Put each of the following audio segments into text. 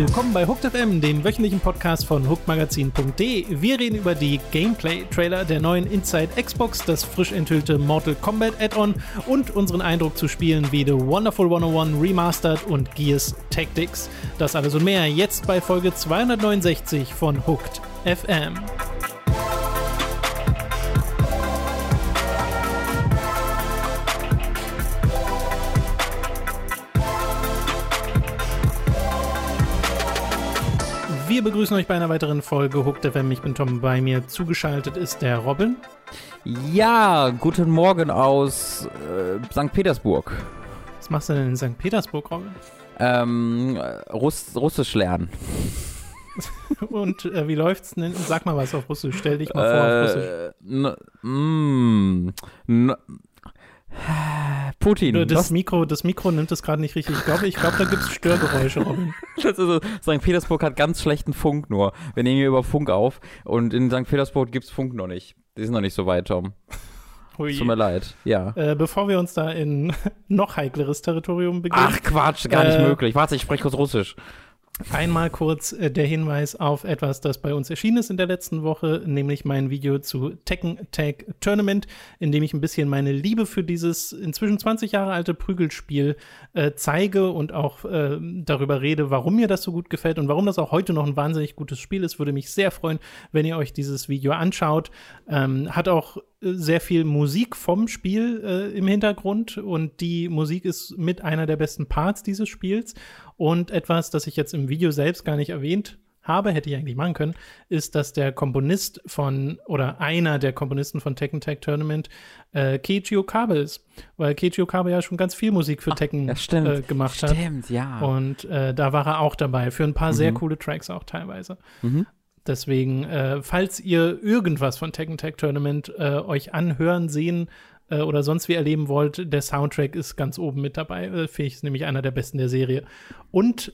Willkommen bei Hooked FM, dem wöchentlichen Podcast von hookedmagazin.de. Wir reden über die Gameplay-Trailer der neuen Inside Xbox, das frisch enthüllte Mortal Kombat Add-on und unseren Eindruck zu Spielen wie The Wonderful 101 Remastered und Gears Tactics. Das alles und mehr jetzt bei Folge 269 von Hooked FM. Wir begrüßen euch bei einer weiteren Folge Hooked FM. Ich bin Tom. Bei mir zugeschaltet ist der Robin. Ja, guten Morgen aus äh, St. Petersburg. Was machst du denn in St. Petersburg, Robin? Ähm, Russ Russisch lernen. Und äh, wie läuft's denn? Sag mal was auf Russisch. Stell dich mal vor auf Russisch. Putin. Das Mikro, das Mikro nimmt es gerade nicht richtig. Ich glaube, ich glaube, da gibt es Störgeräusche, Robin. Das ist so, St. Petersburg hat ganz schlechten Funk nur. Wir nehmen hier über Funk auf und in St. Petersburg gibt es Funk noch nicht. Die sind noch nicht so weit, Tom. Hui. Tut mir leid, ja. Äh, bevor wir uns da in noch heikleres Territorium begeben. Ach Quatsch, gar nicht äh, möglich. Warte, ich spreche kurz Russisch. Einmal kurz äh, der Hinweis auf etwas, das bei uns erschienen ist in der letzten Woche, nämlich mein Video zu Tekken Tag Tournament, in dem ich ein bisschen meine Liebe für dieses inzwischen 20 Jahre alte Prügelspiel äh, zeige und auch äh, darüber rede, warum mir das so gut gefällt und warum das auch heute noch ein wahnsinnig gutes Spiel ist. Würde mich sehr freuen, wenn ihr euch dieses Video anschaut. Ähm, hat auch sehr viel Musik vom Spiel äh, im Hintergrund und die Musik ist mit einer der besten Parts dieses Spiels. Und etwas, das ich jetzt im Video selbst gar nicht erwähnt habe, hätte ich eigentlich machen können, ist, dass der Komponist von oder einer der Komponisten von Tekken Tag Tournament äh, Keiji Okabe ist. Weil Keiji Okabe ja schon ganz viel Musik für Tekken ja, stimmt, äh, gemacht stimmt, hat. Stimmt, ja. Und äh, da war er auch dabei für ein paar mhm. sehr coole Tracks auch teilweise. Mhm. Deswegen, äh, falls ihr irgendwas von Tekken Tag Tournament äh, euch anhören, sehen äh, oder sonst wie erleben wollt, der Soundtrack ist ganz oben mit dabei. Äh, Finde ich, ist nämlich einer der besten der Serie. Und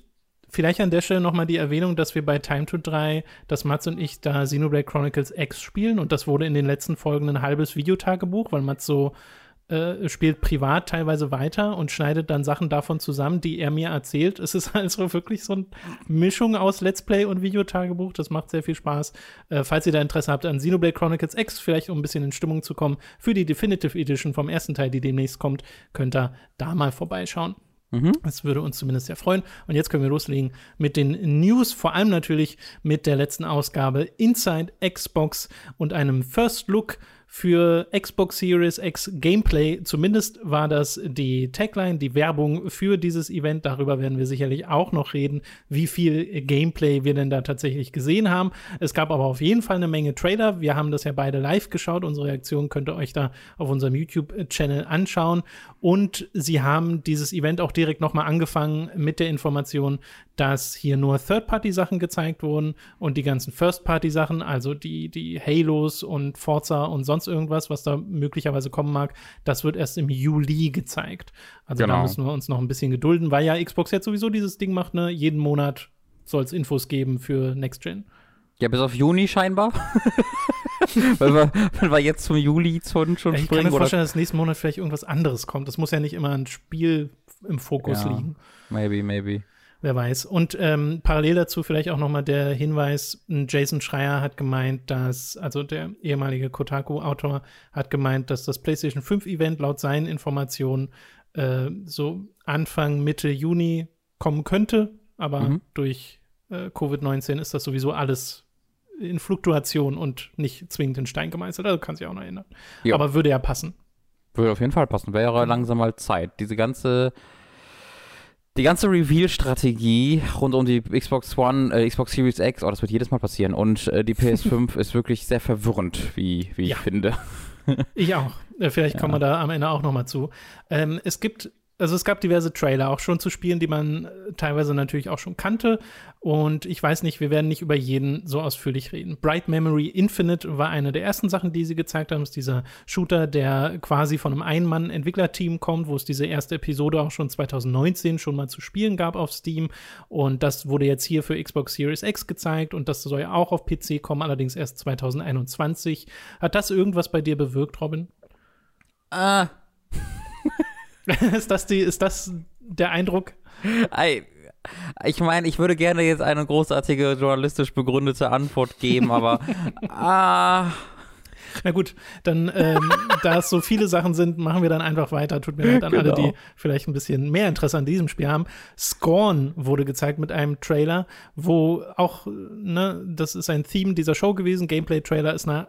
vielleicht an der Stelle nochmal die Erwähnung, dass wir bei Time to 3, dass Mats und ich da Xenoblade Chronicles X spielen und das wurde in den letzten Folgen ein halbes Videotagebuch, weil Mats so äh, spielt privat teilweise weiter und schneidet dann Sachen davon zusammen, die er mir erzählt. Es ist also wirklich so eine Mischung aus Let's Play und Videotagebuch. Das macht sehr viel Spaß. Äh, falls ihr da Interesse habt an Xenoblade Chronicles X, vielleicht um ein bisschen in Stimmung zu kommen, für die Definitive Edition vom ersten Teil, die demnächst kommt, könnt ihr da mal vorbeischauen. Mhm. Das würde uns zumindest sehr freuen. Und jetzt können wir loslegen mit den News, vor allem natürlich mit der letzten Ausgabe Inside Xbox und einem First Look für Xbox Series X Gameplay. Zumindest war das die Tagline, die Werbung für dieses Event. Darüber werden wir sicherlich auch noch reden, wie viel Gameplay wir denn da tatsächlich gesehen haben. Es gab aber auf jeden Fall eine Menge Trailer. Wir haben das ja beide live geschaut. Unsere Reaktion könnt ihr euch da auf unserem YouTube-Channel anschauen. Und sie haben dieses Event auch direkt nochmal angefangen mit der Information, dass hier nur Third-Party-Sachen gezeigt wurden und die ganzen First-Party-Sachen, also die, die Halos und Forza und sonst irgendwas, was da möglicherweise kommen mag, das wird erst im Juli gezeigt. Also genau. da müssen wir uns noch ein bisschen gedulden, weil ja Xbox jetzt sowieso dieses Ding macht, ne? Jeden Monat soll es Infos geben für Next Gen. Ja, bis auf Juni scheinbar. weil, wir, weil wir jetzt zum Juli schon, schon ja, ich springen. Ich kann mir vorstellen, dass nächsten Monat vielleicht irgendwas anderes kommt. Das muss ja nicht immer ein Spiel im Fokus ja, liegen. Maybe, maybe. Wer weiß. Und ähm, parallel dazu vielleicht auch nochmal der Hinweis, Jason Schreier hat gemeint, dass, also der ehemalige Kotaku-Autor hat gemeint, dass das PlayStation 5-Event laut seinen Informationen äh, so Anfang, Mitte Juni kommen könnte, aber mhm. durch äh, Covid-19 ist das sowieso alles in Fluktuation und nicht zwingend in Stein gemeißelt. Also kann sich auch noch ändern. Jo. Aber würde ja passen. Würde auf jeden Fall passen. Wäre langsam mal Zeit. Diese ganze die ganze Reveal-Strategie rund um die Xbox One, äh, Xbox Series X, oh, das wird jedes Mal passieren. Und äh, die PS5 ist wirklich sehr verwirrend, wie, wie ja. ich finde. ich auch. Äh, vielleicht ja. kommen wir da am Ende auch noch mal zu. Ähm, es gibt also es gab diverse Trailer auch schon zu Spielen, die man äh, teilweise natürlich auch schon kannte. Und ich weiß nicht, wir werden nicht über jeden so ausführlich reden. Bright Memory Infinite war eine der ersten Sachen, die sie gezeigt haben. Ist dieser Shooter, der quasi von einem Ein-Mann-Entwicklerteam kommt, wo es diese erste Episode auch schon 2019 schon mal zu spielen gab auf Steam. Und das wurde jetzt hier für Xbox Series X gezeigt und das soll ja auch auf PC kommen, allerdings erst 2021. Hat das irgendwas bei dir bewirkt, Robin? Ah. Ist, das die, ist das der Eindruck? I, Ich meine, ich würde gerne jetzt eine großartige journalistisch begründete Antwort geben, aber ah. Na gut, dann, ähm, da es so viele Sachen sind, machen wir dann einfach weiter. Tut mir leid an genau. alle, die genau. vielleicht ein bisschen mehr Interesse an diesem Spiel haben. Scorn wurde gezeigt mit einem Trailer, wo auch, ne, das ist ein Theme dieser Show gewesen. Gameplay-Trailer ist eine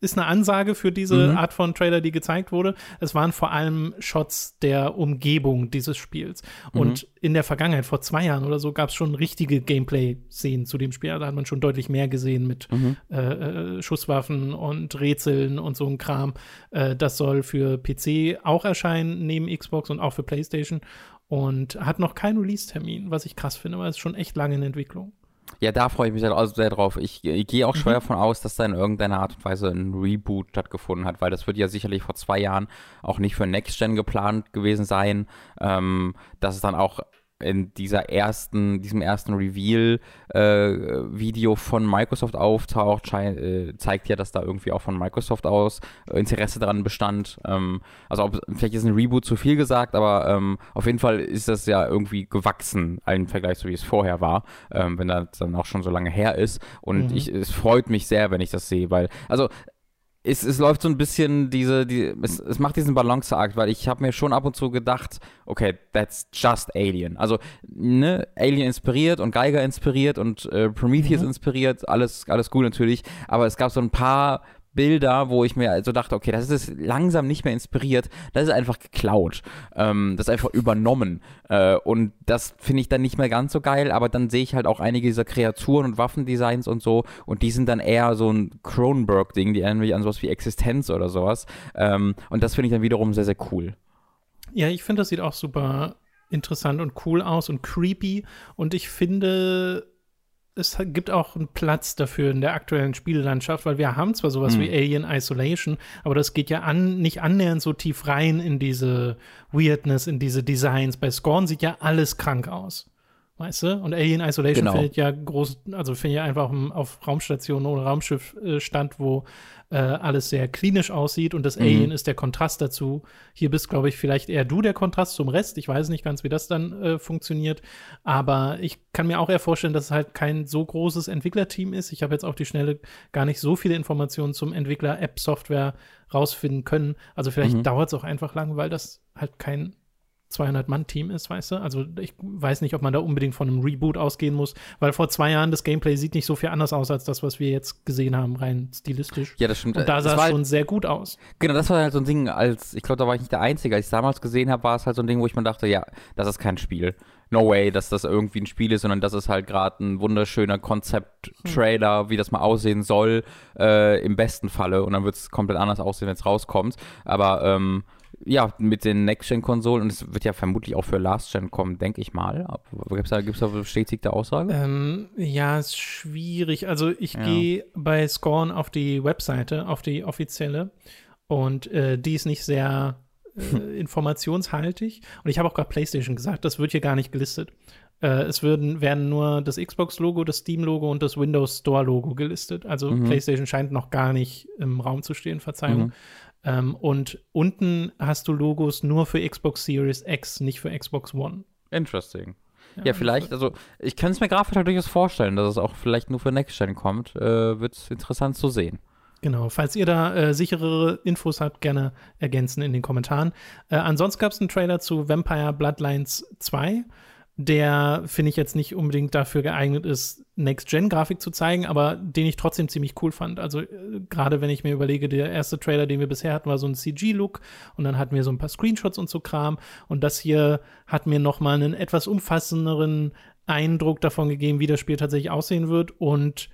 ist eine Ansage für diese mhm. Art von Trailer, die gezeigt wurde. Es waren vor allem Shots der Umgebung dieses Spiels. Mhm. Und in der Vergangenheit, vor zwei Jahren oder so, gab es schon richtige Gameplay-Szenen zu dem Spiel. Da hat man schon deutlich mehr gesehen mit mhm. äh, äh, Schusswaffen und Rätseln und so ein Kram. Äh, das soll für PC auch erscheinen, neben Xbox und auch für PlayStation. Und hat noch keinen Release-Termin, was ich krass finde, weil es schon echt lange in Entwicklung. Ja, da freue ich mich halt also sehr drauf. Ich, ich gehe auch schwer mhm. davon aus, dass da in irgendeiner Art und Weise ein Reboot stattgefunden hat, weil das wird ja sicherlich vor zwei Jahren auch nicht für Next Gen geplant gewesen sein. Ähm, dass es dann auch in dieser ersten, diesem ersten Reveal-Video äh, von Microsoft auftaucht, äh, zeigt ja, dass da irgendwie auch von Microsoft aus äh, Interesse daran bestand. Ähm, also ob, vielleicht ist ein Reboot zu viel gesagt, aber ähm, auf jeden Fall ist das ja irgendwie gewachsen im Vergleich zu wie es vorher war, ähm, wenn das dann auch schon so lange her ist. Und mhm. ich, es freut mich sehr, wenn ich das sehe, weil, also es, es läuft so ein bisschen diese, die, es, es macht diesen Balanceakt, weil ich habe mir schon ab und zu gedacht, okay, that's just Alien. Also, ne, Alien inspiriert und Geiger inspiriert und äh, Prometheus mhm. inspiriert, alles, alles gut natürlich, aber es gab so ein paar Bilder, wo ich mir also dachte, okay, das ist langsam nicht mehr inspiriert, das ist einfach geklaut, ähm, das ist einfach übernommen äh, und das finde ich dann nicht mehr ganz so geil, aber dann sehe ich halt auch einige dieser Kreaturen und Waffendesigns und so und die sind dann eher so ein Cronenberg-Ding, die erinnern mich an sowas wie Existenz oder sowas ähm, und das finde ich dann wiederum sehr, sehr cool. Ja, ich finde, das sieht auch super interessant und cool aus und creepy und ich finde es gibt auch einen Platz dafür in der aktuellen Spiellandschaft, weil wir haben zwar sowas mhm. wie Alien Isolation, aber das geht ja an, nicht annähernd so tief rein in diese Weirdness, in diese Designs. Bei Scorn sieht ja alles krank aus. Weißt du? Und Alien Isolation genau. findet ja groß, also findet ja einfach auf Raumstationen oder Raumschiff äh, stand, wo äh, alles sehr klinisch aussieht und das mhm. Alien ist der Kontrast dazu. Hier bist, glaube ich, vielleicht eher du der Kontrast zum Rest. Ich weiß nicht ganz, wie das dann äh, funktioniert. Aber ich kann mir auch eher vorstellen, dass es halt kein so großes Entwicklerteam ist. Ich habe jetzt auf die Schnelle gar nicht so viele Informationen zum Entwickler App-Software rausfinden können. Also vielleicht mhm. dauert es auch einfach lang, weil das halt kein 200-Mann-Team ist, weißt du? Also ich weiß nicht, ob man da unbedingt von einem Reboot ausgehen muss, weil vor zwei Jahren das Gameplay sieht nicht so viel anders aus als das, was wir jetzt gesehen haben, rein stilistisch. Ja, das stimmt. Und da sah es halt, schon sehr gut aus. Genau, das war halt so ein Ding, als ich glaube, da war ich nicht der Einzige. Als ich es damals gesehen habe, war es halt so ein Ding, wo ich mir dachte, ja, das ist kein Spiel. No way, dass das irgendwie ein Spiel ist, sondern das ist halt gerade ein wunderschöner Konzept-Trailer, hm. wie das mal aussehen soll, äh, im besten Falle. Und dann wird es komplett anders aussehen, wenn es rauskommt. Aber ähm, ja, mit den Next-Gen-Konsolen und es wird ja vermutlich auch für Last-Gen kommen, denke ich mal. Gibt es da, gibt's da bestätigte Aussage? Ähm, ja, ist schwierig. Also ich ja. gehe bei Scorn auf die Webseite, auf die offizielle und äh, die ist nicht sehr äh, informationshaltig. Und ich habe auch gerade PlayStation gesagt, das wird hier gar nicht gelistet. Äh, es würden, werden nur das Xbox-Logo, das Steam-Logo und das Windows Store-Logo gelistet. Also mhm. PlayStation scheint noch gar nicht im Raum zu stehen, Verzeihung. Mhm. Ähm, und unten hast du Logos nur für Xbox Series X, nicht für Xbox One. Interesting. Ja, ja vielleicht, also ich kann es mir grafisch halt durchaus vorstellen, dass es auch vielleicht nur für Next Gen kommt. Äh, Wird es interessant zu sehen. Genau, falls ihr da äh, sicherere Infos habt, gerne ergänzen in den Kommentaren. Äh, ansonsten gab es einen Trailer zu Vampire Bloodlines 2 der, finde ich, jetzt nicht unbedingt dafür geeignet ist, Next-Gen-Grafik zu zeigen, aber den ich trotzdem ziemlich cool fand. Also äh, gerade wenn ich mir überlege, der erste Trailer, den wir bisher hatten, war so ein CG-Look und dann hatten wir so ein paar Screenshots und so Kram und das hier hat mir noch mal einen etwas umfassenderen Eindruck davon gegeben, wie das Spiel tatsächlich aussehen wird und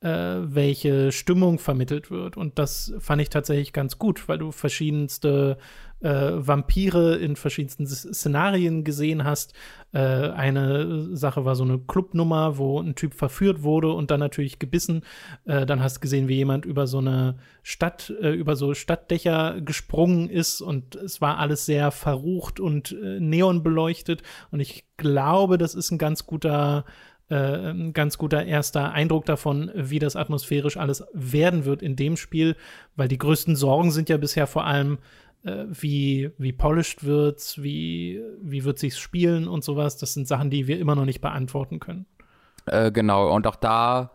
äh, welche Stimmung vermittelt wird. Und das fand ich tatsächlich ganz gut, weil du verschiedenste äh, Vampire in verschiedensten Szenarien gesehen hast. Äh, eine Sache war so eine Clubnummer, wo ein Typ verführt wurde und dann natürlich gebissen. Äh, dann hast du gesehen, wie jemand über so eine Stadt, äh, über so Stadtdächer gesprungen ist und es war alles sehr verrucht und äh, neonbeleuchtet. Und ich glaube, das ist ein ganz guter äh, ein ganz guter erster Eindruck davon, wie das atmosphärisch alles werden wird in dem Spiel, weil die größten Sorgen sind ja bisher vor allem, äh, wie, wie polished wird's, wie, wie wird sich's spielen und sowas. Das sind Sachen, die wir immer noch nicht beantworten können. Äh, genau, und auch da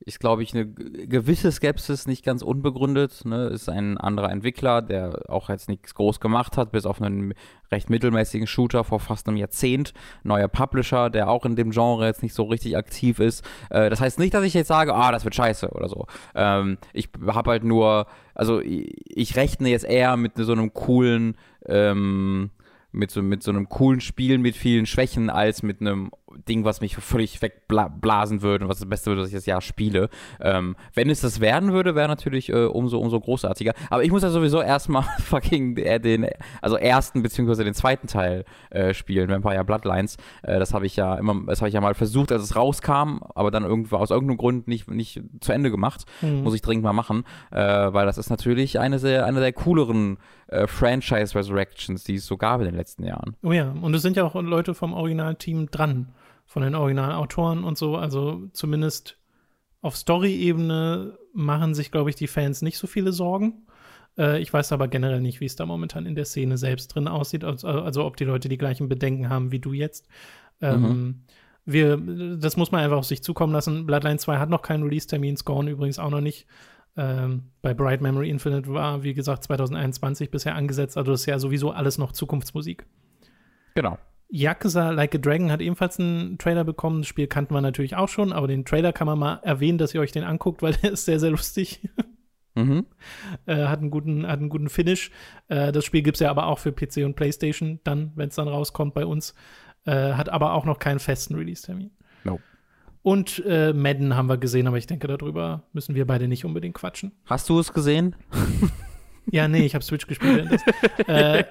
ist, glaube ich, eine gewisse Skepsis nicht ganz unbegründet. Ne? Ist ein anderer Entwickler, der auch jetzt nichts groß gemacht hat, bis auf einen recht mittelmäßigen Shooter vor fast einem Jahrzehnt. Neuer Publisher, der auch in dem Genre jetzt nicht so richtig aktiv ist. Äh, das heißt nicht, dass ich jetzt sage, ah, das wird scheiße oder so. Ähm, ich habe halt nur, also ich, ich, rechne jetzt eher mit so einem coolen, ähm, mit so, mit so einem coolen Spiel mit vielen Schwächen als mit einem Ding, was mich völlig wegblasen würde und was das Beste würde, dass ich das Jahr spiele. Ähm, wenn es das werden würde, wäre natürlich äh, umso, umso großartiger. Aber ich muss ja sowieso erstmal fucking äh, den, also ersten beziehungsweise den zweiten Teil äh, spielen, Vampire Bloodlines. Äh, das habe ich ja immer, das habe ich ja mal versucht, als es rauskam, aber dann irgendwo aus irgendeinem Grund nicht, nicht zu Ende gemacht. Mhm. Muss ich dringend mal machen, äh, weil das ist natürlich eine sehr, eine der cooleren äh, Franchise Resurrections, die es so gab in den letzten Jahren. Oh ja, und es sind ja auch Leute vom Originalteam dran von den Originalautoren und so. Also zumindest auf Story-Ebene machen sich, glaube ich, die Fans nicht so viele Sorgen. Äh, ich weiß aber generell nicht, wie es da momentan in der Szene selbst drin aussieht. Also, also ob die Leute die gleichen Bedenken haben wie du jetzt. Ähm, mhm. wir, das muss man einfach auf sich zukommen lassen. Bloodline 2 hat noch keinen Release-Termin, Scorn übrigens auch noch nicht. Ähm, bei Bright Memory Infinite war, wie gesagt, 2021 bisher angesetzt. Also das ist ja sowieso alles noch Zukunftsmusik. Genau. Yakuza Like a Dragon hat ebenfalls einen Trailer bekommen. Das Spiel kannten wir natürlich auch schon, aber den Trailer kann man mal erwähnen, dass ihr euch den anguckt, weil der ist sehr, sehr lustig. Mhm. Äh, hat, einen guten, hat einen guten Finish. Äh, das Spiel gibt es ja aber auch für PC und PlayStation, dann, wenn es dann rauskommt bei uns. Äh, hat aber auch noch keinen festen Release-Termin. No. Und äh, Madden haben wir gesehen, aber ich denke, darüber müssen wir beide nicht unbedingt quatschen. Hast du es gesehen? Ja, nee, ich habe Switch gespielt. äh,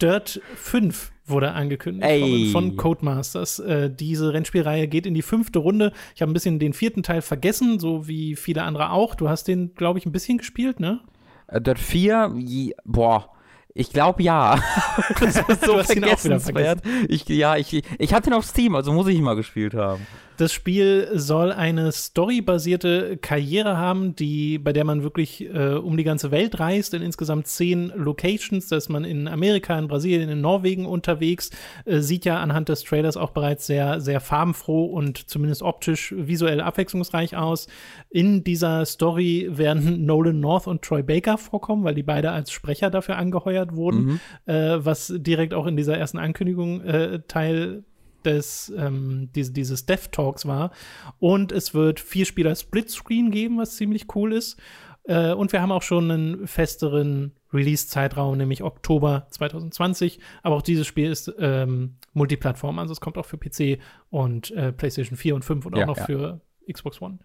Dirt 5 wurde angekündigt Ey. von Codemasters. Äh, diese Rennspielreihe geht in die fünfte Runde. Ich habe ein bisschen den vierten Teil vergessen, so wie viele andere auch. Du hast den, glaube ich, ein bisschen gespielt, ne? Äh, Dirt 4, boah. Ich glaube ja. das ist so vergessenswert. Ich, ja, ich, ich hatte den auf Steam, also muss ich ihn mal gespielt haben. Das Spiel soll eine storybasierte Karriere haben, die, bei der man wirklich äh, um die ganze Welt reist, in insgesamt zehn Locations. Da ist man in Amerika, in Brasilien, in Norwegen unterwegs. Äh, sieht ja anhand des Trailers auch bereits sehr, sehr farbenfroh und zumindest optisch visuell abwechslungsreich aus. In dieser Story werden Nolan North und Troy Baker vorkommen, weil die beide als Sprecher dafür angeheuert wurden, mhm. äh, was direkt auch in dieser ersten Ankündigung äh, Teil des, ähm, diese, dieses Dev Talks war. Und es wird vier Spieler Splitscreen geben, was ziemlich cool ist. Äh, und wir haben auch schon einen festeren Release-Zeitraum, nämlich Oktober 2020. Aber auch dieses Spiel ist ähm, Multiplattform, also es kommt auch für PC und äh, PlayStation 4 und 5 und auch ja, noch ja. für Xbox One.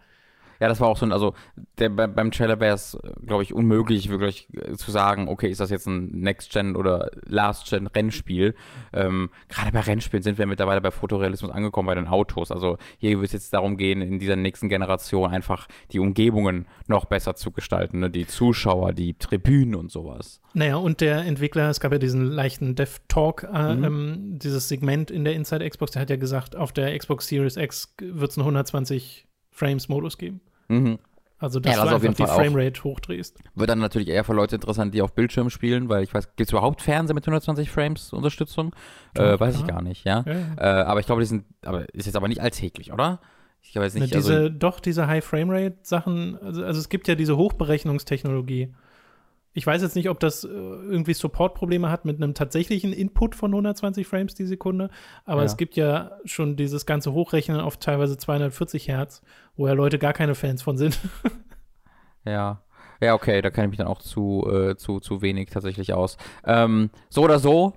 Ja, das war auch so ein, also der, beim Trailer wäre es, glaube ich, unmöglich, wirklich äh, zu sagen, okay, ist das jetzt ein Next-Gen oder Last-Gen-Rennspiel. Ähm, Gerade bei Rennspielen sind wir mittlerweile bei Fotorealismus angekommen, bei den Autos. Also hier wird es jetzt darum gehen, in dieser nächsten Generation einfach die Umgebungen noch besser zu gestalten, ne? die Zuschauer, die Tribünen und sowas. Naja, und der Entwickler, es gab ja diesen leichten Dev Talk, äh, mhm. ähm, dieses Segment in der Inside Xbox, der hat ja gesagt, auf der Xbox Series X wird es einen 120 Frames Modus geben. Mhm. Also, dass ja, das du einfach die Framerate hochdrehst. Wird dann natürlich eher für Leute interessant, die auf Bildschirm spielen, weil ich weiß, gibt es überhaupt Fernseher mit 120 Frames Unterstützung? Äh, weiß ich gar nicht, ja. ja. Äh, aber ich glaube, die sind, aber ist jetzt aber nicht alltäglich, oder? Ich weiß nicht. Ne, diese, also, doch, diese High Framerate Sachen, also, also es gibt ja diese Hochberechnungstechnologie. Ich weiß jetzt nicht, ob das äh, irgendwie Support-Probleme hat mit einem tatsächlichen Input von 120 Frames die Sekunde, aber ja. es gibt ja schon dieses ganze Hochrechnen auf teilweise 240 Hertz, wo ja Leute gar keine Fans von sind. ja. Ja, okay, da kenne ich mich dann auch zu, äh, zu, zu wenig tatsächlich aus. Ähm, so oder so,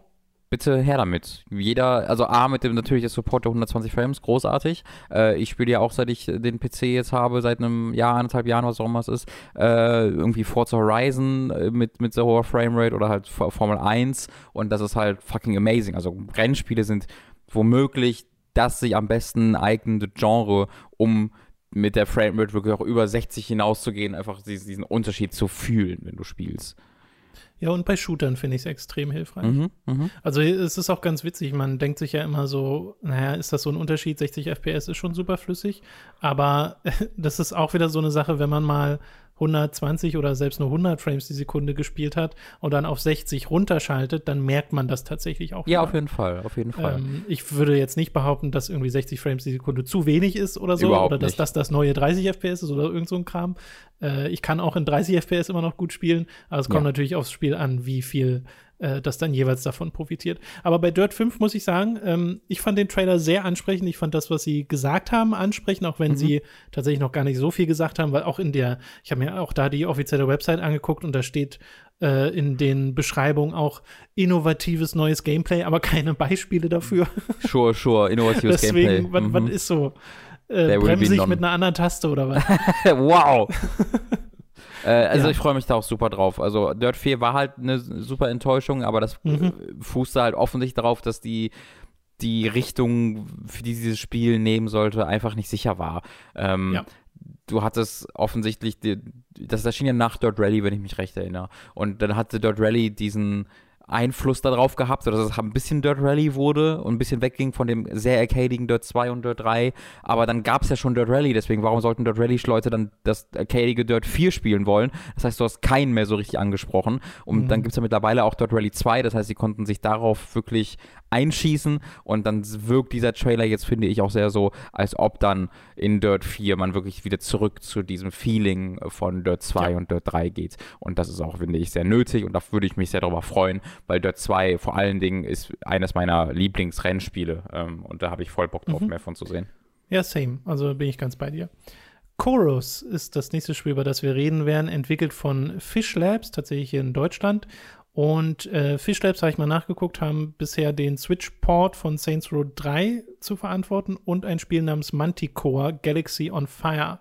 bitte her damit. Jeder, also A, mit dem natürlich der Support der 120 Frames, großartig. Äh, ich spiele ja auch, seit ich den PC jetzt habe, seit einem Jahr, anderthalb Jahren, was auch immer es ist, äh, irgendwie Forza Horizon äh, mit, mit so hoher Framerate oder halt Formel 1 und das ist halt fucking amazing. Also Rennspiele sind womöglich das sich am besten eignende Genre, um mit der Framerate wirklich auch über 60 hinauszugehen, einfach diesen Unterschied zu fühlen, wenn du spielst. Ja, und bei Shootern finde ich es extrem hilfreich. Mhm, mh. Also es ist auch ganz witzig, man denkt sich ja immer so, naja, ist das so ein Unterschied? 60 FPS ist schon super flüssig, aber das ist auch wieder so eine Sache, wenn man mal 120 oder selbst nur 100 Frames die Sekunde gespielt hat und dann auf 60 runterschaltet, dann merkt man das tatsächlich auch. Ja, wieder. auf jeden Fall, auf jeden Fall. Ähm, ich würde jetzt nicht behaupten, dass irgendwie 60 Frames die Sekunde zu wenig ist oder so Überhaupt oder dass nicht. das das neue 30 FPS ist oder irgend so ein Kram. Äh, ich kann auch in 30 FPS immer noch gut spielen, aber es kommt ja. natürlich aufs Spiel an, wie viel äh, das dann jeweils davon profitiert. Aber bei Dirt 5 muss ich sagen, ähm, ich fand den Trailer sehr ansprechend. Ich fand das, was sie gesagt haben, ansprechend, auch wenn mhm. sie tatsächlich noch gar nicht so viel gesagt haben, weil auch in der, ich habe mir auch da die offizielle Website angeguckt und da steht äh, in den Beschreibungen auch innovatives neues Gameplay, aber keine Beispiele dafür. Sure, sure, innovatives Deswegen, Gameplay. Deswegen, mhm. was ist so? Äh, bremse ich mit einer anderen Taste oder was? wow. Äh, also ja. ich freue mich da auch super drauf. Also Dirt 4 war halt eine super Enttäuschung, aber das mhm. fußte halt offensichtlich darauf, dass die die Richtung, für die dieses Spiel nehmen sollte, einfach nicht sicher war. Ähm, ja. Du hattest offensichtlich, die, das erschien ja nach Dirt Rally, wenn ich mich recht erinnere. Und dann hatte Dirt Rally diesen Einfluss darauf gehabt, dass es ein bisschen Dirt Rally wurde und ein bisschen wegging von dem sehr arcadigen Dirt 2 und Dirt 3. Aber dann gab es ja schon Dirt Rally, deswegen warum sollten Dirt Rally-Leute dann das arcadige Dirt 4 spielen wollen? Das heißt, du hast keinen mehr so richtig angesprochen. Und mhm. dann gibt es ja mittlerweile auch Dirt Rally 2, das heißt, sie konnten sich darauf wirklich einschießen und dann wirkt dieser Trailer jetzt, finde ich, auch sehr so, als ob dann in Dirt 4 man wirklich wieder zurück zu diesem Feeling von Dirt 2 ja. und Dirt 3 geht. Und das ist auch, finde ich, sehr nötig und da würde ich mich sehr darüber freuen, weil Dirt 2 vor allen Dingen ist eines meiner Lieblingsrennspiele ähm, und da habe ich voll Bock drauf, mhm. mehr von zu sehen. Ja, same. Also bin ich ganz bei dir. Chorus ist das nächste Spiel, über das wir reden werden, entwickelt von Fish Labs, tatsächlich hier in Deutschland. Und äh, Fish Labs, habe ich mal nachgeguckt, haben bisher den Switch-Port von Saints Row 3 zu verantworten und ein Spiel namens Manticore Galaxy on Fire,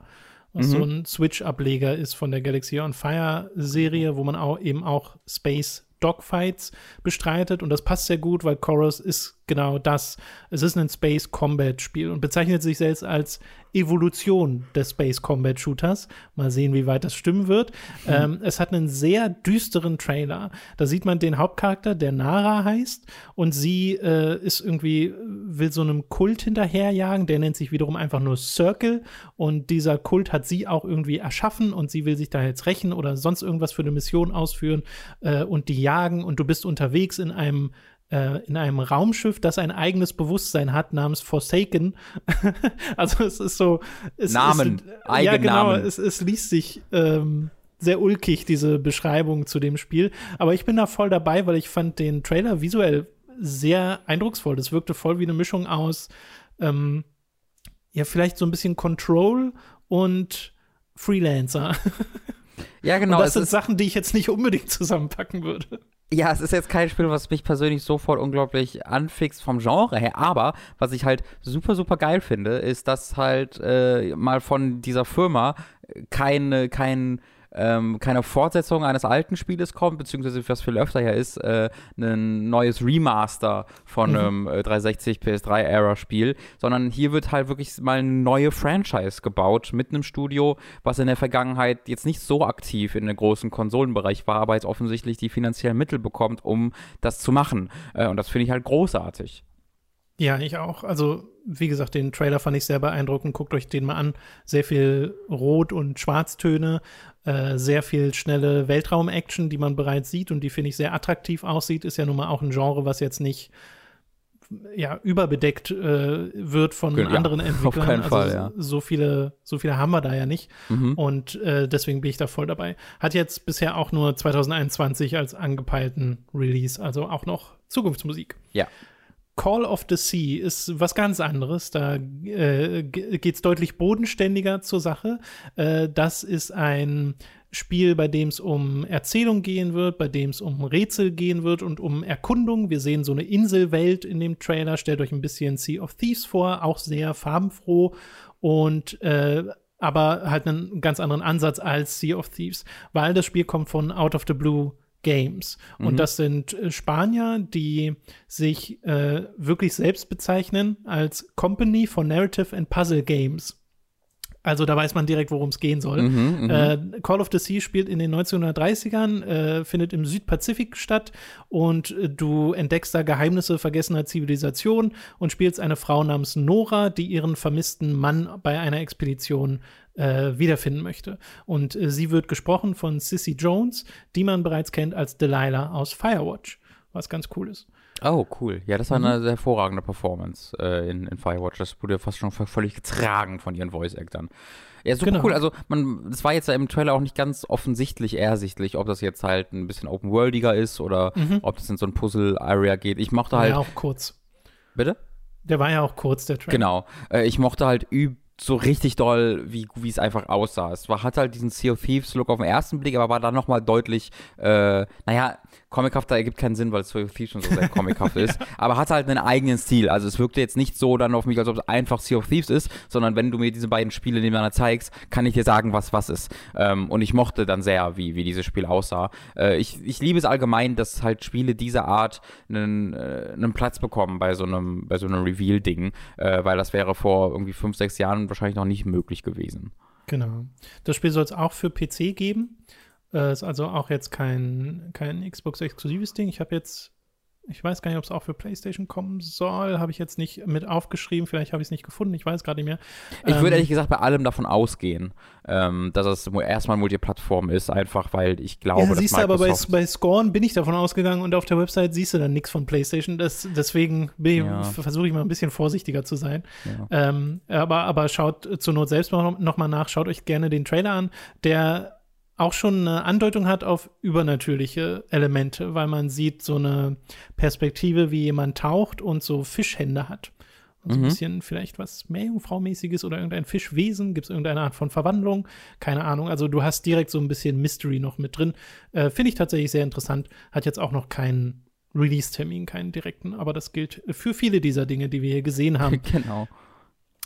was mhm. so ein Switch-Ableger ist von der Galaxy on Fire-Serie, wo man auch eben auch Space Dogfights bestreitet und das passt sehr gut, weil Chorus ist genau das. Es ist ein Space Combat Spiel und bezeichnet sich selbst als Evolution des Space Combat Shooters. Mal sehen, wie weit das stimmen wird. Mhm. Ähm, es hat einen sehr düsteren Trailer. Da sieht man den Hauptcharakter, der Nara heißt, und sie äh, ist irgendwie, will so einem Kult hinterherjagen, der nennt sich wiederum einfach nur Circle. Und dieser Kult hat sie auch irgendwie erschaffen und sie will sich da jetzt rächen oder sonst irgendwas für eine Mission ausführen äh, und die jagen. Und du bist unterwegs in einem äh, in einem Raumschiff, das ein eigenes Bewusstsein hat, namens Forsaken. also es ist so. Es Namen, ist, äh, Ja, genau, es, es liest sich ähm, sehr ulkig, diese Beschreibung zu dem Spiel. Aber ich bin da voll dabei, weil ich fand den Trailer visuell sehr eindrucksvoll. Das wirkte voll wie eine Mischung aus, ähm, ja, vielleicht so ein bisschen Control und Freelancer. Ja, genau. Und das sind Sachen, die ich jetzt nicht unbedingt zusammenpacken würde. Ja, es ist jetzt kein Spiel, was mich persönlich sofort unglaublich anfixt vom Genre her, aber was ich halt super, super geil finde, ist, dass halt äh, mal von dieser Firma keine, kein ähm, keine Fortsetzung eines alten Spieles kommt, beziehungsweise was viel öfter her ist, äh, ein neues Remaster von mhm. einem äh, 360 PS3-Era-Spiel, sondern hier wird halt wirklich mal eine neue Franchise gebaut mit einem Studio, was in der Vergangenheit jetzt nicht so aktiv in den großen Konsolenbereich war, aber jetzt offensichtlich die finanziellen Mittel bekommt, um das zu machen. Äh, und das finde ich halt großartig. Ja, ich auch. Also, wie gesagt, den Trailer fand ich sehr beeindruckend. Guckt euch den mal an. Sehr viel Rot- und Schwarztöne, äh, sehr viel schnelle Weltraum-Action, die man bereits sieht und die, finde ich, sehr attraktiv aussieht. Ist ja nun mal auch ein Genre, was jetzt nicht ja, überbedeckt äh, wird von ja, anderen Entwicklern. Auf keinen also Fall, ja. So viele, so viele haben wir da ja nicht. Mhm. Und äh, deswegen bin ich da voll dabei. Hat jetzt bisher auch nur 2021 als angepeilten Release, also auch noch Zukunftsmusik. Ja. Call of the Sea ist was ganz anderes. Da äh, geht es deutlich bodenständiger zur Sache. Äh, das ist ein Spiel, bei dem es um Erzählung gehen wird, bei dem es um Rätsel gehen wird und um Erkundung. Wir sehen so eine Inselwelt in dem Trailer. Stellt euch ein bisschen Sea of Thieves vor, auch sehr farbenfroh und äh, aber halt einen ganz anderen Ansatz als Sea of Thieves, weil das Spiel kommt von Out of the Blue Games. Mhm. Und das sind äh, Spanier, die sich äh, wirklich selbst bezeichnen als Company for Narrative and Puzzle Games. Also da weiß man direkt, worum es gehen soll. Mhm, mhm, äh, Call of the Sea spielt in den 1930ern, äh, findet im Südpazifik statt und äh, du entdeckst da Geheimnisse vergessener Zivilisation und spielst eine Frau namens Nora, die ihren vermissten Mann bei einer Expedition äh, wiederfinden möchte. Und äh, sie wird gesprochen von Sissy Jones, die man bereits kennt als Delilah aus Firewatch, was ganz cool ist. Oh, cool. Ja, das war mhm. eine sehr hervorragende Performance äh, in, in Firewatch. Das wurde fast schon völlig getragen von ihren Voice-Actern. Ja, super genau. cool. Also, man, das war jetzt ja im Trailer auch nicht ganz offensichtlich ersichtlich, ob das jetzt halt ein bisschen open-worldiger ist oder mhm. ob das in so ein Puzzle-Area geht. Ich mochte halt. Ja, auch kurz. Bitte? Der war ja auch kurz, der Trailer. Genau. Äh, ich mochte halt üb so richtig doll, wie, wie es einfach aussah. Es war, hat halt diesen Sea of Thieves Look auf den ersten Blick, aber war dann nochmal deutlich, äh, naja, comichafter ergibt keinen Sinn, weil Sea of Thieves schon so sehr comichaft ist, aber hat halt einen eigenen Stil. Also es wirkte jetzt nicht so dann auf mich, als ob es einfach Sea of Thieves ist, sondern wenn du mir diese beiden Spiele nebeneinander zeigst, kann ich dir sagen, was was ist. Ähm, und ich mochte dann sehr, wie, wie dieses Spiel aussah. Äh, ich, ich liebe es allgemein, dass halt Spiele dieser Art einen, äh, einen Platz bekommen bei so einem, bei so einem Reveal-Ding, äh, weil das wäre vor irgendwie fünf, sechs Jahren wahrscheinlich noch nicht möglich gewesen. Genau. Das Spiel soll es auch für PC geben. Äh, ist also auch jetzt kein, kein Xbox-exklusives Ding. Ich habe jetzt, ich weiß gar nicht, ob es auch für PlayStation kommen soll. Habe ich jetzt nicht mit aufgeschrieben. Vielleicht habe ich es nicht gefunden. Ich weiß gerade nicht mehr. Ich würde ähm, ehrlich gesagt bei allem davon ausgehen, ähm, dass es erstmal Multiplattform ist, einfach weil ich glaube, ja, dass siehst du, aber bei, bei Scorn bin ich davon ausgegangen und auf der Website siehst du dann nichts von PlayStation. Das, deswegen ja. versuche ich mal ein bisschen vorsichtiger zu sein. Ja. Ähm, aber, aber schaut zur Not selbst noch, noch nach. Schaut euch gerne den Trailer an. Der auch schon eine Andeutung hat auf übernatürliche Elemente, weil man sieht so eine Perspektive, wie jemand taucht und so Fischhände hat. Und so mhm. ein bisschen vielleicht was Meerjungfrau-mäßiges oder irgendein Fischwesen. Gibt es irgendeine Art von Verwandlung? Keine Ahnung. Also du hast direkt so ein bisschen Mystery noch mit drin. Äh, Finde ich tatsächlich sehr interessant. Hat jetzt auch noch keinen Release-Termin, keinen direkten, aber das gilt für viele dieser Dinge, die wir hier gesehen haben. genau.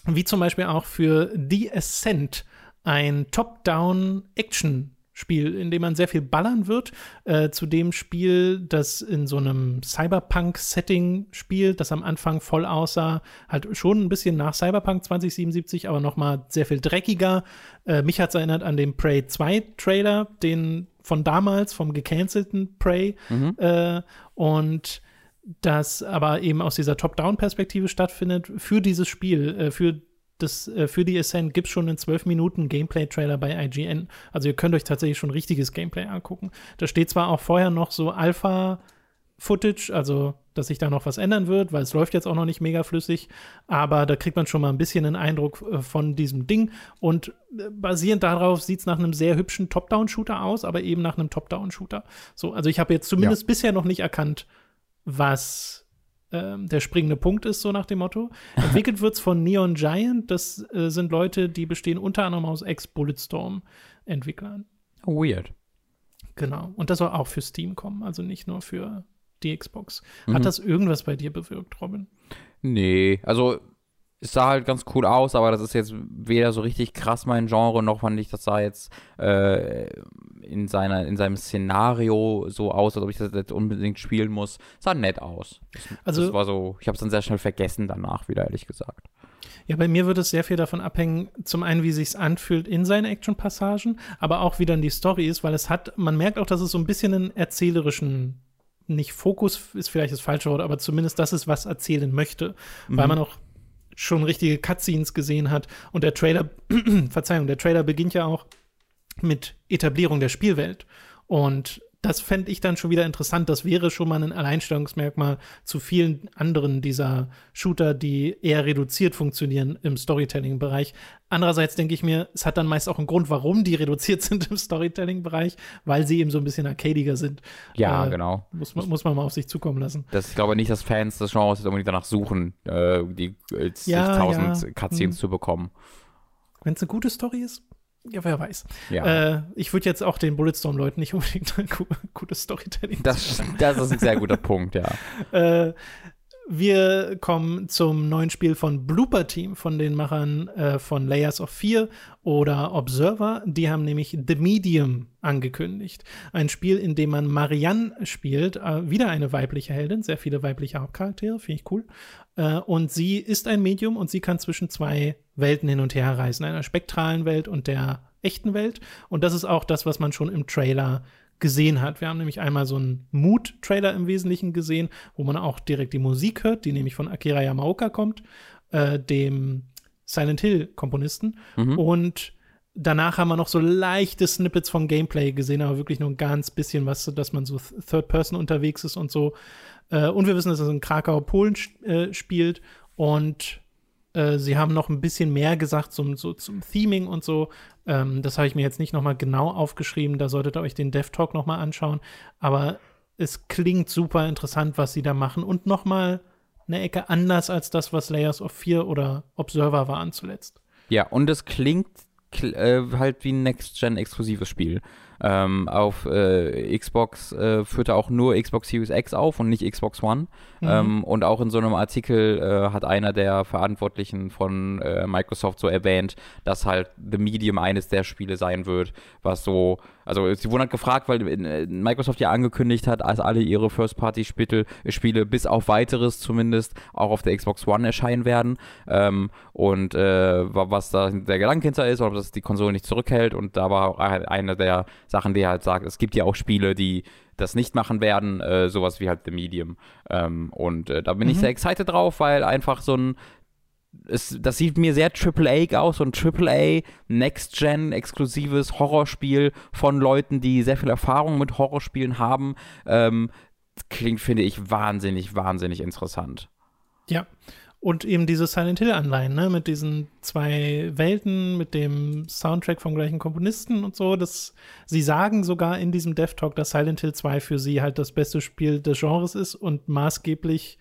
Wie zum Beispiel auch für The Ascent, ein Top-Down-Action- Spiel, in dem man sehr viel ballern wird, äh, zu dem Spiel, das in so einem Cyberpunk-Setting spielt, das am Anfang voll aussah, halt schon ein bisschen nach Cyberpunk 2077, aber noch mal sehr viel dreckiger. Äh, mich hat es erinnert an den Prey 2 Trailer, den von damals, vom gecancelten Prey. Mhm. Äh, und das aber eben aus dieser Top-Down-Perspektive stattfindet für dieses Spiel, äh, für das, äh, für die Ascent gibt es schon einen 12 Minuten Gameplay-Trailer bei IGN. Also ihr könnt euch tatsächlich schon richtiges Gameplay angucken. Da steht zwar auch vorher noch so Alpha-Footage, also dass sich da noch was ändern wird, weil es läuft jetzt auch noch nicht mega flüssig, aber da kriegt man schon mal ein bisschen einen Eindruck äh, von diesem Ding und äh, basierend darauf sieht es nach einem sehr hübschen Top-Down-Shooter aus, aber eben nach einem Top-Down-Shooter. So, also ich habe jetzt zumindest ja. bisher noch nicht erkannt, was ähm, der springende Punkt ist, so nach dem Motto. Entwickelt wird es von Neon Giant. Das äh, sind Leute, die bestehen unter anderem aus Ex-Bulletstorm-Entwicklern. Weird. Genau. Und das soll auch für Steam kommen, also nicht nur für die Xbox. Mhm. Hat das irgendwas bei dir bewirkt, Robin? Nee, also es sah halt ganz cool aus, aber das ist jetzt weder so richtig krass mein Genre, noch fand ich, das sah jetzt äh, in, seiner, in seinem Szenario so aus, als ob ich das jetzt unbedingt spielen muss. Sah nett aus. Das, also, das war so, ich habe es dann sehr schnell vergessen danach wieder, ehrlich gesagt. Ja, bei mir wird es sehr viel davon abhängen, zum einen, wie sich anfühlt in seinen Action-Passagen, aber auch wie dann die Story ist, weil es hat, man merkt auch, dass es so ein bisschen einen erzählerischen nicht Fokus ist vielleicht das falsche Wort, aber zumindest das ist, was erzählen möchte, mhm. weil man auch schon richtige Cutscenes gesehen hat. Und der Trailer, Verzeihung, der Trailer beginnt ja auch mit Etablierung der Spielwelt. Und das fände ich dann schon wieder interessant. Das wäre schon mal ein Alleinstellungsmerkmal zu vielen anderen dieser Shooter, die eher reduziert funktionieren im Storytelling-Bereich. Andererseits denke ich mir, es hat dann meist auch einen Grund, warum die reduziert sind im Storytelling-Bereich, weil sie eben so ein bisschen arcadiger sind. Ja, äh, genau. Muss man, muss man mal auf sich zukommen lassen. Das, ich glaube nicht, dass Fans des Genres unbedingt danach suchen, äh, die äh, ja, ja. Cutscenes hm. zu bekommen. Wenn es eine gute Story ist, ja, wer weiß. Ja. Äh, ich würde jetzt auch den Bulletstorm-Leuten nicht unbedingt ein gutes Storytelling das, das ist ein sehr guter Punkt, ja. Äh, wir kommen zum neuen Spiel von Blooper Team, von den Machern äh, von Layers of Fear oder Observer. Die haben nämlich The Medium angekündigt. Ein Spiel, in dem man Marianne spielt. Äh, wieder eine weibliche Heldin, sehr viele weibliche Hauptcharaktere, finde ich cool. Äh, und sie ist ein Medium und sie kann zwischen zwei Welten hin und her reisen. Einer spektralen Welt und der echten Welt. Und das ist auch das, was man schon im Trailer gesehen hat. Wir haben nämlich einmal so einen Mood-Trailer im Wesentlichen gesehen, wo man auch direkt die Musik hört, die nämlich von Akira Yamaoka kommt, äh, dem Silent Hill-Komponisten. Mhm. Und danach haben wir noch so leichte Snippets von Gameplay gesehen, aber wirklich nur ein ganz bisschen was, dass man so Third Person unterwegs ist und so. Äh, und wir wissen, dass es in Krakau, Polen äh, spielt und äh, sie haben noch ein bisschen mehr gesagt zum, so, zum Theming und so. Ähm, das habe ich mir jetzt nicht noch mal genau aufgeschrieben. Da solltet ihr euch den Dev Talk noch mal anschauen. Aber es klingt super interessant, was sie da machen und noch mal eine Ecke anders als das, was Layers of 4 oder Observer waren zuletzt. Ja, und es klingt äh, halt wie ein Next-Gen-exklusives Spiel. Ähm, auf äh, Xbox äh, führte auch nur Xbox Series X auf und nicht Xbox One. Mhm. Ähm, und auch in so einem Artikel äh, hat einer der Verantwortlichen von äh, Microsoft so erwähnt, dass halt The Medium eines der Spiele sein wird, was so also sie wurden halt gefragt, weil äh, Microsoft ja angekündigt hat, als alle ihre First-Party-Spiele Spiele bis auf weiteres zumindest auch auf der Xbox One erscheinen werden. Ähm, und äh, was da der Gedanke hinter ist, oder ob das die Konsole nicht zurückhält. Und da war halt eine der Sachen, die halt sagt, es gibt ja auch Spiele, die das nicht machen werden, äh, sowas wie halt The Medium. Ähm, und äh, da bin mhm. ich sehr excited drauf, weil einfach so ein es, das sieht mir sehr AAA aus, so ein AAA Next-Gen exklusives Horrorspiel von Leuten, die sehr viel Erfahrung mit Horrorspielen haben. Ähm, klingt, finde ich, wahnsinnig, wahnsinnig interessant. Ja. Und eben diese Silent Hill-Anleihen, ne, mit diesen zwei Welten, mit dem Soundtrack vom gleichen Komponisten und so. Das, sie sagen sogar in diesem Dev Talk, dass Silent Hill 2 für sie halt das beste Spiel des Genres ist und maßgeblich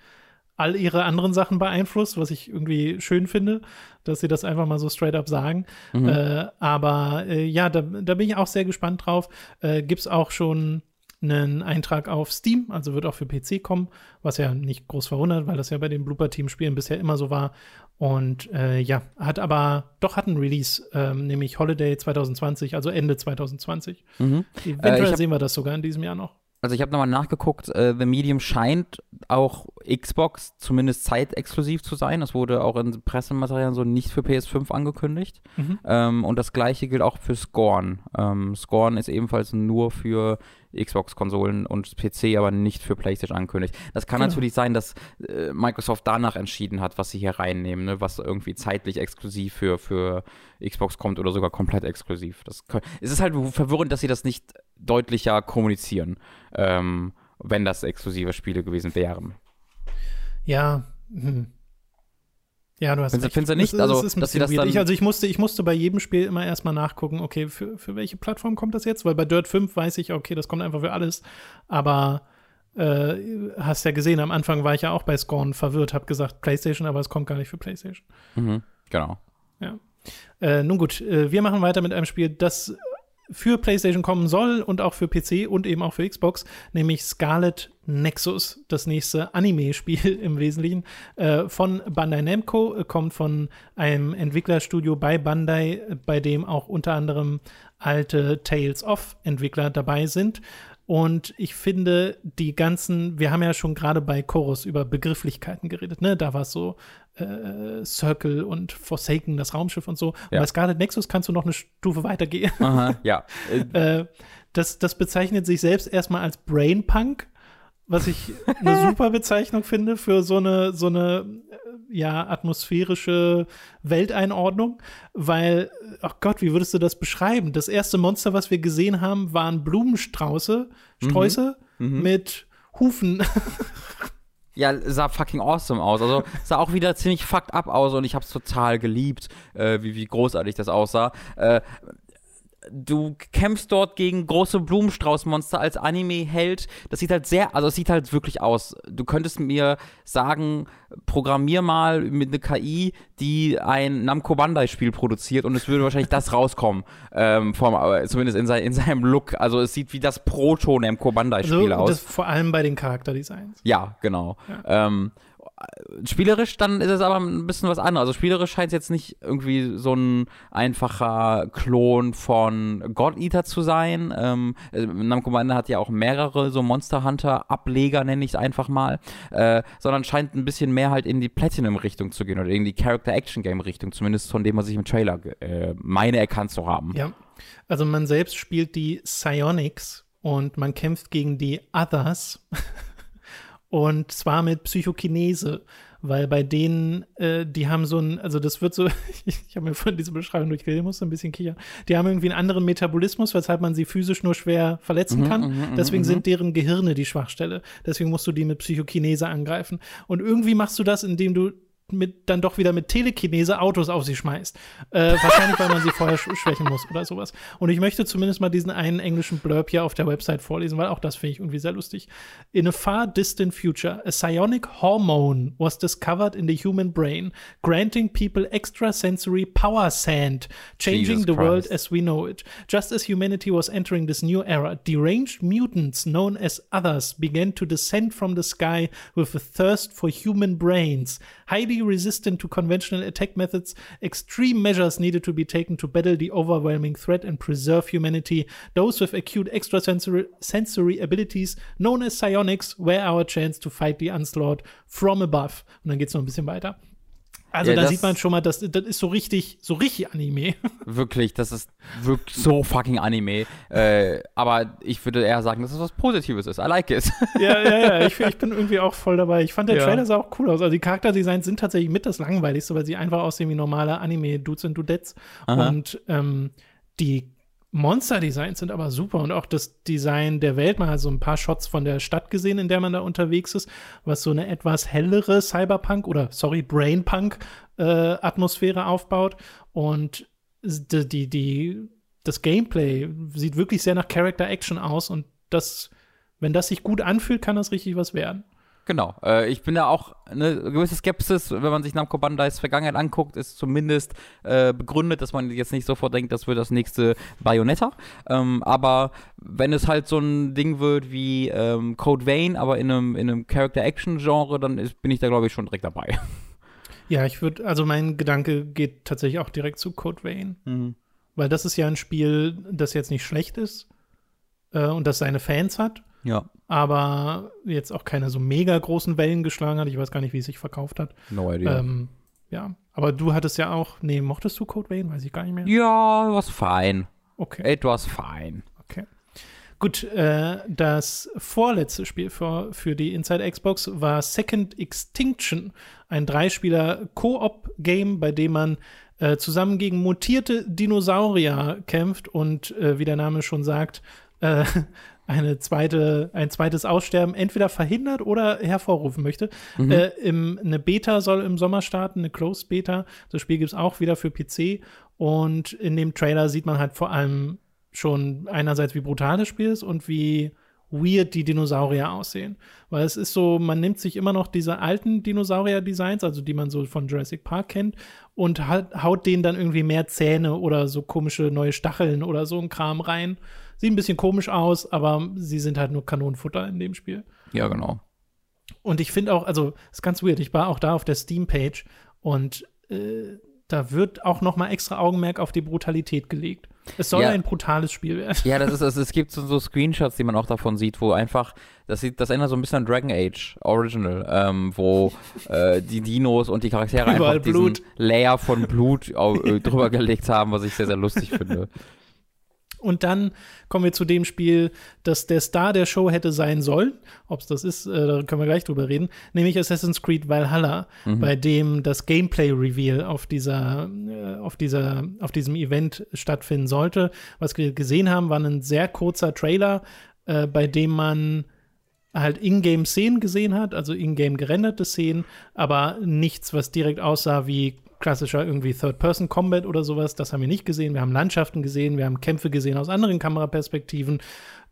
all ihre anderen Sachen beeinflusst, was ich irgendwie schön finde, dass sie das einfach mal so straight up sagen. Mhm. Äh, aber äh, ja, da, da, bin ich auch sehr gespannt drauf. Äh, Gibt es auch schon einen Eintrag auf Steam, also wird auch für PC kommen, was ja nicht groß verwundert, weil das ja bei den Blooper-Team-Spielen bisher immer so war. Und äh, ja, hat aber doch hat ein Release, ähm, nämlich Holiday 2020, also Ende 2020. Mhm. Eventuell äh, sehen wir das sogar in diesem Jahr noch also ich habe nochmal nachgeguckt, äh, The Medium scheint auch Xbox zumindest zeitexklusiv zu sein. Das wurde auch in Pressematerialien so nicht für PS5 angekündigt. Mhm. Ähm, und das gleiche gilt auch für Scorn. Ähm, Scorn ist ebenfalls nur für Xbox-Konsolen und PC, aber nicht für PlayStation angekündigt. Das kann genau. natürlich sein, dass äh, Microsoft danach entschieden hat, was sie hier reinnehmen, ne? was irgendwie zeitlich exklusiv für, für Xbox kommt oder sogar komplett exklusiv. Das es ist halt verwirrend, dass sie das nicht deutlicher kommunizieren, ähm, wenn das exklusive Spiele gewesen wären. Ja, hm. Ja, du hast findest, Findest du nicht? Also, das dass sie das dann ich, also ich musste, ich musste bei jedem Spiel immer erstmal nachgucken, okay, für, für welche Plattform kommt das jetzt? Weil bei Dirt 5 weiß ich, okay, das kommt einfach für alles. Aber äh, hast ja gesehen, am Anfang war ich ja auch bei Scorn verwirrt, hab gesagt PlayStation, aber es kommt gar nicht für PlayStation. Mhm, genau. Ja. Äh, nun gut, äh, wir machen weiter mit einem Spiel, das für PlayStation kommen soll und auch für PC und eben auch für Xbox, nämlich Scarlet Nexus, das nächste Anime-Spiel im Wesentlichen äh, von Bandai Namco, äh, kommt von einem Entwicklerstudio bei Bandai, bei dem auch unter anderem alte Tales of Entwickler dabei sind. Und ich finde, die ganzen, wir haben ja schon gerade bei Chorus über Begrifflichkeiten geredet, ne? Da war es so äh, Circle und Forsaken, das Raumschiff und so. Ja. Und bei Scarlet Nexus kannst du noch eine Stufe weitergehen. Aha, ja. äh, das, das bezeichnet sich selbst erstmal als Brainpunk, was ich eine super Bezeichnung finde für so eine, so eine ja, atmosphärische Welteinordnung, weil, ach Gott, wie würdest du das beschreiben? Das erste Monster, was wir gesehen haben, waren Blumenstrauße, Sträuße mhm. Mhm. mit Hufen. Ja, sah fucking awesome aus. Also sah auch wieder ziemlich fucked up aus und ich hab's total geliebt, äh, wie, wie großartig das aussah. Äh, du kämpfst dort gegen große Blumenstraußmonster als Anime-Held. Das sieht halt sehr, also es sieht halt wirklich aus. Du könntest mir sagen, programmier mal mit einer KI, die ein Namco Bandai-Spiel produziert und es würde wahrscheinlich das rauskommen. Ähm, vom, äh, zumindest in, sein, in, seinem Look. Also es sieht wie das Proto-Namco Bandai-Spiel also, aus. Vor allem bei den Charakterdesigns. Ja, genau. Ja. Ähm, Spielerisch dann ist es aber ein bisschen was anderes. Also spielerisch scheint es jetzt nicht irgendwie so ein einfacher Klon von God Eater zu sein. Ähm, äh, Namco Bandai hat ja auch mehrere so Monster Hunter Ableger, nenne ich es einfach mal, äh, sondern scheint ein bisschen mehr halt in die Platinum-Richtung zu gehen oder in die Character-Action-Game-Richtung, zumindest von dem, was ich im Trailer äh, meine erkannt zu haben. Ja, also man selbst spielt die Psionics und man kämpft gegen die Others. Und zwar mit Psychokinese. weil bei denen, äh, die haben so ein, also das wird so, ich, ich habe mir von dieser Beschreibung durchgelesen, muss so ein bisschen kichern, die haben irgendwie einen anderen Metabolismus, weshalb man sie physisch nur schwer verletzen mhm, kann. Mhm, mhm, Deswegen mhm. sind deren Gehirne die Schwachstelle. Deswegen musst du die mit Psychokinese angreifen. Und irgendwie machst du das, indem du mit, dann doch wieder mit Telekinese Autos auf sie schmeißt. Äh, wahrscheinlich, weil man sie vorher sch schwächen muss oder sowas. Und ich möchte zumindest mal diesen einen englischen Blurb hier auf der Website vorlesen, weil auch das finde ich irgendwie sehr lustig. In a far distant future, a psionic hormone was discovered in the human brain, granting people extrasensory power sand, changing Jesus the Christ. world as we know it. Just as humanity was entering this new era, deranged mutants known as others began to descend from the sky with a thirst for human brains. Highly resistant to conventional attack methods, extreme measures needed to be taken to battle the overwhelming threat and preserve humanity. Those with acute extrasensory sensory abilities, known as psionics, were our chance to fight the onslaught from above. Und dann geht es noch ein bisschen weiter. Also ja, da sieht man schon mal, das, das ist so richtig, so richtig Anime. Wirklich, das ist wirklich so fucking Anime. Äh, aber ich würde eher sagen, dass es was Positives ist. I like it. Ja, ja, ja. Ich, ich bin irgendwie auch voll dabei. Ich fand der ja. Trailer sah auch cool aus. Also die Charakterdesigns sind tatsächlich mit das langweiligste, weil sie einfach aussehen wie normale Anime-Dudes und Dudettes. Und ähm, die Monster-Designs sind aber super und auch das Design der Welt. Man hat so ein paar Shots von der Stadt gesehen, in der man da unterwegs ist, was so eine etwas hellere Cyberpunk oder, sorry, Brainpunk-Atmosphäre äh, aufbaut. Und die, die, die, das Gameplay sieht wirklich sehr nach Character Action aus und das, wenn das sich gut anfühlt, kann das richtig was werden. Genau. Äh, ich bin da auch eine gewisse Skepsis, wenn man sich Namco Bandai's Vergangenheit anguckt, ist zumindest äh, begründet, dass man jetzt nicht sofort denkt, das wird das nächste Bayonetta. Ähm, aber wenn es halt so ein Ding wird wie ähm, Code Vein, aber in einem, in einem Character-Action-Genre, dann ist, bin ich da, glaube ich, schon direkt dabei. Ja, ich würde, also mein Gedanke geht tatsächlich auch direkt zu Code Vein. Mhm. Weil das ist ja ein Spiel, das jetzt nicht schlecht ist äh, und das seine Fans hat. Ja aber jetzt auch keine so mega großen Wellen geschlagen hat. Ich weiß gar nicht, wie es sich verkauft hat. No idea. Ähm, ja, aber du hattest ja auch, nee, mochtest du Code Vein? Weiß ich gar nicht mehr. Ja, was fein. Okay. It was fine. Okay. Gut, äh, das vorletzte Spiel für, für die Inside Xbox war Second Extinction, ein Dreispieler-Koop-Game, bei dem man äh, zusammen gegen mutierte Dinosaurier kämpft und, äh, wie der Name schon sagt, äh, eine zweite, ein zweites Aussterben entweder verhindert oder hervorrufen möchte. Mhm. Äh, im, eine Beta soll im Sommer starten, eine Closed Beta. Das Spiel gibt es auch wieder für PC. Und in dem Trailer sieht man halt vor allem schon einerseits, wie brutal das Spiel ist und wie weird die Dinosaurier aussehen. Weil es ist so, man nimmt sich immer noch diese alten Dinosaurier-Designs, also die man so von Jurassic Park kennt, und haut denen dann irgendwie mehr Zähne oder so komische neue Stacheln oder so ein Kram rein. Sieht ein bisschen komisch aus, aber sie sind halt nur Kanonenfutter in dem Spiel. Ja, genau. Und ich finde auch, also, ist ganz weird. Ich war auch da auf der Steam-Page und äh, da wird auch noch mal extra Augenmerk auf die Brutalität gelegt. Es soll ja. ein brutales Spiel werden. Ja, das ist, also, es gibt so, so, Screenshots, die man auch davon sieht, wo einfach, das sieht, das erinnert so ein bisschen an Dragon Age Original, ähm, wo äh, die Dinos und die Charaktere Überall einfach diesen Blut. Layer von Blut äh, drüber gelegt haben, was ich sehr, sehr lustig finde. Und dann kommen wir zu dem Spiel, das der Star der Show hätte sein sollen. Ob es das ist, äh, da können wir gleich drüber reden. Nämlich Assassin's Creed Valhalla, mhm. bei dem das Gameplay-Reveal auf dieser, äh, auf dieser, auf diesem Event stattfinden sollte. Was wir gesehen haben, war ein sehr kurzer Trailer, äh, bei dem man halt Ingame-Szenen gesehen hat, also Ingame gerenderte Szenen, aber nichts, was direkt aussah wie klassischer irgendwie Third-Person-Combat oder sowas. Das haben wir nicht gesehen. Wir haben Landschaften gesehen, wir haben Kämpfe gesehen aus anderen Kameraperspektiven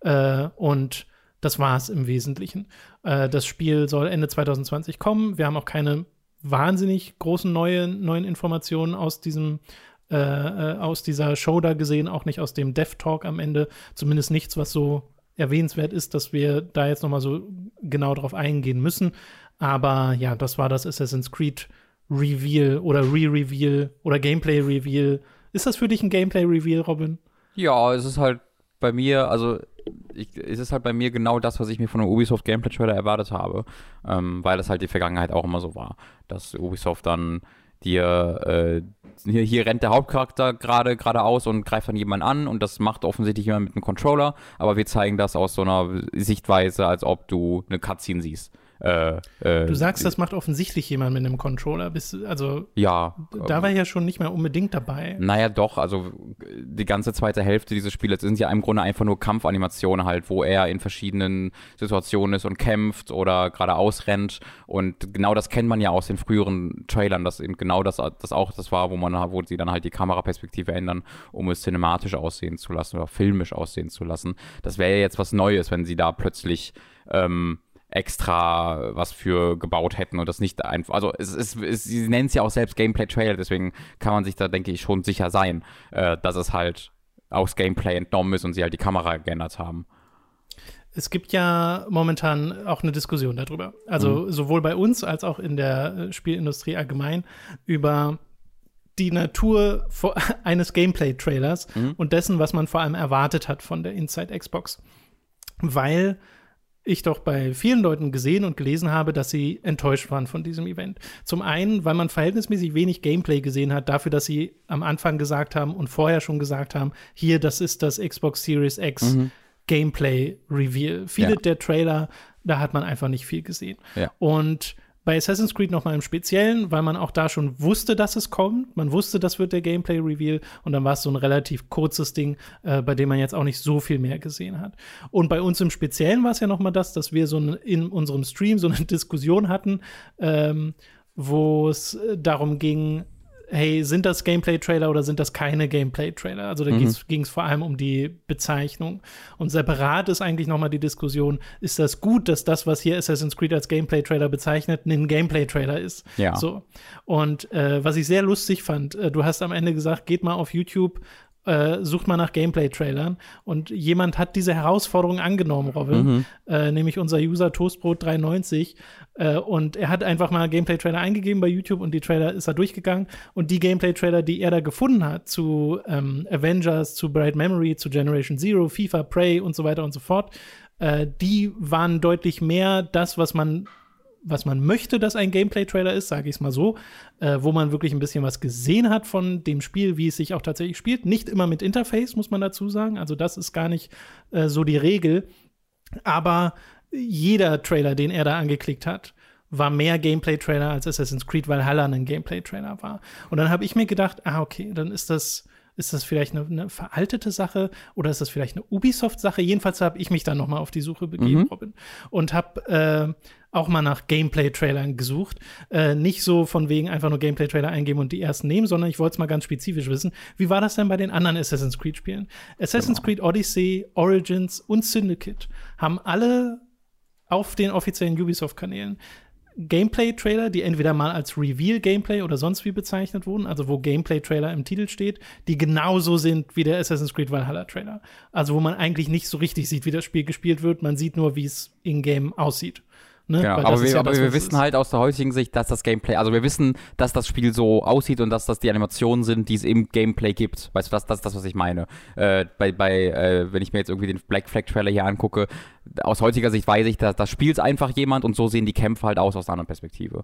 äh, und das war es im Wesentlichen. Äh, das Spiel soll Ende 2020 kommen. Wir haben auch keine wahnsinnig großen neue, neuen Informationen aus diesem äh, äh, aus dieser Show da gesehen, auch nicht aus dem Dev Talk am Ende. Zumindest nichts, was so erwähnenswert ist, dass wir da jetzt noch mal so genau drauf eingehen müssen. Aber ja, das war das Assassin's Creed Reveal oder Re-Reveal oder Gameplay-Reveal. Ist das für dich ein Gameplay-Reveal, Robin? Ja, es ist halt bei mir, also ich, es ist halt bei mir genau das, was ich mir von einem Ubisoft Gameplay Trailer erwartet habe, ähm, weil das halt die Vergangenheit auch immer so war, dass Ubisoft dann dir äh, hier, hier, rennt der Hauptcharakter gerade geradeaus und greift dann jemanden an und das macht offensichtlich jemand mit einem Controller, aber wir zeigen das aus so einer Sichtweise, als ob du eine Cutscene siehst. Äh, äh, du sagst, das macht offensichtlich jemand mit einem Controller. Bis, also ja. Da war ja schon nicht mehr unbedingt dabei. Naja, doch. Also die ganze zweite Hälfte dieses Spiels sind ja im Grunde einfach nur Kampfanimationen halt, wo er in verschiedenen Situationen ist und kämpft oder gerade ausrennt. Und genau das kennt man ja aus den früheren Trailern, dass eben genau das, das auch das war, wo man, wo sie dann halt die Kameraperspektive ändern, um es cinematisch aussehen zu lassen oder filmisch aussehen zu lassen. Das wäre ja jetzt was Neues, wenn sie da plötzlich ähm, extra was für gebaut hätten und das nicht einfach. Also es, es, es, sie nennen es ja auch selbst Gameplay-Trailer, deswegen kann man sich da, denke ich, schon sicher sein, äh, dass es halt aus Gameplay entnommen ist und sie halt die Kamera geändert haben. Es gibt ja momentan auch eine Diskussion darüber. Also mhm. sowohl bei uns als auch in der äh, Spielindustrie allgemein über die Natur eines Gameplay-Trailers mhm. und dessen, was man vor allem erwartet hat von der Inside Xbox. Weil ich doch bei vielen Leuten gesehen und gelesen habe, dass sie enttäuscht waren von diesem Event. Zum einen, weil man verhältnismäßig wenig Gameplay gesehen hat, dafür, dass sie am Anfang gesagt haben und vorher schon gesagt haben, hier, das ist das Xbox Series X mhm. Gameplay Reveal. Viele ja. der Trailer, da hat man einfach nicht viel gesehen. Ja. Und bei Assassin's Creed noch mal im Speziellen, weil man auch da schon wusste, dass es kommt. Man wusste, das wird der Gameplay-Reveal und dann war es so ein relativ kurzes Ding, äh, bei dem man jetzt auch nicht so viel mehr gesehen hat. Und bei uns im Speziellen war es ja noch mal das, dass wir so eine, in unserem Stream so eine Diskussion hatten, ähm, wo es äh, darum ging, hey, sind das Gameplay-Trailer oder sind das keine Gameplay-Trailer? Also da mhm. ging es vor allem um die Bezeichnung. Und separat ist eigentlich noch mal die Diskussion, ist das gut, dass das, was hier Assassin's Creed als Gameplay-Trailer bezeichnet, ein Gameplay-Trailer ist? Ja. So. Und äh, was ich sehr lustig fand, äh, du hast am Ende gesagt, geht mal auf YouTube äh, sucht mal nach Gameplay-Trailern. Und jemand hat diese Herausforderung angenommen, Robin, mhm. äh, nämlich unser User Toastbrot93. Äh, und er hat einfach mal Gameplay-Trailer eingegeben bei YouTube und die Trailer ist er durchgegangen. Und die Gameplay-Trailer, die er da gefunden hat zu ähm, Avengers, zu Bright Memory, zu Generation Zero, FIFA, Prey und so weiter und so fort, äh, die waren deutlich mehr das, was man was man möchte, dass ein Gameplay-Trailer ist, sage ich es mal so, äh, wo man wirklich ein bisschen was gesehen hat von dem Spiel, wie es sich auch tatsächlich spielt. Nicht immer mit Interface, muss man dazu sagen. Also das ist gar nicht äh, so die Regel. Aber jeder Trailer, den er da angeklickt hat, war mehr Gameplay-Trailer als Assassin's Creed Valhalla ein Gameplay-Trailer war. Und dann habe ich mir gedacht, ah, okay, dann ist das ist das vielleicht eine, eine veraltete Sache oder ist das vielleicht eine Ubisoft-Sache? Jedenfalls habe ich mich dann noch mal auf die Suche begeben, mhm. Robin, und habe äh, auch mal nach Gameplay-Trailern gesucht. Äh, nicht so von wegen einfach nur Gameplay-Trailer eingeben und die ersten nehmen, sondern ich wollte es mal ganz spezifisch wissen. Wie war das denn bei den anderen Assassin's Creed-Spielen? Assassin's genau. Creed Odyssey, Origins und Syndicate haben alle auf den offiziellen Ubisoft-Kanälen Gameplay-Trailer, die entweder mal als Reveal-Gameplay oder sonst wie bezeichnet wurden, also wo Gameplay-Trailer im Titel steht, die genauso sind wie der Assassin's Creed Valhalla-Trailer. Also wo man eigentlich nicht so richtig sieht, wie das Spiel gespielt wird, man sieht nur, wie es in-game aussieht. Ne? Genau, aber, wir, ja aber das, wir wissen halt aus der heutigen Sicht, dass das Gameplay, also wir wissen, dass das Spiel so aussieht und dass das die Animationen sind, die es im Gameplay gibt. Weißt du, das, das ist das, was ich meine. Äh, bei, bei äh, wenn ich mir jetzt irgendwie den Black Flag Trailer hier angucke, aus heutiger Sicht weiß ich, dass das spielt einfach jemand und so sehen die Kämpfe halt aus aus einer anderen Perspektive.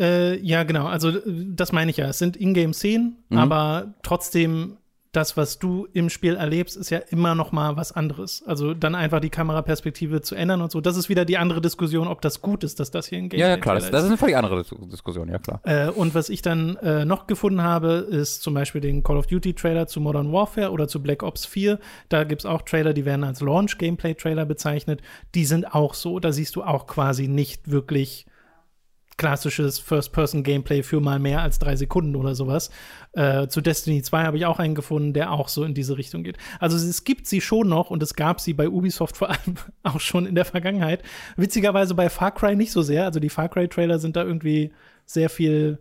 Äh, ja, genau. Also das meine ich ja. Es sind Ingame-Szenen, mhm. aber trotzdem das, was du im Spiel erlebst, ist ja immer noch mal was anderes. Also dann einfach die Kameraperspektive zu ändern und so. Das ist wieder die andere Diskussion, ob das gut ist, dass das hier ein Game ist. Ja, ja, klar, das, das, ist eine völlig andere Diskussion, ja klar. Äh, und was ich dann äh, noch gefunden habe, ist zum Beispiel den Call of Duty Trailer zu Modern Warfare oder zu Black Ops 4. Da gibt es auch Trailer, die werden als Launch-Gameplay-Trailer bezeichnet. Die sind auch so. Da siehst du auch quasi nicht wirklich klassisches First-Person-Gameplay für mal mehr als drei Sekunden oder sowas. Äh, zu Destiny 2 habe ich auch einen gefunden, der auch so in diese Richtung geht. Also es gibt sie schon noch und es gab sie bei Ubisoft vor allem auch schon in der Vergangenheit. Witzigerweise bei Far Cry nicht so sehr. Also die Far Cry-Trailer sind da irgendwie sehr viel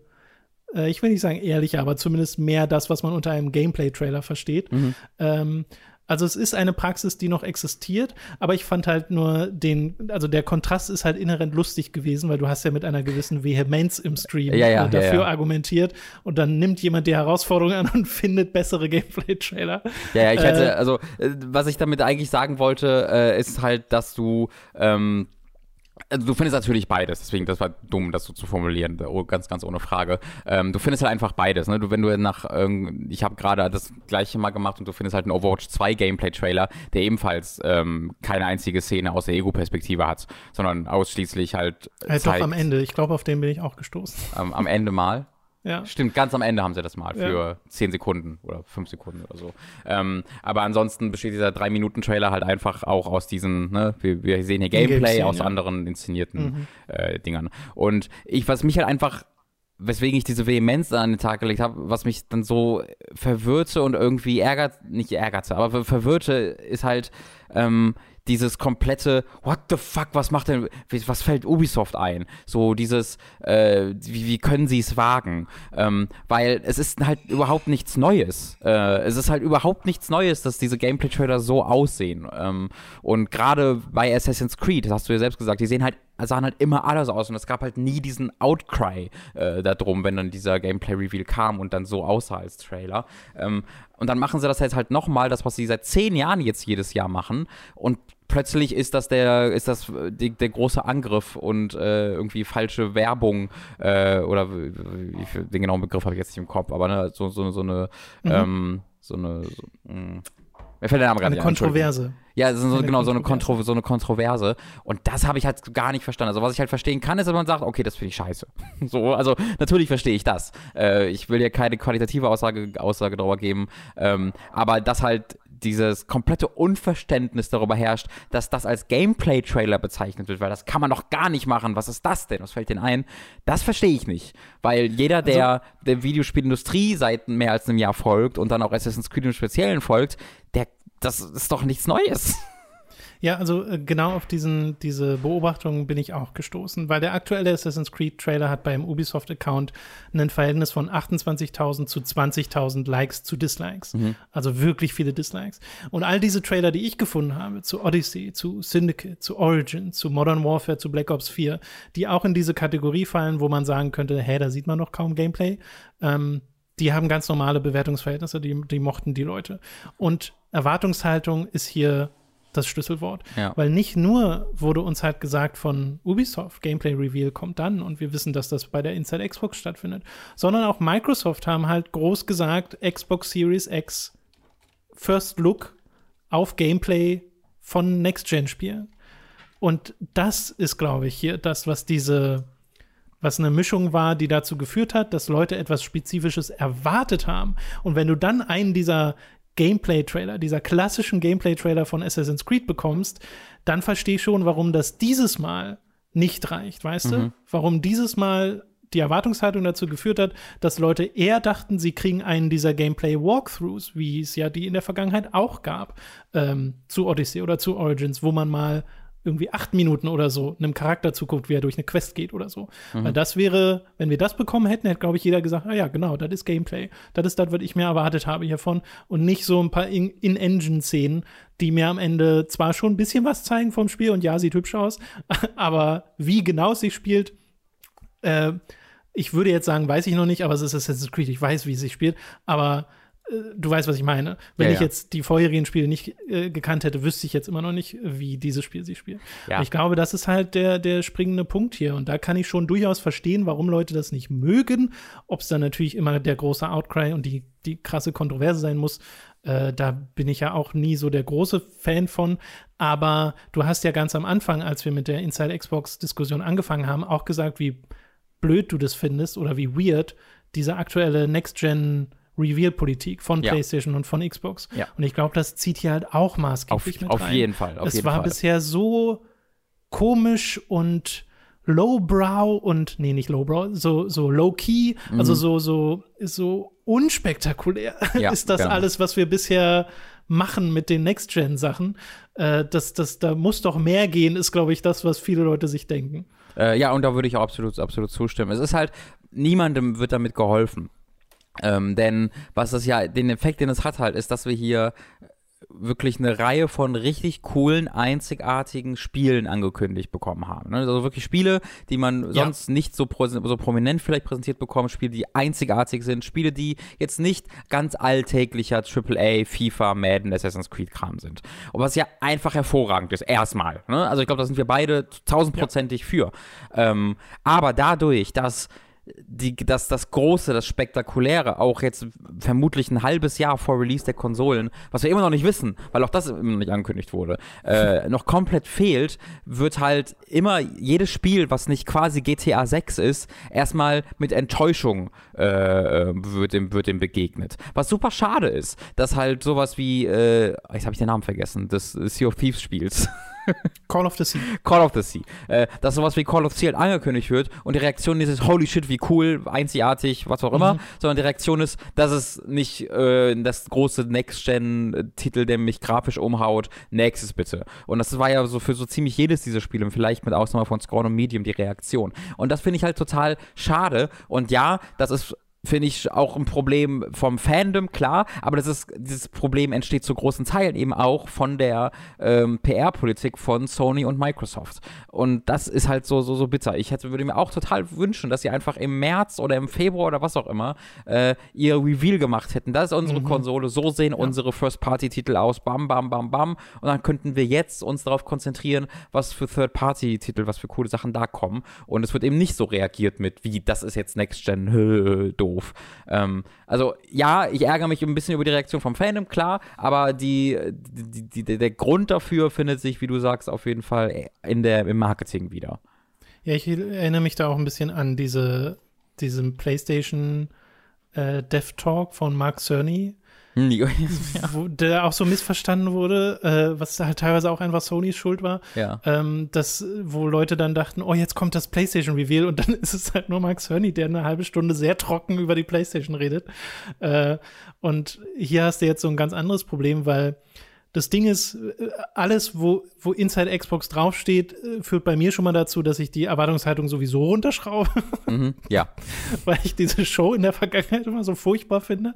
äh, ich will nicht sagen ehrlicher, aber zumindest mehr das, was man unter einem Gameplay-Trailer versteht. Mhm. Ähm, also es ist eine Praxis, die noch existiert, aber ich fand halt nur den, also der Kontrast ist halt inhärent lustig gewesen, weil du hast ja mit einer gewissen Vehemenz im Stream ja, ja, äh, dafür ja, argumentiert und dann nimmt jemand die Herausforderung an und findet bessere Gameplay-Trailer. Ja, ja, ich hätte, äh, also äh, was ich damit eigentlich sagen wollte, äh, ist halt, dass du ähm, Also du findest natürlich beides, deswegen, das war dumm, das so zu formulieren, oh, ganz, ganz ohne Frage. Ähm, du findest halt einfach beides, ne? Du, wenn du nach, ähm, ich habe gerade das gleiche mal gemacht und du findest halt einen Overwatch 2 Gameplay-Trailer, der ebenfalls ähm, keine einzige Szene aus der Ego-Perspektive hat, sondern ausschließlich halt. Halt doch am Ende, ich glaube, auf den bin ich auch gestoßen. am Ende mal. Ja. Stimmt, ganz am Ende haben sie das mal für ja. 10 Sekunden oder 5 Sekunden oder so. Ähm, aber ansonsten besteht dieser 3-Minuten-Trailer halt einfach auch aus diesen, ne, wir, wir sehen hier Gameplay aus ja. anderen inszenierten mhm. äh, Dingern. Und ich, was mich halt einfach weswegen ich diese Vehemenz an den Tag gelegt habe, was mich dann so verwirrte und irgendwie ärgert, nicht ärgerte, aber verwirrte, ist halt, ähm, dieses komplette What the fuck, was macht denn, was fällt Ubisoft ein? So dieses, äh, wie, wie können sie es wagen? Ähm, weil es ist halt überhaupt nichts Neues. Äh, es ist halt überhaupt nichts Neues, dass diese Gameplay-Trailer so aussehen. Ähm, und gerade bei Assassin's Creed, das hast du ja selbst gesagt, die sehen halt sahen halt immer alles aus und es gab halt nie diesen Outcry äh, darum, wenn dann dieser Gameplay-Reveal kam und dann so aussah als Trailer. Ähm, und dann machen sie das jetzt halt nochmal, das, was sie seit zehn Jahren jetzt jedes Jahr machen. Und plötzlich ist das der, ist das die, der große Angriff und äh, irgendwie falsche Werbung äh, oder den genauen Begriff habe ich jetzt nicht im Kopf, aber ne, so, so, so eine, mhm. ähm, so eine, so, mh, mir fällt der Name gerade nicht Kontroverse. Ja, so, so, genau, so eine, Kontro so eine Kontroverse. Und das habe ich halt gar nicht verstanden. Also, was ich halt verstehen kann, ist, dass man sagt, okay, das finde ich scheiße. so, also, natürlich verstehe ich das. Äh, ich will ja keine qualitative Aussage, Aussage darüber geben. Ähm, aber dass halt dieses komplette Unverständnis darüber herrscht, dass das als Gameplay-Trailer bezeichnet wird, weil das kann man doch gar nicht machen. Was ist das denn? Was fällt denn ein? Das verstehe ich nicht. Weil jeder, der also, der Videospielindustrie seit mehr als einem Jahr folgt und dann auch Assassin's Creed im Speziellen folgt, der das ist doch nichts Neues. Ja, also äh, genau auf diesen, diese Beobachtung bin ich auch gestoßen, weil der aktuelle Assassin's Creed Trailer hat beim Ubisoft-Account ein Verhältnis von 28.000 zu 20.000 Likes zu Dislikes. Mhm. Also wirklich viele Dislikes. Und all diese Trailer, die ich gefunden habe, zu Odyssey, zu Syndicate, zu Origin, zu Modern Warfare, zu Black Ops 4, die auch in diese Kategorie fallen, wo man sagen könnte, hä, da sieht man noch kaum Gameplay. Ähm, die haben ganz normale Bewertungsverhältnisse, die, die mochten die Leute. Und Erwartungshaltung ist hier das Schlüsselwort. Ja. Weil nicht nur wurde uns halt gesagt von Ubisoft, Gameplay Reveal kommt dann und wir wissen, dass das bei der Inside Xbox stattfindet, sondern auch Microsoft haben halt groß gesagt, Xbox Series X First Look auf Gameplay von Next-Gen-Spielen. Und das ist, glaube ich, hier das, was diese, was eine Mischung war, die dazu geführt hat, dass Leute etwas Spezifisches erwartet haben. Und wenn du dann einen dieser Gameplay-Trailer, dieser klassischen Gameplay-Trailer von Assassin's Creed bekommst, dann verstehe ich schon, warum das dieses Mal nicht reicht, weißt mhm. du? Warum dieses Mal die Erwartungshaltung dazu geführt hat, dass Leute eher dachten, sie kriegen einen dieser Gameplay-Walkthroughs, wie es ja die in der Vergangenheit auch gab, ähm, zu Odyssey oder zu Origins, wo man mal irgendwie acht Minuten oder so einem Charakter zuguckt, wie er durch eine Quest geht oder so. Mhm. Weil das wäre, wenn wir das bekommen hätten, hätte, glaube ich, jeder gesagt, ah ja, genau, das ist Gameplay. Das ist das, was ich mir erwartet habe hiervon. Und nicht so ein paar In-Engine-Szenen, die mir am Ende zwar schon ein bisschen was zeigen vom Spiel und ja, sieht hübsch aus, aber wie genau es sich spielt, äh, ich würde jetzt sagen, weiß ich noch nicht, aber es ist Assassin's Creed, ich weiß, wie es sich spielt, aber du weißt, was ich meine. Wenn ja, ich ja. jetzt die vorherigen Spiele nicht äh, gekannt hätte, wüsste ich jetzt immer noch nicht, wie dieses Spiel sich spielt. Ja. Ich glaube, das ist halt der, der springende Punkt hier. Und da kann ich schon durchaus verstehen, warum Leute das nicht mögen. Ob es dann natürlich immer der große Outcry und die, die krasse Kontroverse sein muss, äh, da bin ich ja auch nie so der große Fan von. Aber du hast ja ganz am Anfang, als wir mit der Inside Xbox-Diskussion angefangen haben, auch gesagt, wie blöd du das findest oder wie weird diese aktuelle Next-Gen- Reveal-Politik von ja. PlayStation und von Xbox. Ja. Und ich glaube, das zieht hier halt auch maßgeblich auf, mit auf rein. Jeden Fall, auf es jeden war Fall. bisher so komisch und lowbrow und nee, nicht lowbrow, so so low key, mhm. also so so so unspektakulär ja, ist das genau. alles, was wir bisher machen mit den Next Gen Sachen. Äh, das das da muss doch mehr gehen, ist glaube ich das, was viele Leute sich denken. Äh, ja, und da würde ich auch absolut absolut zustimmen. Es ist halt niemandem wird damit geholfen. Ähm, denn was das ja, den Effekt, den es hat halt, ist, dass wir hier wirklich eine Reihe von richtig coolen, einzigartigen Spielen angekündigt bekommen haben. Ne? Also wirklich Spiele, die man ja. sonst nicht so, so prominent vielleicht präsentiert bekommt, Spiele, die einzigartig sind, Spiele, die jetzt nicht ganz alltäglicher AAA, FIFA, Madden, Assassin's Creed Kram sind. Und was ja einfach hervorragend ist, erstmal. Ne? Also ich glaube, da sind wir beide tausendprozentig ja. für. Ähm, aber dadurch, dass die, das, das Große, das Spektakuläre, auch jetzt vermutlich ein halbes Jahr vor Release der Konsolen, was wir immer noch nicht wissen, weil auch das immer noch nicht angekündigt wurde, äh, noch komplett fehlt, wird halt immer jedes Spiel, was nicht quasi GTA 6 ist, erstmal mit Enttäuschung äh, äh, wird, dem, wird dem begegnet. Was super schade ist, dass halt sowas wie, äh, jetzt habe ich den Namen vergessen, des Sea of Thieves Spiels. Call of the Sea. Call of the Sea. Äh, dass sowas wie Call of the Sea halt angekündigt wird und die Reaktion ist, holy shit, wie cool, einzigartig, was auch immer, mhm. sondern die Reaktion ist, dass es nicht äh, das große Next-Gen-Titel, der mich grafisch umhaut, nächstes bitte. Und das war ja so für so ziemlich jedes dieser Spiele, vielleicht mit Ausnahme von Scroll und Medium, die Reaktion. Und das finde ich halt total schade. Und ja, das ist finde ich auch ein Problem vom Fandom, klar, aber das ist, dieses Problem entsteht zu großen Teilen eben auch von der ähm, PR-Politik von Sony und Microsoft. Und das ist halt so, so, so bitter. Ich hätte, würde mir auch total wünschen, dass sie einfach im März oder im Februar oder was auch immer äh, ihr Reveal gemacht hätten. Das ist unsere mhm. Konsole, so sehen ja. unsere First-Party-Titel aus, bam, bam, bam, bam. Und dann könnten wir jetzt uns darauf konzentrieren, was für Third-Party-Titel, was für coole Sachen da kommen. Und es wird eben nicht so reagiert mit, wie, das ist jetzt Next-Gen, doof doof. Ähm, also ja, ich ärgere mich ein bisschen über die Reaktion vom Fandom, klar, aber die, die, die, der Grund dafür findet sich, wie du sagst, auf jeden Fall in der, im Marketing wieder. Ja, ich erinnere mich da auch ein bisschen an diese, diesen PlayStation äh, Dev Talk von Mark Cerny. Wo der auch so missverstanden wurde, äh, was halt teilweise auch einfach Sonys Schuld war. Ja. Ähm, das, wo Leute dann dachten, oh, jetzt kommt das PlayStation Reveal und dann ist es halt nur Max Hörny, der eine halbe Stunde sehr trocken über die PlayStation redet. Äh, und hier hast du jetzt so ein ganz anderes Problem, weil das Ding ist, äh, alles, wo, wo Inside Xbox draufsteht, äh, führt bei mir schon mal dazu, dass ich die Erwartungshaltung sowieso runterschraube. Mhm, ja. Weil ich diese Show in der Vergangenheit immer so furchtbar finde.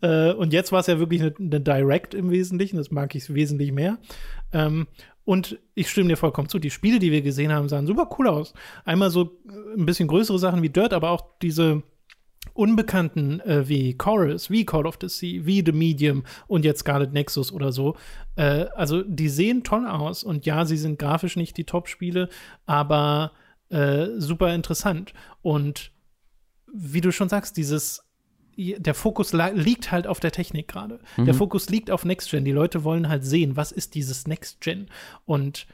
Äh, und jetzt war es ja wirklich eine, eine, Direct im Wesentlichen. Das mag ich wesentlich mehr. Ähm, und ich stimme dir vollkommen zu. Die Spiele, die wir gesehen haben, sahen super cool aus. Einmal so ein bisschen größere Sachen wie Dirt, aber auch diese Unbekannten äh, wie Chorus, wie Call of the Sea, wie The Medium und jetzt Scarlet Nexus oder so. Äh, also die sehen toll aus und ja, sie sind grafisch nicht die Top-Spiele, aber äh, super interessant. Und wie du schon sagst, dieses der Fokus liegt halt auf der Technik gerade. Mhm. Der Fokus liegt auf Next Gen. Die Leute wollen halt sehen, was ist dieses Next Gen und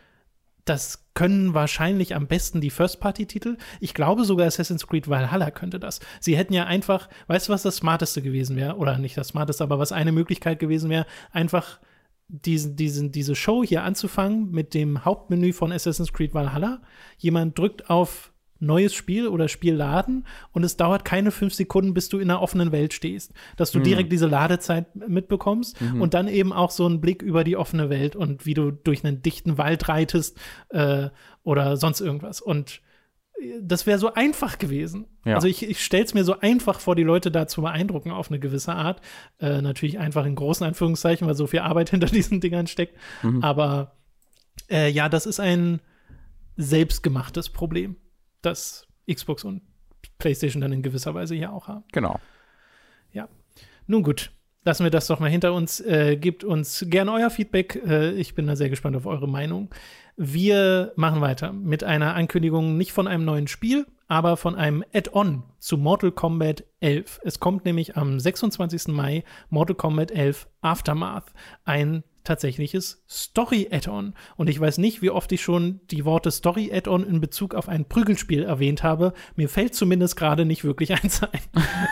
das können wahrscheinlich am besten die First-Party-Titel. Ich glaube sogar Assassin's Creed Valhalla könnte das. Sie hätten ja einfach, weißt du, was das Smarteste gewesen wäre? Oder nicht das Smarteste, aber was eine Möglichkeit gewesen wäre, einfach diesen, diesen, diese Show hier anzufangen mit dem Hauptmenü von Assassin's Creed Valhalla. Jemand drückt auf neues Spiel oder Spiel laden und es dauert keine fünf Sekunden, bis du in einer offenen Welt stehst. Dass du mhm. direkt diese Ladezeit mitbekommst mhm. und dann eben auch so einen Blick über die offene Welt und wie du durch einen dichten Wald reitest äh, oder sonst irgendwas. Und äh, das wäre so einfach gewesen. Ja. Also ich, ich stelle es mir so einfach vor, die Leute da zu beeindrucken auf eine gewisse Art. Äh, natürlich einfach in großen Anführungszeichen, weil so viel Arbeit hinter diesen Dingern steckt. Mhm. Aber äh, ja, das ist ein selbstgemachtes Problem das Xbox und PlayStation dann in gewisser Weise ja auch haben. Genau. Ja. Nun gut, lassen wir das doch mal hinter uns. Äh, gebt uns gerne euer Feedback. Äh, ich bin da sehr gespannt auf eure Meinung. Wir machen weiter mit einer Ankündigung nicht von einem neuen Spiel, aber von einem Add-on zu Mortal Kombat 11. Es kommt nämlich am 26. Mai Mortal Kombat 11 Aftermath, ein tatsächliches Story-Add-on. Und ich weiß nicht, wie oft ich schon die Worte Story-Add-on in Bezug auf ein Prügelspiel erwähnt habe. Mir fällt zumindest gerade nicht wirklich eins ein.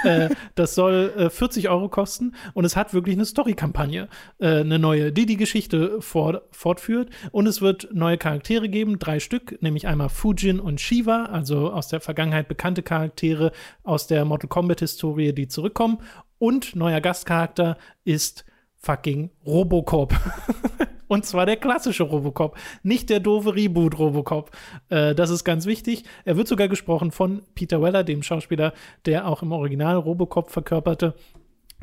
äh, das soll äh, 40 Euro kosten und es hat wirklich eine Story-Kampagne, äh, eine neue, die die Geschichte fort fortführt. Und es wird neue Charaktere geben, drei Stück, nämlich einmal Fujin und Shiva, also aus der Vergangenheit bekannte Charaktere aus der Mortal Kombat-Historie, die zurückkommen. Und neuer Gastcharakter ist fucking Robocop. Und zwar der klassische Robocop, nicht der doofe Reboot Robocop. Äh, das ist ganz wichtig. Er wird sogar gesprochen von Peter Weller, dem Schauspieler, der auch im Original Robocop verkörperte.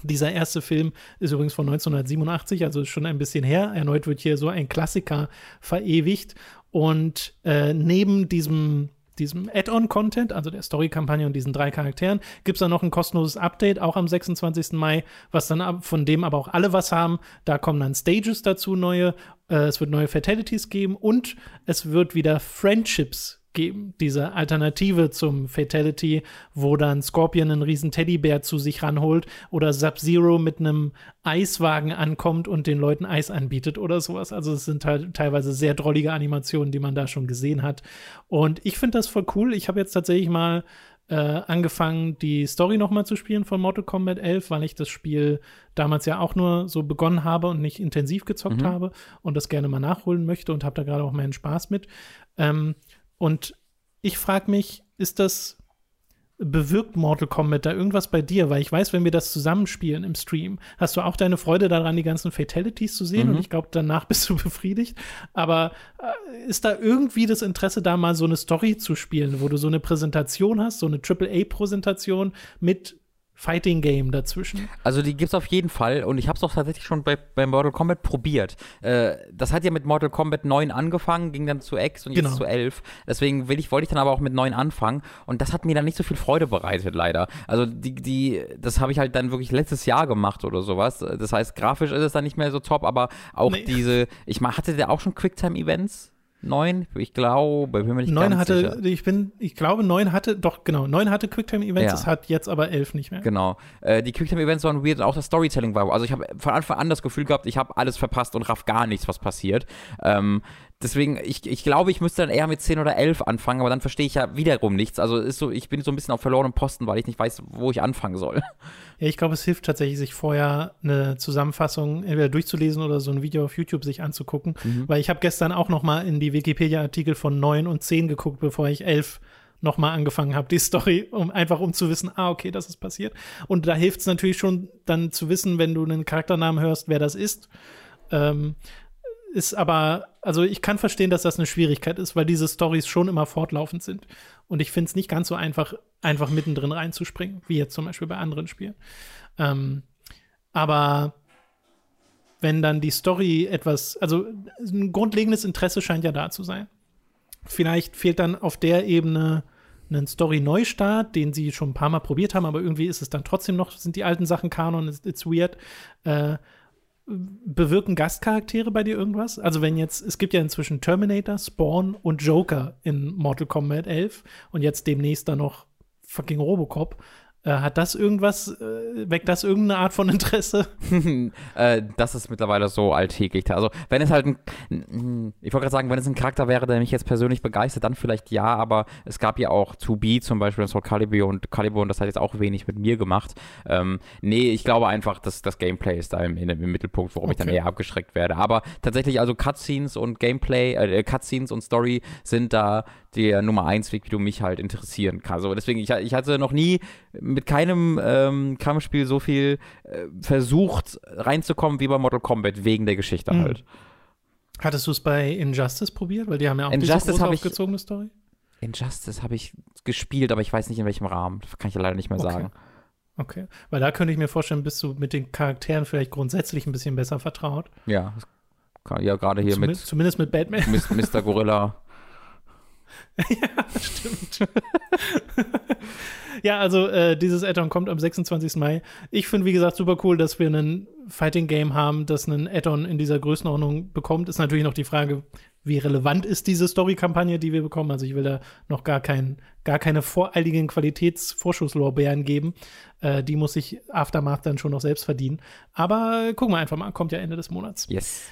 Dieser erste Film ist übrigens von 1987, also schon ein bisschen her. Erneut wird hier so ein Klassiker verewigt. Und äh, neben diesem diesem Add-on-Content, also der Story-Kampagne und diesen drei Charakteren, gibt es dann noch ein kostenloses Update, auch am 26. Mai, was dann von dem aber auch alle was haben. Da kommen dann Stages dazu, neue. Äh, es wird neue Fatalities geben und es wird wieder Friendships geben, diese Alternative zum Fatality, wo dann Scorpion einen riesen Teddybär zu sich ranholt oder Sub-Zero mit einem Eiswagen ankommt und den Leuten Eis anbietet oder sowas. Also es sind halt teilweise sehr drollige Animationen, die man da schon gesehen hat. Und ich finde das voll cool. Ich habe jetzt tatsächlich mal äh, angefangen, die Story nochmal zu spielen von Mortal Kombat 11, weil ich das Spiel damals ja auch nur so begonnen habe und nicht intensiv gezockt mhm. habe und das gerne mal nachholen möchte und habe da gerade auch meinen Spaß mit. Ähm, und ich frage mich, ist das bewirkt Mortal Kombat da irgendwas bei dir? Weil ich weiß, wenn wir das zusammenspielen im Stream, hast du auch deine Freude daran, die ganzen Fatalities zu sehen. Mhm. Und ich glaube, danach bist du befriedigt. Aber äh, ist da irgendwie das Interesse, da mal so eine Story zu spielen, wo du so eine Präsentation hast, so eine AAA-Präsentation mit Fighting Game dazwischen. Also die gibt es auf jeden Fall und ich habe es auch tatsächlich schon bei, bei Mortal Kombat probiert. Äh, das hat ja mit Mortal Kombat 9 angefangen, ging dann zu X und jetzt genau. zu 11. Deswegen will ich, wollte ich dann aber auch mit 9 anfangen und das hat mir dann nicht so viel Freude bereitet, leider. Also die, die, das habe ich halt dann wirklich letztes Jahr gemacht oder sowas. Das heißt, grafisch ist es dann nicht mehr so top, aber auch nee. diese, ich hatte der auch schon Quicktime-Events? Neun, ich glaube, bin mir nicht neun hatte, sicher. ich bin, ich glaube, neun hatte, doch, genau, neun hatte Quicktime-Events, ja. es hat jetzt aber elf nicht mehr. Genau. Äh, die Quicktime-Events waren weird, auch das Storytelling war, also ich habe von Anfang an das Gefühl gehabt, ich habe alles verpasst und raff gar nichts, was passiert. Ähm, deswegen, ich, ich glaube, ich müsste dann eher mit 10 oder 11 anfangen, aber dann verstehe ich ja wiederum nichts. Also ist so, ich bin so ein bisschen auf verlorenem Posten, weil ich nicht weiß, wo ich anfangen soll. Ja, ich glaube, es hilft tatsächlich, sich vorher eine Zusammenfassung entweder durchzulesen oder so ein Video auf YouTube sich anzugucken. Mhm. Weil ich habe gestern auch noch mal in die Wikipedia-Artikel von 9 und 10 geguckt, bevor ich 11 noch mal angefangen habe, die Story, um einfach um zu wissen, ah, okay, das ist passiert. Und da hilft es natürlich schon dann zu wissen, wenn du einen Charakternamen hörst, wer das ist. Ähm, ist aber, also ich kann verstehen, dass das eine Schwierigkeit ist, weil diese Stories schon immer fortlaufend sind. Und ich finde es nicht ganz so einfach, einfach mittendrin reinzuspringen, wie jetzt zum Beispiel bei anderen Spielen. Ähm, aber wenn dann die Story etwas, also ein grundlegendes Interesse scheint ja da zu sein. Vielleicht fehlt dann auf der Ebene ein Story-Neustart, den sie schon ein paar Mal probiert haben, aber irgendwie ist es dann trotzdem noch, sind die alten Sachen Kanon, it's, it's weird. Äh, bewirken Gastcharaktere bei dir irgendwas? Also wenn jetzt, es gibt ja inzwischen Terminator, Spawn und Joker in Mortal Kombat 11 und jetzt demnächst dann noch fucking Robocop. Äh, hat das irgendwas, äh, weckt das irgendeine Art von Interesse? äh, das ist mittlerweile so alltäglich. Also, wenn es halt ein, ich wollte gerade sagen, wenn es ein Charakter wäre, der mich jetzt persönlich begeistert, dann vielleicht ja, aber es gab ja auch 2B zum Beispiel in Soul Calibur und Calibur und das hat jetzt auch wenig mit mir gemacht. Ähm, nee, ich glaube einfach, dass das Gameplay ist da im, im Mittelpunkt, worum okay. ich dann eher abgeschreckt werde. Aber tatsächlich, also Cutscenes und Gameplay, äh, Cutscenes und Story sind da der Nummer 1 Weg, wie du mich halt interessieren kannst. Also deswegen, ich, ich hatte noch nie mit keinem ähm, Kampfspiel so viel äh, versucht reinzukommen wie bei Mortal Kombat, wegen der Geschichte mhm. halt. Hattest du es bei Injustice probiert? Weil die haben ja auch Injustice diese große aufgezogene ich, Story. Injustice habe ich gespielt, aber ich weiß nicht in welchem Rahmen. Das kann ich ja leider nicht mehr okay. sagen. Okay. Weil da könnte ich mir vorstellen, bist du mit den Charakteren vielleicht grundsätzlich ein bisschen besser vertraut. Ja, ja gerade hier zumindest, mit. Zumindest mit Batman. Mr. Gorilla. ja, stimmt. ja, also äh, dieses Add-on kommt am 26. Mai. Ich finde, wie gesagt, super cool, dass wir ein Fighting-Game haben, das einen Add-on in dieser Größenordnung bekommt. Ist natürlich noch die Frage, wie relevant ist diese Story-Kampagne, die wir bekommen. Also ich will da noch gar, kein, gar keine voreiligen Qualitätsvorschusslorbeeren geben. Äh, die muss sich Aftermath dann schon noch selbst verdienen. Aber gucken wir einfach mal, kommt ja Ende des Monats. Yes.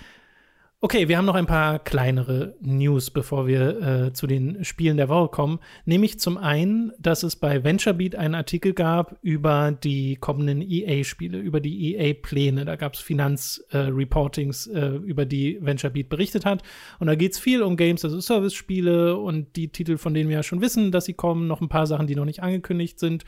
Okay, wir haben noch ein paar kleinere News, bevor wir äh, zu den Spielen der Woche kommen. Nämlich zum einen, dass es bei VentureBeat einen Artikel gab über die kommenden EA-Spiele, über die EA-Pläne. Da gab es Finanzreportings, äh, äh, über die VentureBeat berichtet hat. Und da geht es viel um Games, also Service-Spiele und die Titel, von denen wir ja schon wissen, dass sie kommen, noch ein paar Sachen, die noch nicht angekündigt sind.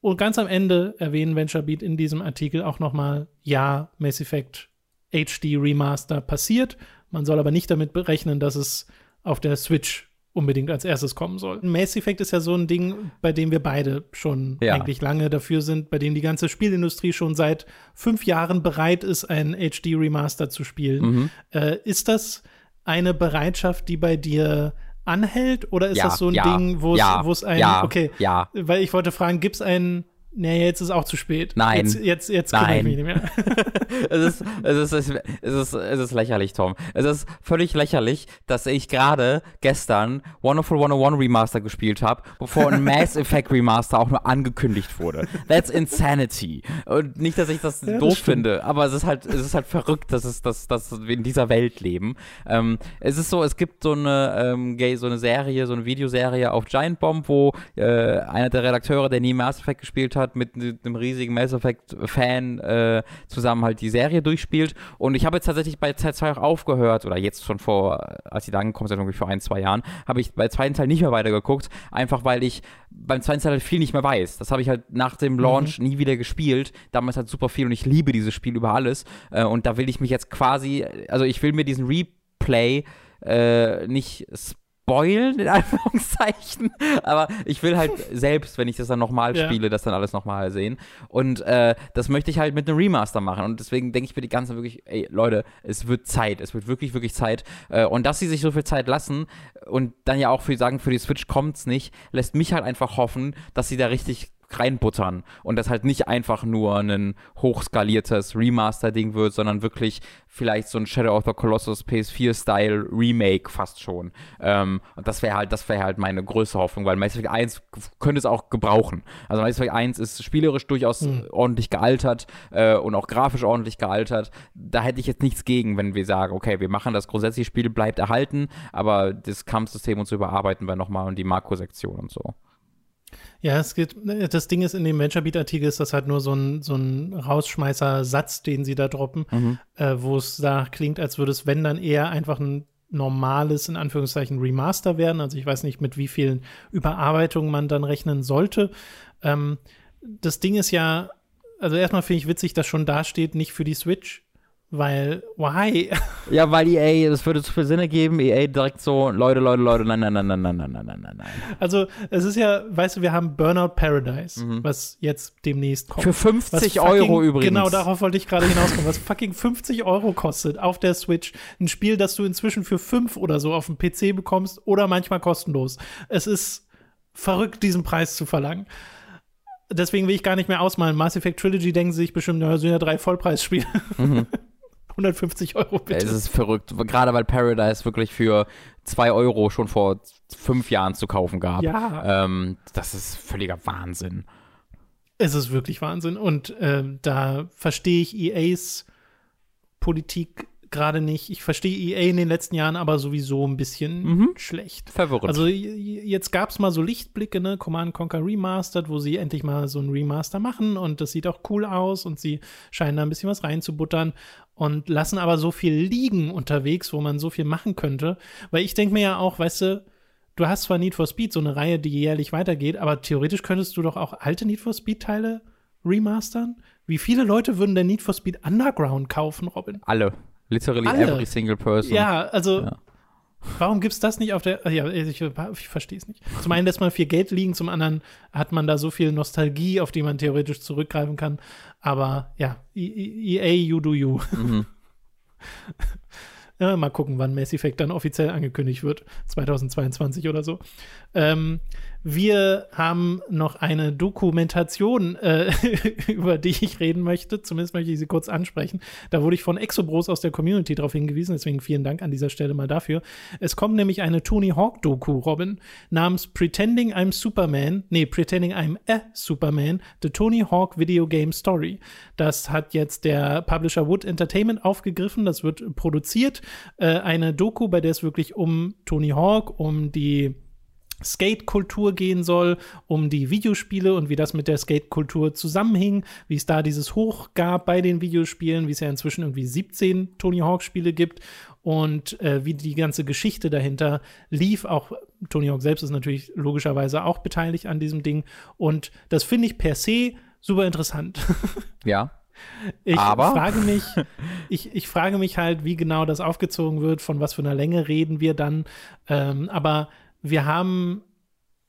Und ganz am Ende erwähnen VentureBeat in diesem Artikel auch noch mal, ja, Mass Effect HD Remaster passiert. Man soll aber nicht damit berechnen, dass es auf der Switch unbedingt als erstes kommen soll. Mass Effect ist ja so ein Ding, bei dem wir beide schon ja. eigentlich lange dafür sind, bei dem die ganze Spielindustrie schon seit fünf Jahren bereit ist, ein HD-Remaster zu spielen. Mhm. Äh, ist das eine Bereitschaft, die bei dir anhält? Oder ist ja, das so ein ja, Ding, wo es ein, okay, ja. weil ich wollte fragen, gibt es einen Nee, jetzt ist auch zu spät. Nein. Jetzt, jetzt, jetzt Nein. ich mich nicht mehr. es, ist, es, ist, es, ist, es ist lächerlich, Tom. Es ist völlig lächerlich, dass ich gerade gestern Wonderful 101 Remaster gespielt habe, bevor ein Mass Effect Remaster auch nur angekündigt wurde. That's insanity. Und nicht, dass ich das ja, doof das finde, aber es ist halt, es ist halt verrückt, dass, es, dass, dass wir in dieser Welt leben. Ähm, es ist so, es gibt so eine, ähm, so eine Serie, so eine Videoserie auf Giant Bomb, wo äh, einer der Redakteure, der nie Mass Effect gespielt hat, hat, mit einem riesigen Mass Effect-Fan äh, zusammen halt die Serie durchspielt. Und ich habe jetzt tatsächlich bei Teil 2 auch aufgehört, oder jetzt schon vor, als die da angekommen sind, irgendwie vor ein, zwei Jahren, habe ich bei zweiten Teil nicht mehr weitergeguckt, einfach weil ich beim zweiten Teil halt viel nicht mehr weiß. Das habe ich halt nach dem mhm. Launch mhm. nie wieder gespielt. Damals hat super viel und ich liebe dieses Spiel über alles. Äh, und da will ich mich jetzt quasi, also ich will mir diesen Replay äh, nicht spoilern spoilen, in Anführungszeichen. Aber ich will halt selbst, wenn ich das dann nochmal ja. spiele, das dann alles nochmal sehen. Und äh, das möchte ich halt mit einem Remaster machen. Und deswegen denke ich mir die ganze wirklich, ey, Leute, es wird Zeit. Es wird wirklich, wirklich Zeit. Äh, und dass sie sich so viel Zeit lassen und dann ja auch für sagen, für die Switch kommt's nicht, lässt mich halt einfach hoffen, dass sie da richtig reinbuttern und das halt nicht einfach nur ein hochskaliertes Remaster-Ding wird, sondern wirklich vielleicht so ein Shadow of the Colossus PS4-Style Remake fast schon. Ähm, und das wäre halt, das wäre halt meine größte Hoffnung, weil Mass Effect 1 könnte es auch gebrauchen. Also Mass Effect 1 ist spielerisch durchaus mhm. ordentlich gealtert äh, und auch grafisch ordentlich gealtert. Da hätte ich jetzt nichts gegen, wenn wir sagen, okay, wir machen das grundsätzliche Spiel bleibt erhalten, aber das Kampfsystem und so überarbeiten wir nochmal und die Makrosektion und so. Ja, es geht, das Ding ist, in dem VentureBeat-Artikel ist das halt nur so ein, so ein Rausschmeißer-Satz, den sie da droppen, mhm. äh, wo es da klingt, als würde es, wenn dann eher einfach ein normales, in Anführungszeichen, Remaster werden. Also ich weiß nicht, mit wie vielen Überarbeitungen man dann rechnen sollte. Ähm, das Ding ist ja, also erstmal finde ich witzig, dass schon da steht, nicht für die Switch, weil, why? Ja, weil EA, das würde zu viel Sinn ergeben. EA direkt so, Leute, Leute, Leute, nein, nein, nein, nein, nein, nein, nein, nein, nein. Also, es ist ja, weißt du, wir haben Burnout Paradise, mhm. was jetzt demnächst kommt. Für 50 fucking, Euro übrigens. Genau, darauf wollte ich gerade hinauskommen. Was fucking 50 Euro kostet auf der Switch. Ein Spiel, das du inzwischen für 5 oder so auf dem PC bekommst oder manchmal kostenlos. Es ist verrückt, diesen Preis zu verlangen deswegen will ich gar nicht mehr ausmalen. Mass Effect Trilogy denken sie sich bestimmt, ja, sind ja drei Vollpreisspiele. Mhm. 150 Euro bitte. Es ist verrückt, gerade weil Paradise wirklich für 2 Euro schon vor fünf Jahren zu kaufen gab. Ja. Ähm, das ist völliger Wahnsinn. Es ist wirklich Wahnsinn. Und äh, da verstehe ich EAs Politik gerade nicht. Ich verstehe EA in den letzten Jahren aber sowieso ein bisschen mhm. schlecht. Verwirrend. Also jetzt gab es mal so Lichtblicke, ne? Command Conquer Remastered, wo sie endlich mal so ein Remaster machen und das sieht auch cool aus und sie scheinen da ein bisschen was reinzubuttern und lassen aber so viel liegen unterwegs, wo man so viel machen könnte. Weil ich denke mir ja auch, weißt du, du hast zwar Need for Speed, so eine Reihe, die jährlich weitergeht, aber theoretisch könntest du doch auch alte Need for Speed-Teile remastern. Wie viele Leute würden denn Need for Speed Underground kaufen, Robin? Alle. Literally Alle. every single person. Ja, also ja. Warum gibt es das nicht auf der. Ja, ich, ich verstehe es nicht. Zum einen lässt man viel Geld liegen, zum anderen hat man da so viel Nostalgie, auf die man theoretisch zurückgreifen kann. Aber ja, EA, e you do you. Mhm. ja, mal gucken, wann Mass Effect dann offiziell angekündigt wird. 2022 oder so. Ähm, wir haben noch eine Dokumentation, äh, über die ich reden möchte. Zumindest möchte ich sie kurz ansprechen. Da wurde ich von Exobros aus der Community darauf hingewiesen, deswegen vielen Dank an dieser Stelle mal dafür. Es kommt nämlich eine Tony Hawk-Doku, Robin, namens Pretending I'm Superman, nee, Pretending I'm a Superman, The Tony Hawk Video Game Story. Das hat jetzt der Publisher Wood Entertainment aufgegriffen, das wird produziert. Äh, eine Doku, bei der es wirklich um Tony Hawk, um die Skate-Kultur gehen soll, um die Videospiele und wie das mit der Skate-Kultur zusammenhing, wie es da dieses Hoch gab bei den Videospielen, wie es ja inzwischen irgendwie 17 Tony Hawk-Spiele gibt und äh, wie die ganze Geschichte dahinter lief. Auch Tony Hawk selbst ist natürlich logischerweise auch beteiligt an diesem Ding und das finde ich per se super interessant. Ja. Ich Aber? frage mich, ich, ich frage mich halt, wie genau das aufgezogen wird, von was für einer Länge reden wir dann. Ähm, aber wir haben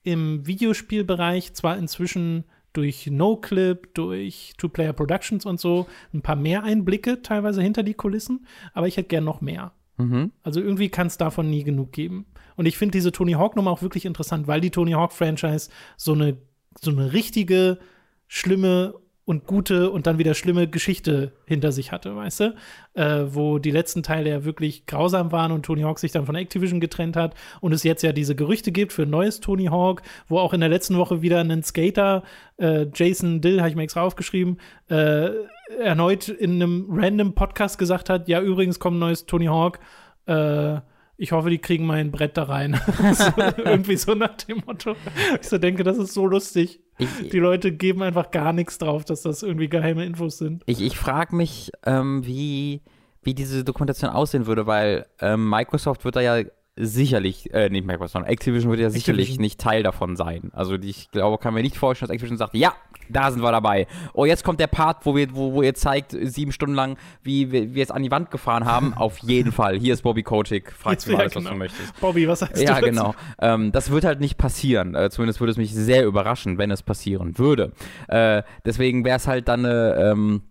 im Videospielbereich zwar inzwischen durch NoClip, durch Two-Player Productions und so ein paar mehr Einblicke teilweise hinter die Kulissen, aber ich hätte gern noch mehr. Mhm. Also irgendwie kann es davon nie genug geben. Und ich finde diese Tony Hawk-Nummer auch wirklich interessant, weil die Tony Hawk-Franchise so eine, so eine richtige, schlimme und gute und dann wieder schlimme Geschichte hinter sich hatte, weißt du? Äh, wo die letzten Teile ja wirklich grausam waren und Tony Hawk sich dann von Activision getrennt hat und es jetzt ja diese Gerüchte gibt für ein neues Tony Hawk, wo auch in der letzten Woche wieder ein Skater, äh, Jason Dill, habe ich mir extra aufgeschrieben, äh, erneut in einem random Podcast gesagt hat, ja, übrigens kommt ein neues Tony Hawk, äh, ich hoffe, die kriegen mein Brett da rein. so, irgendwie so nach dem Motto. Ich so denke, das ist so lustig. Ich, die Leute geben einfach gar nichts drauf, dass das irgendwie geheime Infos sind. Ich, ich frage mich, ähm, wie, wie diese Dokumentation aussehen würde, weil ähm, Microsoft wird da ja sicherlich, äh, nicht Microsoft, Activision wird ja sicherlich Activision. nicht Teil davon sein. Also ich glaube, kann mir nicht vorstellen, dass Activision sagt, ja, da sind wir dabei. Oh, jetzt kommt der Part, wo, wir, wo, wo ihr zeigt, sieben Stunden lang, wie wir, wir es an die Wand gefahren haben. Auf jeden Fall. Hier ist Bobby Kotick. Frag du alles, genau. was du genau. möchtest. Bobby, was sagst ja, du? Ja, genau. Ähm, das wird halt nicht passieren. Äh, zumindest würde es mich sehr überraschen, wenn es passieren würde. Äh, deswegen wäre es halt dann eine. Ähm,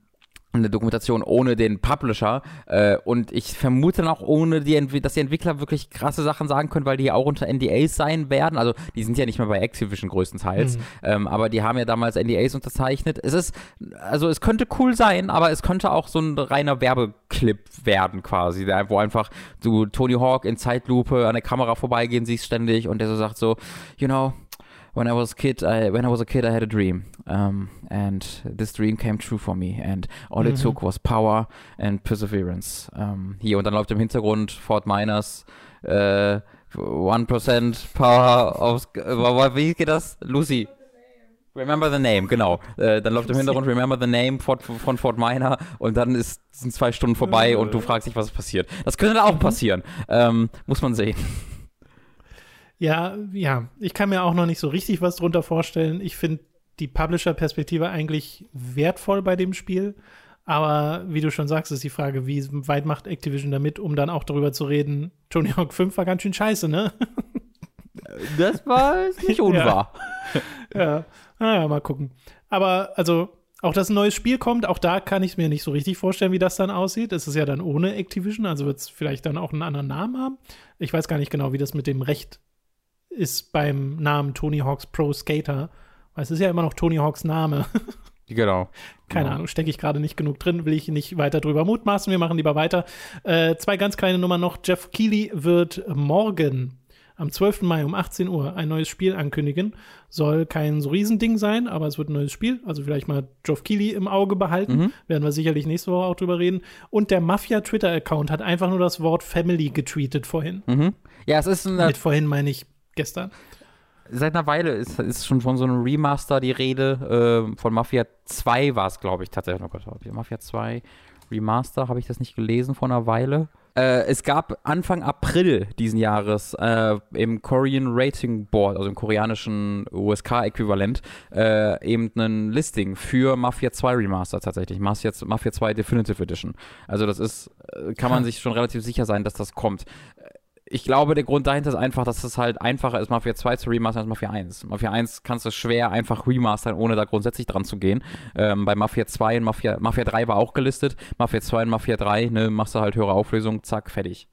eine Dokumentation ohne den Publisher äh, und ich vermute dann auch ohne die Entwi dass die Entwickler wirklich krasse Sachen sagen können, weil die auch unter NDAs sein werden. Also die sind ja nicht mehr bei Activision größtenteils, mhm. ähm, aber die haben ja damals NDAs unterzeichnet. Es ist, also es könnte cool sein, aber es könnte auch so ein reiner Werbeclip werden quasi, wo einfach du Tony Hawk in Zeitlupe an der Kamera vorbeigehen siehst ständig und der so sagt so, you know, when I was a kid, I, when I was a kid, I had a dream, um, and this dream came true for me. And all mhm. it took was power and perseverance. Um, hier und dann läuft im Hintergrund Fort Miners. Äh, 1% Power of. Wie geht das? Lucy. Remember the Name, genau. Äh, dann läuft im Hintergrund Remember the Name von, von Fort Minor und dann ist, sind zwei Stunden vorbei und du fragst dich, was passiert. Das könnte auch passieren. Ähm, muss man sehen. Ja, ja, ich kann mir auch noch nicht so richtig was drunter vorstellen. Ich finde die Publisher-Perspektive eigentlich wertvoll bei dem Spiel. Aber wie du schon sagst, ist die Frage, wie weit macht Activision damit, um dann auch darüber zu reden, Tony Hawk 5 war ganz schön scheiße, ne? Das war nicht unwahr. ja. ja, naja, mal gucken. Aber also, auch dass ein neues Spiel kommt, auch da kann ich es mir nicht so richtig vorstellen, wie das dann aussieht. Es ist ja dann ohne Activision, also wird es vielleicht dann auch einen anderen Namen haben. Ich weiß gar nicht genau, wie das mit dem Recht ist beim Namen Tony Hawks Pro Skater. Weil es ist ja immer noch Tony Hawks Name. Genau. Keine genau. Ahnung, stecke ich gerade nicht genug drin, will ich nicht weiter drüber mutmaßen. Wir machen lieber weiter. Äh, zwei ganz kleine Nummern noch. Jeff Keighley wird morgen am 12. Mai um 18 Uhr ein neues Spiel ankündigen. Soll kein so Riesending sein, aber es wird ein neues Spiel. Also vielleicht mal Geoff Keighley im Auge behalten. Mhm. Werden wir sicherlich nächste Woche auch drüber reden. Und der Mafia-Twitter-Account hat einfach nur das Wort Family getweetet vorhin. Mhm. Ja, es ist ein. Mit vorhin meine ich gestern? Seit einer Weile ist, ist schon von so einem Remaster die Rede. Äh, von Mafia 2 war es, glaube ich, tatsächlich. Oh Gott, Mafia 2 Remaster, habe ich das nicht gelesen vor einer Weile? Äh, es gab Anfang April diesen Jahres äh, im Korean Rating Board, also im koreanischen USK-Äquivalent, äh, eben ein Listing für Mafia 2 Remaster tatsächlich. Mafia, Mafia 2 Definitive Edition. Also das ist, äh, kann man sich schon relativ sicher sein, dass das kommt ich glaube, der Grund dahinter ist einfach, dass es halt einfacher ist, Mafia 2 zu remastern als Mafia 1. Mafia 1 kannst du schwer einfach remastern, ohne da grundsätzlich dran zu gehen. Ähm, bei Mafia 2 und Mafia, Mafia 3 war auch gelistet. Mafia 2 und Mafia 3, ne, machst du halt höhere Auflösung, zack, fertig.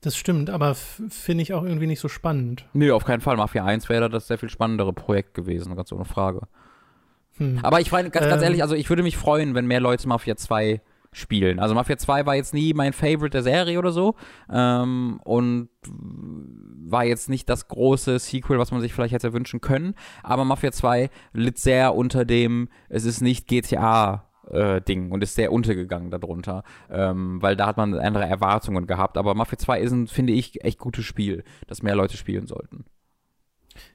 Das stimmt, aber finde ich auch irgendwie nicht so spannend. Nö, auf keinen Fall. Mafia 1 wäre das sehr viel spannendere Projekt gewesen, ganz ohne Frage. Hm. Aber ich meine, ganz, ganz ähm, ehrlich, also ich würde mich freuen, wenn mehr Leute Mafia 2 spielen. Also Mafia 2 war jetzt nie mein Favorite der Serie oder so ähm, und war jetzt nicht das große Sequel, was man sich vielleicht hätte wünschen können, aber Mafia 2 litt sehr unter dem, es ist nicht GTA äh, Ding und ist sehr untergegangen darunter, ähm, weil da hat man andere Erwartungen gehabt. Aber Mafia 2 ist ein, finde ich, echt gutes Spiel, das mehr Leute spielen sollten.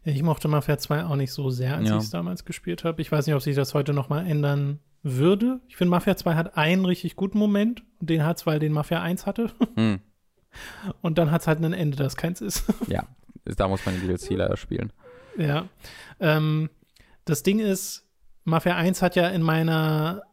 Ich mochte Mafia 2 auch nicht so sehr, als ja. ich es damals gespielt habe. Ich weiß nicht, ob sich das heute nochmal ändern würde. Ich finde, Mafia 2 hat einen richtig guten Moment. Den hat es, weil den Mafia 1 hatte. Hm. Und dann hat es halt ein Ende, das keins ist. Ja, da muss man die DLC leider spielen. Ja. Ähm, das Ding ist, Mafia 1 hat ja in meiner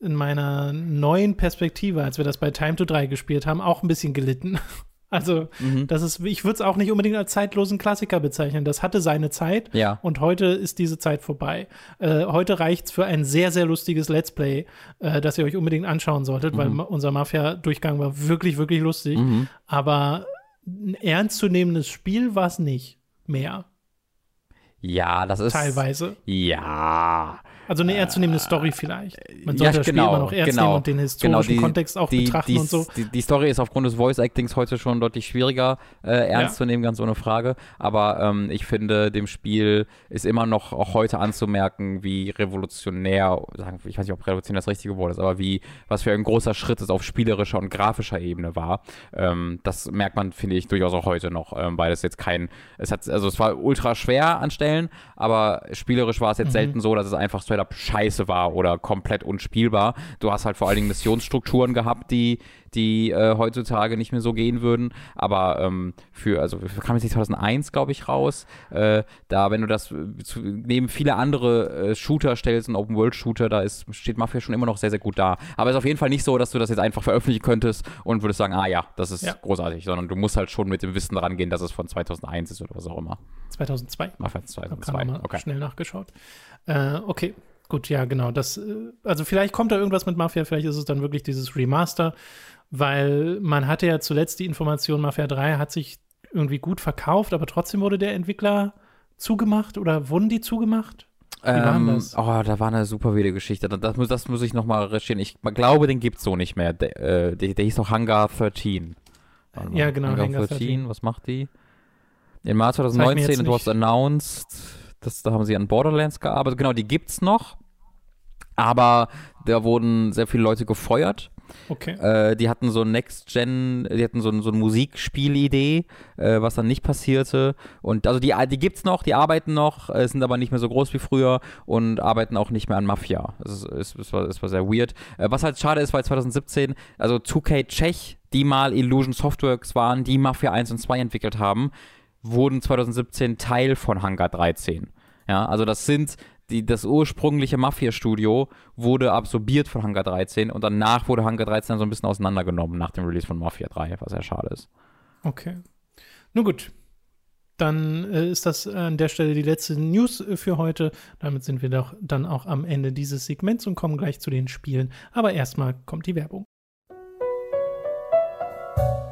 in meiner neuen Perspektive, als wir das bei Time to 3 gespielt haben, auch ein bisschen gelitten. Also, mhm. das ist, ich würde es auch nicht unbedingt als zeitlosen Klassiker bezeichnen. Das hatte seine Zeit ja. und heute ist diese Zeit vorbei. Äh, heute reicht es für ein sehr, sehr lustiges Let's Play, äh, das ihr euch unbedingt anschauen solltet, mhm. weil unser Mafia-Durchgang war wirklich, wirklich lustig. Mhm. Aber ein ernstzunehmendes Spiel war es nicht mehr. Ja, das ist. Teilweise. Ja. Also eine ernstzunehmende Story vielleicht. Man sollte ja, das Spiel genau, immer noch ernst genau, nehmen und den historischen genau, die, Kontext auch die, betrachten die, und so. Die, Story ist aufgrund des Voice-Actings heute schon deutlich schwieriger äh, ernst ja. zu nehmen, ganz ohne Frage. Aber ähm, ich finde, dem Spiel ist immer noch auch heute anzumerken, wie revolutionär, ich weiß nicht, ob revolutionär das richtige Wort ist, aber wie, was für ein großer Schritt es auf spielerischer und grafischer Ebene war. Ähm, das merkt man, finde ich, durchaus auch heute noch, ähm, weil es jetzt kein, es hat, also es war ultra schwer an Stellen, aber spielerisch war es jetzt mhm. selten so, dass es einfach straight up scheiße war oder komplett unspielbar. Du hast halt vor allen Dingen Missionsstrukturen gehabt, die, die äh, heutzutage nicht mehr so gehen würden. Aber ähm, für, also kam jetzt 2001, glaube ich, raus. Äh, da, wenn du das zu, neben viele andere äh, Shooter stellst, ein Open-World-Shooter, da ist, steht Mafia schon immer noch sehr, sehr gut da. Aber es ist auf jeden Fall nicht so, dass du das jetzt einfach veröffentlichen könntest und würdest sagen, ah ja, das ist ja. großartig, sondern du musst halt schon mit dem Wissen rangehen, dass es von 2001 ist oder was auch immer. 2002. Mafia 2002. Okay. Schnell nachgeschaut. Äh, okay, Gut, ja, genau. Das, äh, also vielleicht kommt da irgendwas mit Mafia, vielleicht ist es dann wirklich dieses Remaster, weil man hatte ja zuletzt die Information, Mafia 3 hat sich irgendwie gut verkauft, aber trotzdem wurde der Entwickler zugemacht oder wurden die zugemacht? Wie ähm, das? Oh, da war eine super wilde Geschichte. Das, muss, das muss ich nochmal recherchieren. Ich glaube, den gibt es so nicht mehr. Der, äh, der, der hieß doch Hangar 13. Ja, genau. Hangar, Hangar 13. 13. Was macht die? Im März 2019 it was announced das, da haben sie an Borderlands gearbeitet. Genau, die gibt's noch. Aber da wurden sehr viele Leute gefeuert. Okay. Äh, die hatten so Next Gen, die hatten so, so eine Musikspielidee, äh, was dann nicht passierte. Und also die, die gibt's noch, die arbeiten noch, äh, sind aber nicht mehr so groß wie früher und arbeiten auch nicht mehr an Mafia. Das, ist, ist, ist, war, das war sehr weird. Äh, was halt schade ist, weil 2017, also 2K Czech, die mal Illusion Softworks waren, die Mafia 1 und 2 entwickelt haben, wurden 2017 Teil von Hangar 13. Ja, also das sind die, das ursprüngliche Mafia-Studio wurde absorbiert von Hangar 13 und danach wurde Hangar 13 dann so ein bisschen auseinandergenommen nach dem Release von Mafia 3, was sehr schade ist. Okay. Nun gut. Dann äh, ist das an der Stelle die letzte News äh, für heute. Damit sind wir doch dann auch am Ende dieses Segments und kommen gleich zu den Spielen. Aber erstmal kommt die Werbung.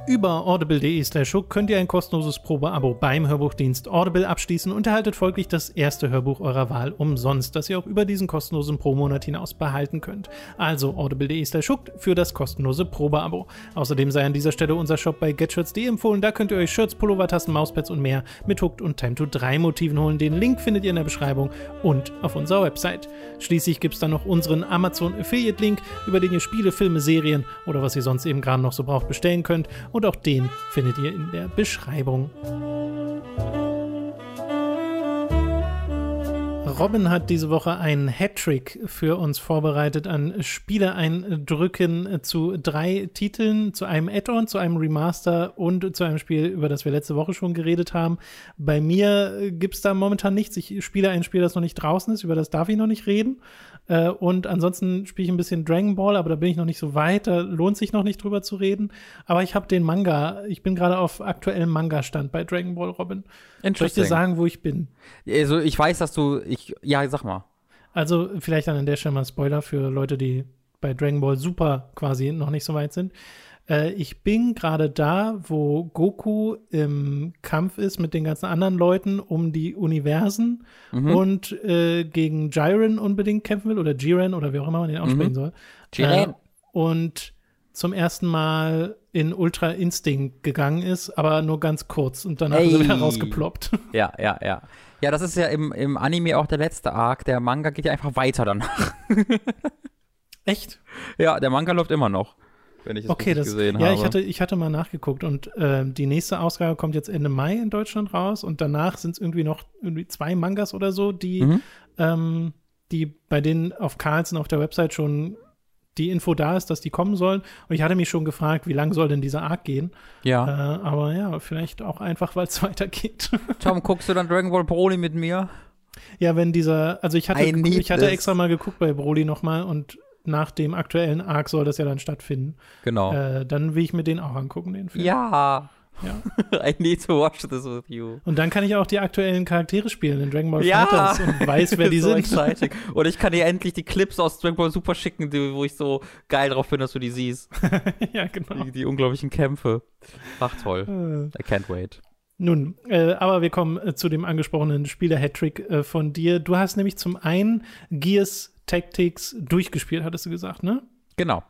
Über audible.de slash könnt ihr ein kostenloses Probeabo beim Hörbuchdienst Audible abschließen und erhaltet folglich das erste Hörbuch eurer Wahl umsonst, das ihr auch über diesen kostenlosen Pro-Monat hinaus behalten könnt. Also audible.de slash für das kostenlose Probeabo. Außerdem sei an dieser Stelle unser Shop bei getshirts.de empfohlen. Da könnt ihr euch Shirts, Pullover, Tassen, Mauspads und mehr mit Hooked und Time to 3 Motiven holen. Den Link findet ihr in der Beschreibung und auf unserer Website. Schließlich gibt es dann noch unseren Amazon Affiliate Link, über den ihr Spiele, Filme, Serien oder was ihr sonst eben gerade noch so braucht bestellen könnt und auch den findet ihr in der Beschreibung. Robin hat diese Woche einen Hattrick für uns vorbereitet an Spiele-Eindrücken zu drei Titeln, zu einem Add-on, zu einem Remaster und zu einem Spiel, über das wir letzte Woche schon geredet haben. Bei mir gibt es da momentan nichts. Ich spiele ein Spiel, das noch nicht draußen ist, über das darf ich noch nicht reden. Äh, und ansonsten spiele ich ein bisschen Dragon Ball, aber da bin ich noch nicht so weit. Da lohnt sich noch nicht drüber zu reden. Aber ich habe den Manga. Ich bin gerade auf aktuellem Manga-Stand bei Dragon Ball Robin. Soll ich dir sagen, wo ich bin? Also ich weiß, dass du. Ich, ja, sag mal. Also vielleicht dann an der Stelle mal Spoiler für Leute, die bei Dragon Ball Super quasi noch nicht so weit sind. Äh, ich bin gerade da, wo Goku im Kampf ist mit den ganzen anderen Leuten um die Universen mhm. und äh, gegen Jiren unbedingt kämpfen will oder Jiren oder wie auch immer man den aussprechen mhm. soll. Jiren. Äh, und zum ersten Mal in Ultra Instinct gegangen ist, aber nur ganz kurz und danach hey. ist er wieder rausgeploppt. Ja, ja, ja. Ja, das ist ja im, im Anime auch der letzte Arc. Der Manga geht ja einfach weiter danach. Echt? Ja, der Manga läuft immer noch wenn ich es okay, das, gesehen ja, habe. Ja, ich hatte, ich hatte mal nachgeguckt und äh, die nächste Ausgabe kommt jetzt Ende Mai in Deutschland raus und danach sind es irgendwie noch irgendwie zwei Mangas oder so, die, mhm. ähm, die bei denen auf Carlsen auf der Website schon die Info da ist, dass die kommen sollen. Und ich hatte mich schon gefragt, wie lang soll denn dieser Arc gehen? Ja. Äh, aber ja, vielleicht auch einfach, weil es weitergeht. Tom, guckst du dann Dragon Ball Broly mit mir? Ja, wenn dieser, also ich hatte, ich hatte extra mal geguckt bei Broly nochmal und nach dem aktuellen Arc soll das ja dann stattfinden. Genau. Äh, dann will ich mir den auch angucken, den Film. Ja. Ja. I need to watch this with you. Und dann kann ich auch die aktuellen Charaktere spielen in Dragon Ball Ja. Fighters und weiß, wer die so sind. exciting. Und ich kann dir endlich die Clips aus Dragon Ball Super schicken, die, wo ich so geil drauf bin, dass du die siehst. ja, genau. Die, die unglaublichen Kämpfe. Ach toll. Äh, I can't wait. Nun, äh, aber wir kommen äh, zu dem angesprochenen Spieler-Hattrick äh, von dir. Du hast nämlich zum einen Gears Tactics durchgespielt, hattest du gesagt, ne? Genau.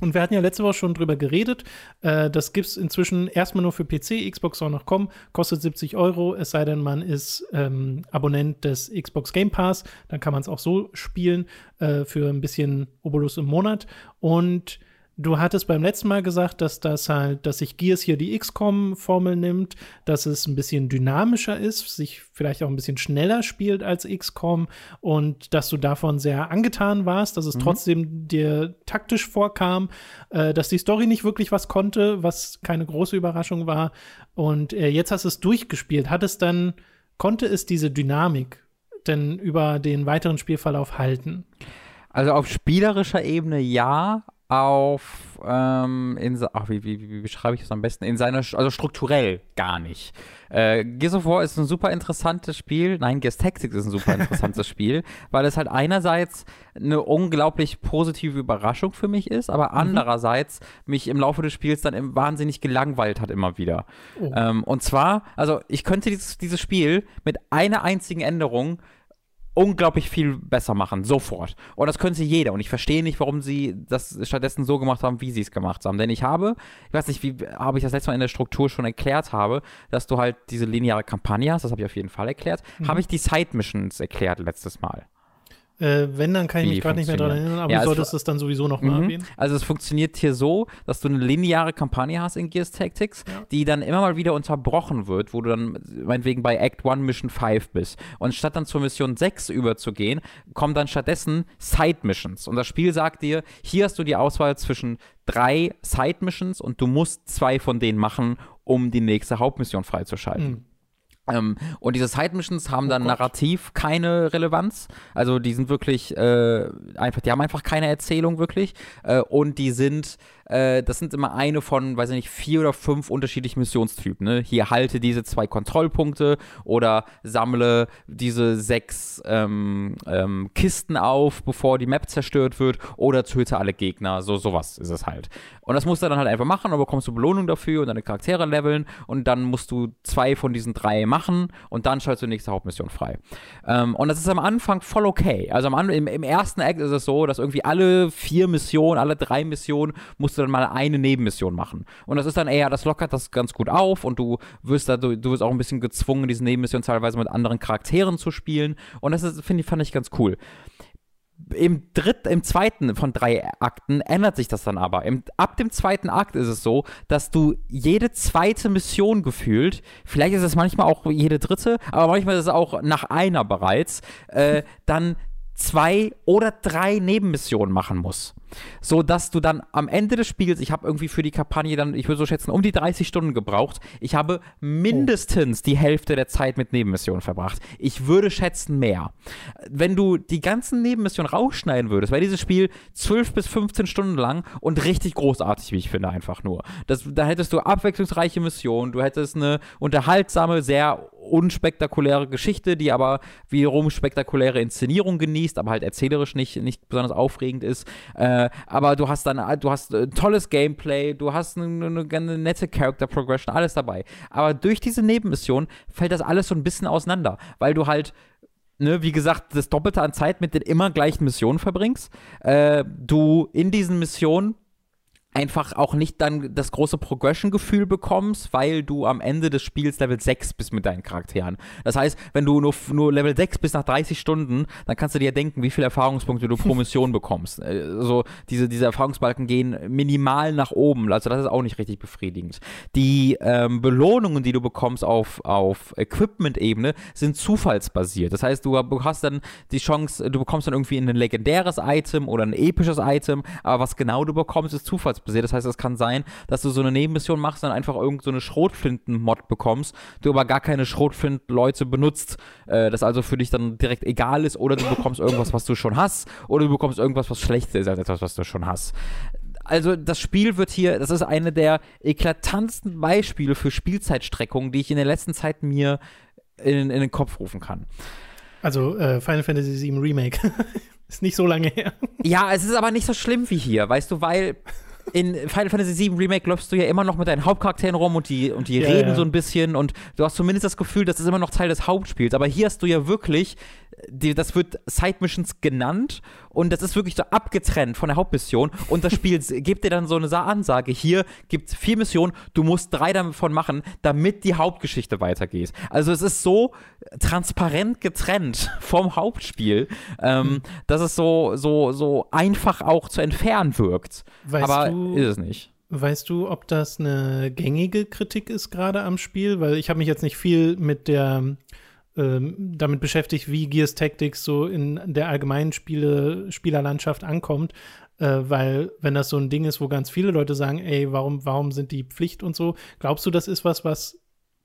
Und wir hatten ja letzte Woche schon drüber geredet. Äh, das gibt es inzwischen erstmal nur für PC. Xbox soll noch kommen. Kostet 70 Euro, es sei denn, man ist ähm, Abonnent des Xbox Game Pass. Dann kann man es auch so spielen äh, für ein bisschen Obolus im Monat. Und du hattest beim letzten Mal gesagt, dass das halt, dass sich Gears hier die XCOM-Formel nimmt, dass es ein bisschen dynamischer ist, sich vielleicht auch ein bisschen schneller spielt als XCOM und dass du davon sehr angetan warst, dass es trotzdem dir taktisch vorkam, äh, dass die Story nicht wirklich was konnte, was keine große Überraschung war. Und äh, jetzt hast du es durchgespielt. Hat es dann, konnte es diese Dynamik denn über den weiteren Spielverlauf halten? Also auf spielerischer Ebene ja, auf ähm, in, ach, wie, wie, wie beschreibe ich das am besten? In seiner, also strukturell gar nicht. Äh, Gears of War ist ein super interessantes Spiel. Nein, Gears Tactics ist ein super interessantes Spiel, weil es halt einerseits eine unglaublich positive Überraschung für mich ist, aber andererseits mich im Laufe des Spiels dann wahnsinnig gelangweilt hat immer wieder. Oh. Ähm, und zwar, also ich könnte dieses, dieses Spiel mit einer einzigen Änderung unglaublich viel besser machen, sofort. Und das könnte jeder. Und ich verstehe nicht, warum sie das stattdessen so gemacht haben, wie sie es gemacht haben. Denn ich habe, ich weiß nicht, wie habe ich das letzte Mal in der Struktur schon erklärt habe, dass du halt diese lineare Kampagne hast, das habe ich auf jeden Fall erklärt. Habe ich die Side-Missions erklärt letztes Mal. Äh, wenn, dann kann ich mich gerade nicht mehr dran funktioniert. erinnern, aber Ja, du es solltest es dann sowieso noch mal Mhm. erwähnen. Also es funktioniert hier so, dass du eine lineare Kampagne hast in Gears Tactics, Ja. die dann immer mal wieder unterbrochen wird, wo du dann meinetwegen bei Act 1 Mission 5 bist. Und statt dann zur Mission 6 überzugehen, kommen dann stattdessen Side Missions. Und das Spiel sagt dir, hier hast du die Auswahl zwischen drei Side Missions und du musst zwei von denen machen, um die nächste Hauptmission freizuschalten. Mhm. Ähm, und diese Side-Missions haben Oh dann Gott. narrativ keine Relevanz. Also die sind wirklich äh, einfach, die haben einfach keine Erzählung wirklich. Äh, und die sind, äh, das sind immer eine von, weiß ich nicht, vier oder fünf unterschiedlichen Missionstypen. Ne? Hier halte diese zwei Kontrollpunkte oder sammle diese sechs ähm, ähm, Kisten auf, bevor die Map zerstört wird oder töte alle Gegner. So sowas ist es halt. Und das musst du dann halt einfach machen, aber bekommst du Belohnung dafür und deine Charaktere leveln und dann musst du zwei von diesen drei machen und dann schaltest du die nächste Hauptmission frei. Ähm, und das ist am Anfang voll okay. Also am im, im ersten Act ist es so, dass irgendwie alle vier Missionen, alle drei Missionen musst du dann mal eine Nebenmission machen. Und das ist dann eher, das lockert das ganz gut auf und du wirst da, du, du wirst auch ein bisschen gezwungen, diese Nebenmissionen teilweise mit anderen Charakteren zu spielen. Und das ist, finde ich, fand ich ganz cool. Im dritten, im zweiten von drei Akten ändert sich das dann aber. Im, ab dem zweiten Akt ist es so, dass du jede zweite Mission gefühlt, vielleicht ist es manchmal auch jede dritte, aber manchmal ist es auch nach einer bereits, äh, dann zwei oder drei Nebenmissionen machen muss. So dass du dann am Ende des Spiels, ich habe irgendwie für die Kampagne dann, ich würde so schätzen, um die 30 Stunden gebraucht. Ich habe mindestens die Hälfte der Zeit mit Nebenmissionen verbracht. Ich würde schätzen mehr. Wenn du die ganzen Nebenmissionen rausschneiden würdest, wäre dieses Spiel 12 bis 15 Stunden lang und richtig großartig, wie ich finde, einfach nur. Das, da hättest du abwechslungsreiche Missionen, du hättest eine unterhaltsame, sehr unspektakuläre Geschichte, die aber wiederum spektakuläre Inszenierung genießt, aber halt erzählerisch nicht, nicht besonders aufregend ist. Äh, aber du hast dann, du hast äh, tolles Gameplay, du hast eine, eine, eine nette Character Progression, alles dabei. Aber durch diese Nebenmission fällt das alles so ein bisschen auseinander, weil du halt Ne, wie gesagt, das Doppelte an Zeit mit den immer gleichen Missionen verbringst. Äh, du in diesen Missionen einfach auch nicht dann das große Progression-Gefühl bekommst, weil du am Ende des Spiels Level 6 bist mit deinen Charakteren. Das heißt, wenn du nur, nur Level 6 bist nach 30 Stunden, dann kannst du dir denken, wie viele Erfahrungspunkte du pro Mission bekommst. Also diese, diese Erfahrungsbalken gehen minimal nach oben, also das ist auch nicht richtig befriedigend. Die ähm, Belohnungen, die du bekommst auf, auf Equipment-Ebene, sind zufallsbasiert. Das heißt, du hast dann die Chance, du bekommst dann irgendwie ein legendäres Item oder ein episches Item, aber was genau du bekommst, ist zufallsbasiert. Das heißt, es kann sein, dass du so eine Nebenmission machst und dann einfach irgend so Schrotflinten-Mod bekommst, du aber gar keine Schrotflinten-Leute benutzt, äh, das also für dich dann direkt egal ist oder du bekommst irgendwas, was du schon hast oder du bekommst irgendwas, was schlechter ist als etwas, was du schon hast. also das Spiel wird hier, das ist eine der eklatantesten Beispiele für Spielzeitstreckungen, die ich in der letzten Zeit mir in, in den Kopf rufen kann. Also äh, Final Fantasy VII Remake. ist nicht so lange her. Ja, es ist aber nicht so schlimm wie hier, weißt du, weil in Final Fantasy VII Remake läufst du ja immer noch mit deinen Hauptcharakteren rum und die, und die ja, reden ja. so ein bisschen und du hast zumindest das Gefühl, das ist immer noch Teil des Hauptspiels. Aber hier hast du ja wirklich die, das wird Side Missions genannt und das ist wirklich so abgetrennt von der Hauptmission und das Spiel gibt dir dann so eine Ansage, hier gibt es vier Missionen, du musst drei davon machen, damit die Hauptgeschichte weitergeht. Also es ist so transparent getrennt vom Hauptspiel, ähm, hm. dass es so, so, so einfach auch zu entfernen wirkt. Weißt Aber du, ist es nicht. Weißt du, ob das eine gängige Kritik ist gerade am Spiel? Weil ich habe mich jetzt nicht viel mit der damit beschäftigt, wie Gears Tactics so in der allgemeinen Spiele, Spielerlandschaft ankommt. Äh, weil, wenn das so ein Ding ist, wo ganz viele Leute sagen, ey, warum, warum sind die Pflicht und so, glaubst du, das ist was, was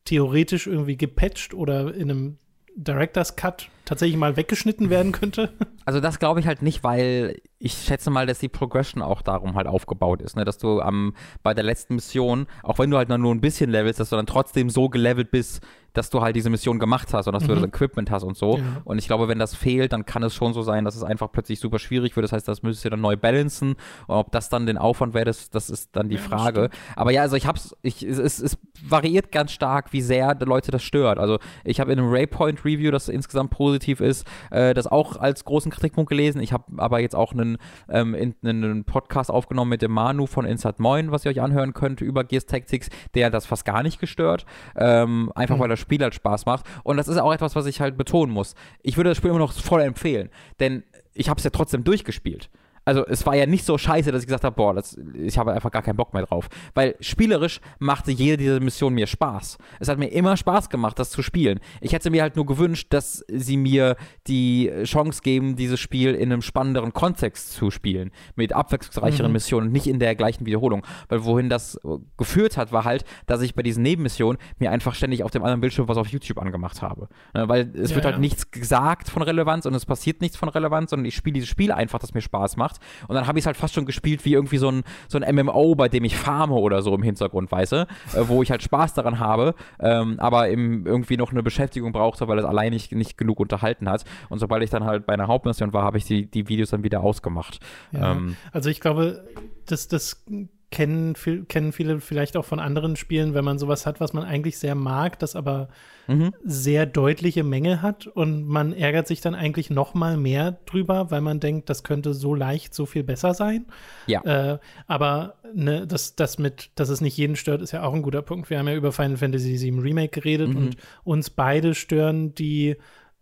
theoretisch irgendwie gepatcht oder in einem Director's Cut tatsächlich mal weggeschnitten werden könnte? Also das glaube ich halt nicht, weil ich schätze mal, dass die Progression auch darum halt aufgebaut ist, ne? dass du am, bei der letzten Mission, auch wenn du halt nur ein bisschen levelst, dass du dann trotzdem so gelevelt bist, dass du halt diese Mission gemacht hast und dass mhm. du das Equipment hast und so. Ja. Und ich glaube, wenn das fehlt, dann kann es schon so sein, dass es einfach plötzlich super schwierig wird. Das heißt, das müsstest du dann neu balancen. Und ob das dann den Aufwand wäre, das, das ist dann die ja, Frage. Aber ja, also ich hab's, ich, es, es, es variiert ganz stark, wie sehr die Leute das stört. Also ich habe in einem Raypoint Review, das insgesamt positiv ist, äh, das auch als großen Kritikpunkt gelesen. Ich habe aber jetzt auch einen, ähm, in, einen Podcast aufgenommen mit dem Manu von Inside Moin, was ihr euch anhören könnt über Gears Tactics, der das fast gar nicht gestört. Ähm, einfach mhm. weil das Spiel halt Spaß macht. Und das ist auch etwas, was ich halt betonen muss. Ich würde das Spiel immer noch voll empfehlen, denn ich habe es ja trotzdem durchgespielt also es war ja nicht so scheiße, dass ich gesagt habe, boah, das, ich habe einfach gar keinen Bock mehr drauf. Weil spielerisch machte jede dieser Missionen mir Spaß. Es hat mir immer Spaß gemacht, das zu spielen. Ich hätte mir halt nur gewünscht, dass sie mir die Chance geben, dieses Spiel in einem spannenderen Kontext zu spielen. Mit abwechslungsreicheren mhm. Missionen und nicht in der gleichen Wiederholung. Weil wohin das geführt hat, war halt, dass ich bei diesen Nebenmissionen mir einfach ständig auf dem anderen Bildschirm was auf YouTube angemacht habe. Ne, weil es ja, wird halt ja. nichts gesagt von Relevanz und es passiert nichts von Relevanz, sondern ich spiele dieses Spiel einfach, das mir Spaß macht gemacht. Und dann habe ich es halt fast schon gespielt wie irgendwie so ein, so ein MMO, bei dem ich farme oder so im Hintergrund, weißt du? Äh, wo ich halt Spaß daran habe, ähm, aber im, irgendwie noch eine Beschäftigung brauchte, weil es allein nicht, nicht genug unterhalten hat. Und sobald ich dann halt bei einer Hauptmission war, habe ich die, die Videos dann wieder ausgemacht. Ja, ähm, also ich glaube, das, das kennen, kennen viele vielleicht auch von anderen Spielen, wenn man sowas hat, was man eigentlich sehr mag, das aber mhm. sehr deutliche Menge hat und man ärgert sich dann eigentlich noch mal mehr drüber, weil man denkt, das könnte so leicht so viel besser sein. Ja. Äh, aber ne, das, das mit, dass es nicht jeden stört, ist ja auch ein guter Punkt. Wir haben ja über Final Fantasy VII Remake geredet mhm. und uns beide stören die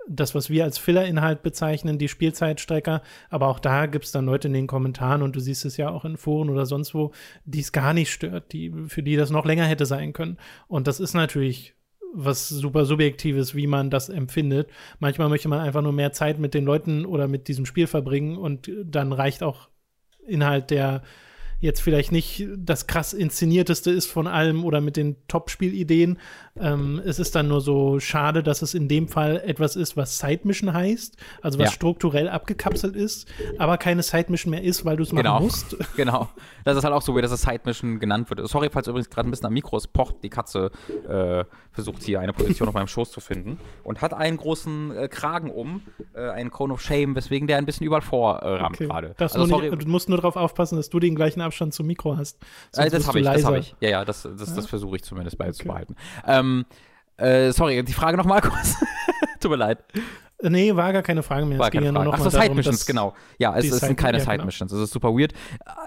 das, was wir als Filler-Inhalt bezeichnen, die Spielzeitstrecker. Aber auch da gibt es dann Leute in den Kommentaren und du siehst es ja auch in Foren oder sonst wo, die es gar nicht stört, die, für die das noch länger hätte sein können. Und das ist natürlich was super Subjektives, wie man das empfindet. Manchmal möchte man einfach nur mehr Zeit mit den Leuten oder mit diesem Spiel verbringen und dann reicht auch Inhalt, der jetzt vielleicht nicht das krass inszenierteste ist von allem oder mit den Top-Spielideen. Ähm, es ist dann nur so schade, dass es in dem Fall etwas ist, was Side Mission heißt, also was ja. strukturell abgekapselt ist, aber keine Side Mission mehr ist, weil du es machen genau. musst. Genau. Das ist halt auch so, wie das Side Mission genannt wird. Sorry, falls übrigens gerade ein bisschen am Mikro ist, pocht die Katze äh, versucht hier eine Position auf meinem Schoß zu finden und hat einen großen äh, Kragen um, äh, einen Cone of Shame, weswegen der ein bisschen überall vorrammt okay. gerade. Also, du musst nur darauf aufpassen, dass du den gleichen Abstand zum Mikro hast. Äh, das habe ich, das habe ich. Ja, ja, das, das, ja? das versuche ich zumindest beizubehalten. Okay. Ähm, äh, sorry, die Frage nochmal kurz. Tut mir leid. Nee, war gar keine Frage mehr. War es ging ja nur noch Ach so, Side Missions, genau. Ja, es, es sind keine ja, Side genau. Missions. Es ist super weird.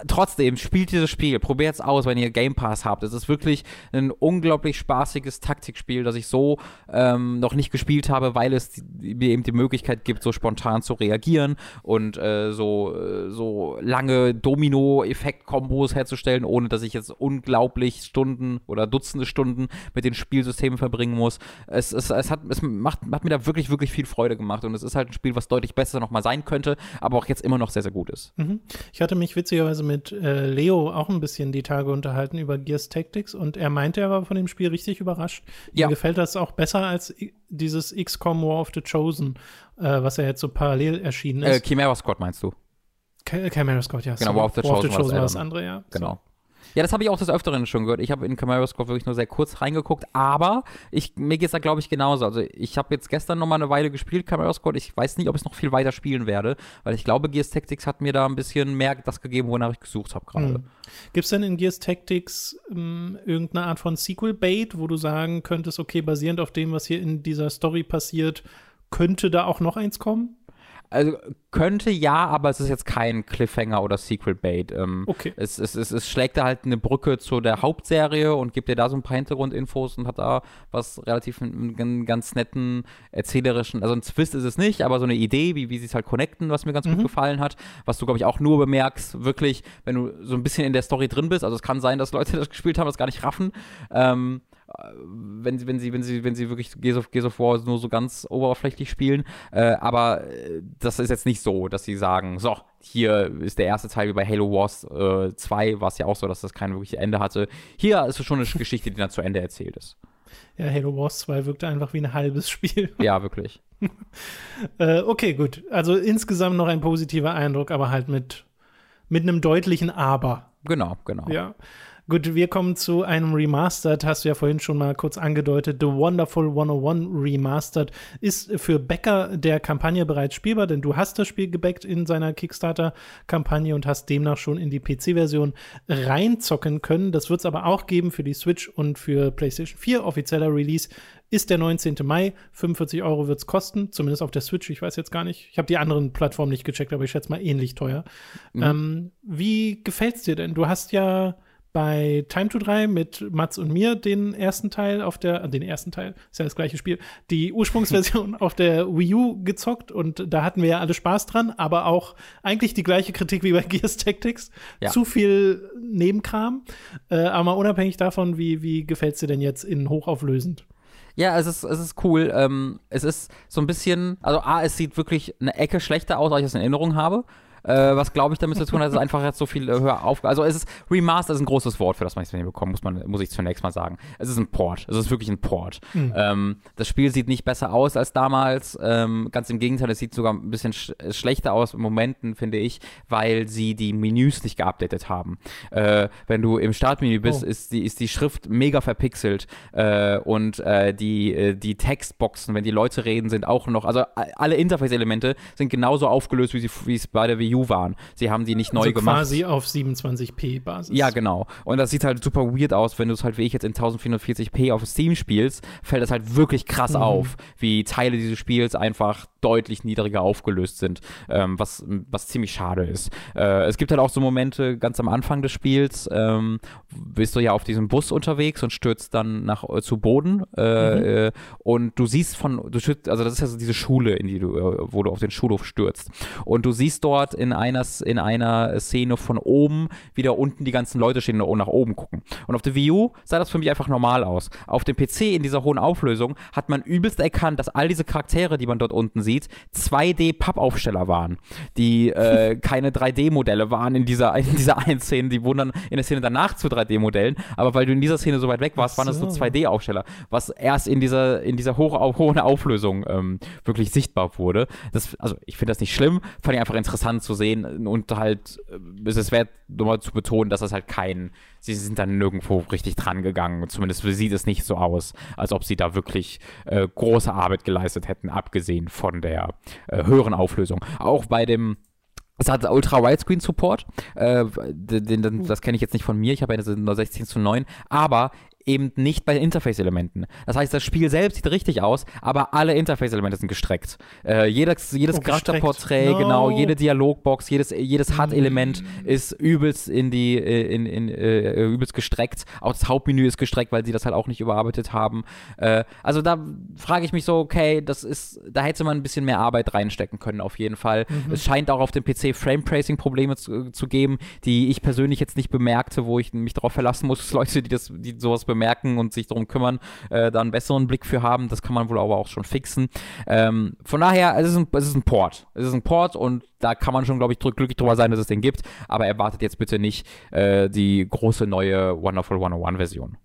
Trotzdem, spielt dieses Spiel. Probiert es aus, wenn ihr Game Pass habt. Es ist wirklich ein unglaublich spaßiges Taktikspiel, das ich so ähm, noch nicht gespielt habe, weil es mir eben die Möglichkeit gibt, so spontan zu reagieren und äh, so, äh, so lange Domino-Effekt-Kombos herzustellen, ohne dass ich jetzt unglaublich Stunden oder Dutzende Stunden mit den Spielsystemen verbringen muss. Es, es, es, hat, es macht, hat mir da wirklich, wirklich viel Freude gemacht gemacht und es ist halt ein Spiel, was deutlich besser nochmal sein könnte, aber auch jetzt immer noch sehr, sehr gut ist. Mhm. Ich hatte mich witzigerweise mit äh, Leo auch ein bisschen die Tage unterhalten über Gears Tactics und er meinte, er war von dem Spiel richtig überrascht. Ja. Ihm gefällt das auch besser als dieses XCOM War of the Chosen, äh, was ja jetzt so parallel erschienen ist. Äh, Chimera Squad meinst du? Camera Squad, ja. Genau, War of the Chosen, War, war das andere, ja. Genau. So. Ja, das habe ich auch des Öfteren schon gehört. Ich habe in Camaro Squad wirklich nur sehr kurz reingeguckt, aber ich, mir geht es da, glaube ich, genauso. Also ich habe jetzt gestern noch mal eine Weile gespielt, Camaro Squad. Ich weiß nicht, ob ich es noch viel weiter spielen werde, weil ich glaube, Gears Tactics hat mir da ein bisschen mehr das gegeben, wonach ich gesucht habe gerade. Mhm. Gibt es denn in Gears Tactics ähm, irgendeine Art von Sequel-Bait, wo du sagen könntest, okay, basierend auf dem, was hier in dieser Story passiert, könnte da auch noch eins kommen? Also könnte ja, aber es ist jetzt kein Cliffhanger oder Sequel-Bait. Ähm, okay. Es, es, es, es, schlägt da halt eine Brücke zu der Hauptserie und gibt dir da so ein paar Hintergrundinfos und hat da was relativ einen, ganz netten erzählerischen, also ein Twist ist es nicht, aber so eine Idee, wie, wie sie es halt connecten, was mir ganz mhm. gut gefallen hat, was du, glaube ich, auch nur bemerkst, wirklich, wenn du so ein bisschen in der Story drin bist. Also es kann sein, dass Leute das gespielt haben, das gar nicht raffen. Ähm, wenn sie, wenn sie, wenn sie, wenn sie wirklich Gears of, Gears of War nur so ganz oberflächlich spielen. Äh, aber äh, das ist jetzt nicht so, dass sie sagen, so, hier ist der erste Teil wie bei Halo Wars äh, 2, war es ja auch so, dass das kein wirkliches Ende hatte. Hier ist es schon eine Geschichte, die dann zu Ende erzählt ist. Ja, Halo Wars 2 wirkte einfach wie ein halbes Spiel. Ja, wirklich. äh, okay, gut. Also insgesamt noch ein positiver Eindruck, aber halt mit, mit einem deutlichen Aber. Genau, genau. Ja. Gut, wir kommen zu einem Remastered, hast du ja vorhin schon mal kurz angedeutet. The Wonderful 101 Remastered ist für Bäcker der Kampagne bereits spielbar, denn du hast das Spiel gebackt in seiner Kickstarter-Kampagne und hast demnach schon in die PC-Version reinzocken können. Das wird es aber auch geben für die Switch und für PlayStation 4. Offizieller Release ist der 19. Mai. 45 Euro wird es kosten, zumindest auf der Switch. Ich weiß jetzt gar nicht. Ich habe die anderen Plattformen nicht gecheckt, aber ich schätze mal ähnlich teuer. Mhm. Ähm, wie gefällt es dir denn? Du hast ja bei Time to 3 mit Mats und mir den ersten Teil auf der, äh, den ersten Teil, ist ja das gleiche Spiel, die Ursprungsversion auf der Wii U gezockt und da hatten wir ja alle Spaß dran, aber auch eigentlich die gleiche Kritik wie bei Gears Tactics. Ja. Zu viel Nebenkram. Äh, aber mal unabhängig davon, wie, wie gefällt es dir denn jetzt in hochauflösend? Ja, es ist, es ist cool. Ähm, es ist so ein bisschen, also A, es sieht wirklich eine Ecke schlechter aus, als ich es in Erinnerung habe. Äh, was glaube ich damit zu tun hat, ist einfach jetzt so viel äh, höher auf. Also es ist Remaster ist ein großes Wort, für das man es nicht bekommt, muss man, muss ich zunächst mal sagen. Es ist ein Port. Es ist wirklich ein Port. Mhm. Ähm, das Spiel sieht nicht besser aus als damals. Ähm, ganz im Gegenteil, es sieht sogar ein bisschen sch schlechter aus im Momenten, finde ich, weil sie die Menüs nicht geupdatet haben. Äh, wenn du im Startmenü bist, oh. ist, die, ist die Schrift mega verpixelt äh, und äh, die, äh, die Textboxen, wenn die Leute reden, sind auch noch, also alle Interface-Elemente sind genauso aufgelöst, wie, sie, wie es bei der Wii U waren. Sie haben die nicht neu also gemacht. Quasi auf 27p Basis. Ja, genau. Und das sieht halt super weird aus, wenn du es halt wie ich jetzt in 1440p auf Steam spielst, fällt das halt wirklich krass mhm. auf, wie Teile dieses Spiels einfach deutlich niedriger aufgelöst sind, ähm, was, was ziemlich schade ist. Äh, es gibt halt auch so Momente ganz am Anfang des Spiels, ähm, bist du ja auf diesem Bus unterwegs und stürzt dann nach äh, zu Boden äh, mhm. Äh, und du siehst von, du stürzt, also das ist ja so diese Schule, in die du, äh, wo du auf den Schulhof stürzt und du siehst dort in einer, in einer Szene von oben, wie da unten die ganzen Leute stehen und nach oben gucken. Und auf der Wii U sah das für mich einfach normal aus. Auf dem PC in dieser hohen Auflösung hat man übelst erkannt, dass all diese Charaktere, die man dort unten sieht, 2D-Pappaufsteller waren, die äh, keine 3D-Modelle waren in dieser, in dieser einen Szene. Die wurden dann in der Szene danach zu 3D-Modellen, aber weil du in dieser Szene so weit weg warst, waren das so 2D-Aufsteller, was erst in dieser, in dieser hoch, hohen Auflösung ähm, wirklich sichtbar wurde. Das, also ich finde das nicht schlimm, fand ich einfach interessant zu sehen und halt, äh, es ist wert, nochmal zu betonen, dass das halt kein, sie sind dann nirgendwo richtig dran gegangen. Zumindest sieht es nicht so aus, als ob sie da wirklich äh, große Arbeit geleistet hätten, abgesehen von der äh, höheren Auflösung. Auch bei dem es hat Ultra Widescreen Support. Äh, das kenne ich jetzt nicht von mir. Ich habe eine 16 zu 9. Aber eben nicht bei Interface-Elementen. Das heißt, das Spiel selbst sieht richtig aus, aber alle Interface-Elemente sind gestreckt. Äh, jedes jedes oh, Charakterporträt, no. genau, jede Dialogbox, jedes, jedes HUD-Element mm. ist übelst in die, äh, in, in, äh, übelst gestreckt. Auch das Hauptmenü ist gestreckt, weil sie das halt auch nicht überarbeitet haben. Äh, also da frage ich mich so, okay, das ist, da hätte man ein bisschen mehr Arbeit reinstecken können, auf jeden Fall. Mhm. Es scheint auch auf dem PC Frame-Tracing-Probleme zu, zu, geben, die ich persönlich jetzt nicht bemerkte, wo ich mich darauf verlassen muss, Leute, die das, die sowas bemerken und sich darum kümmern, äh, da einen besseren Blick für haben. Das kann man wohl aber auch schon fixen. Ähm, von daher, es ist, ein, es ist ein Port. Es ist ein Port und da kann man schon, glaube ich, glücklich drüber sein, dass es den gibt. Aber erwartet jetzt bitte nicht äh, die große neue Wonderful 101-Version.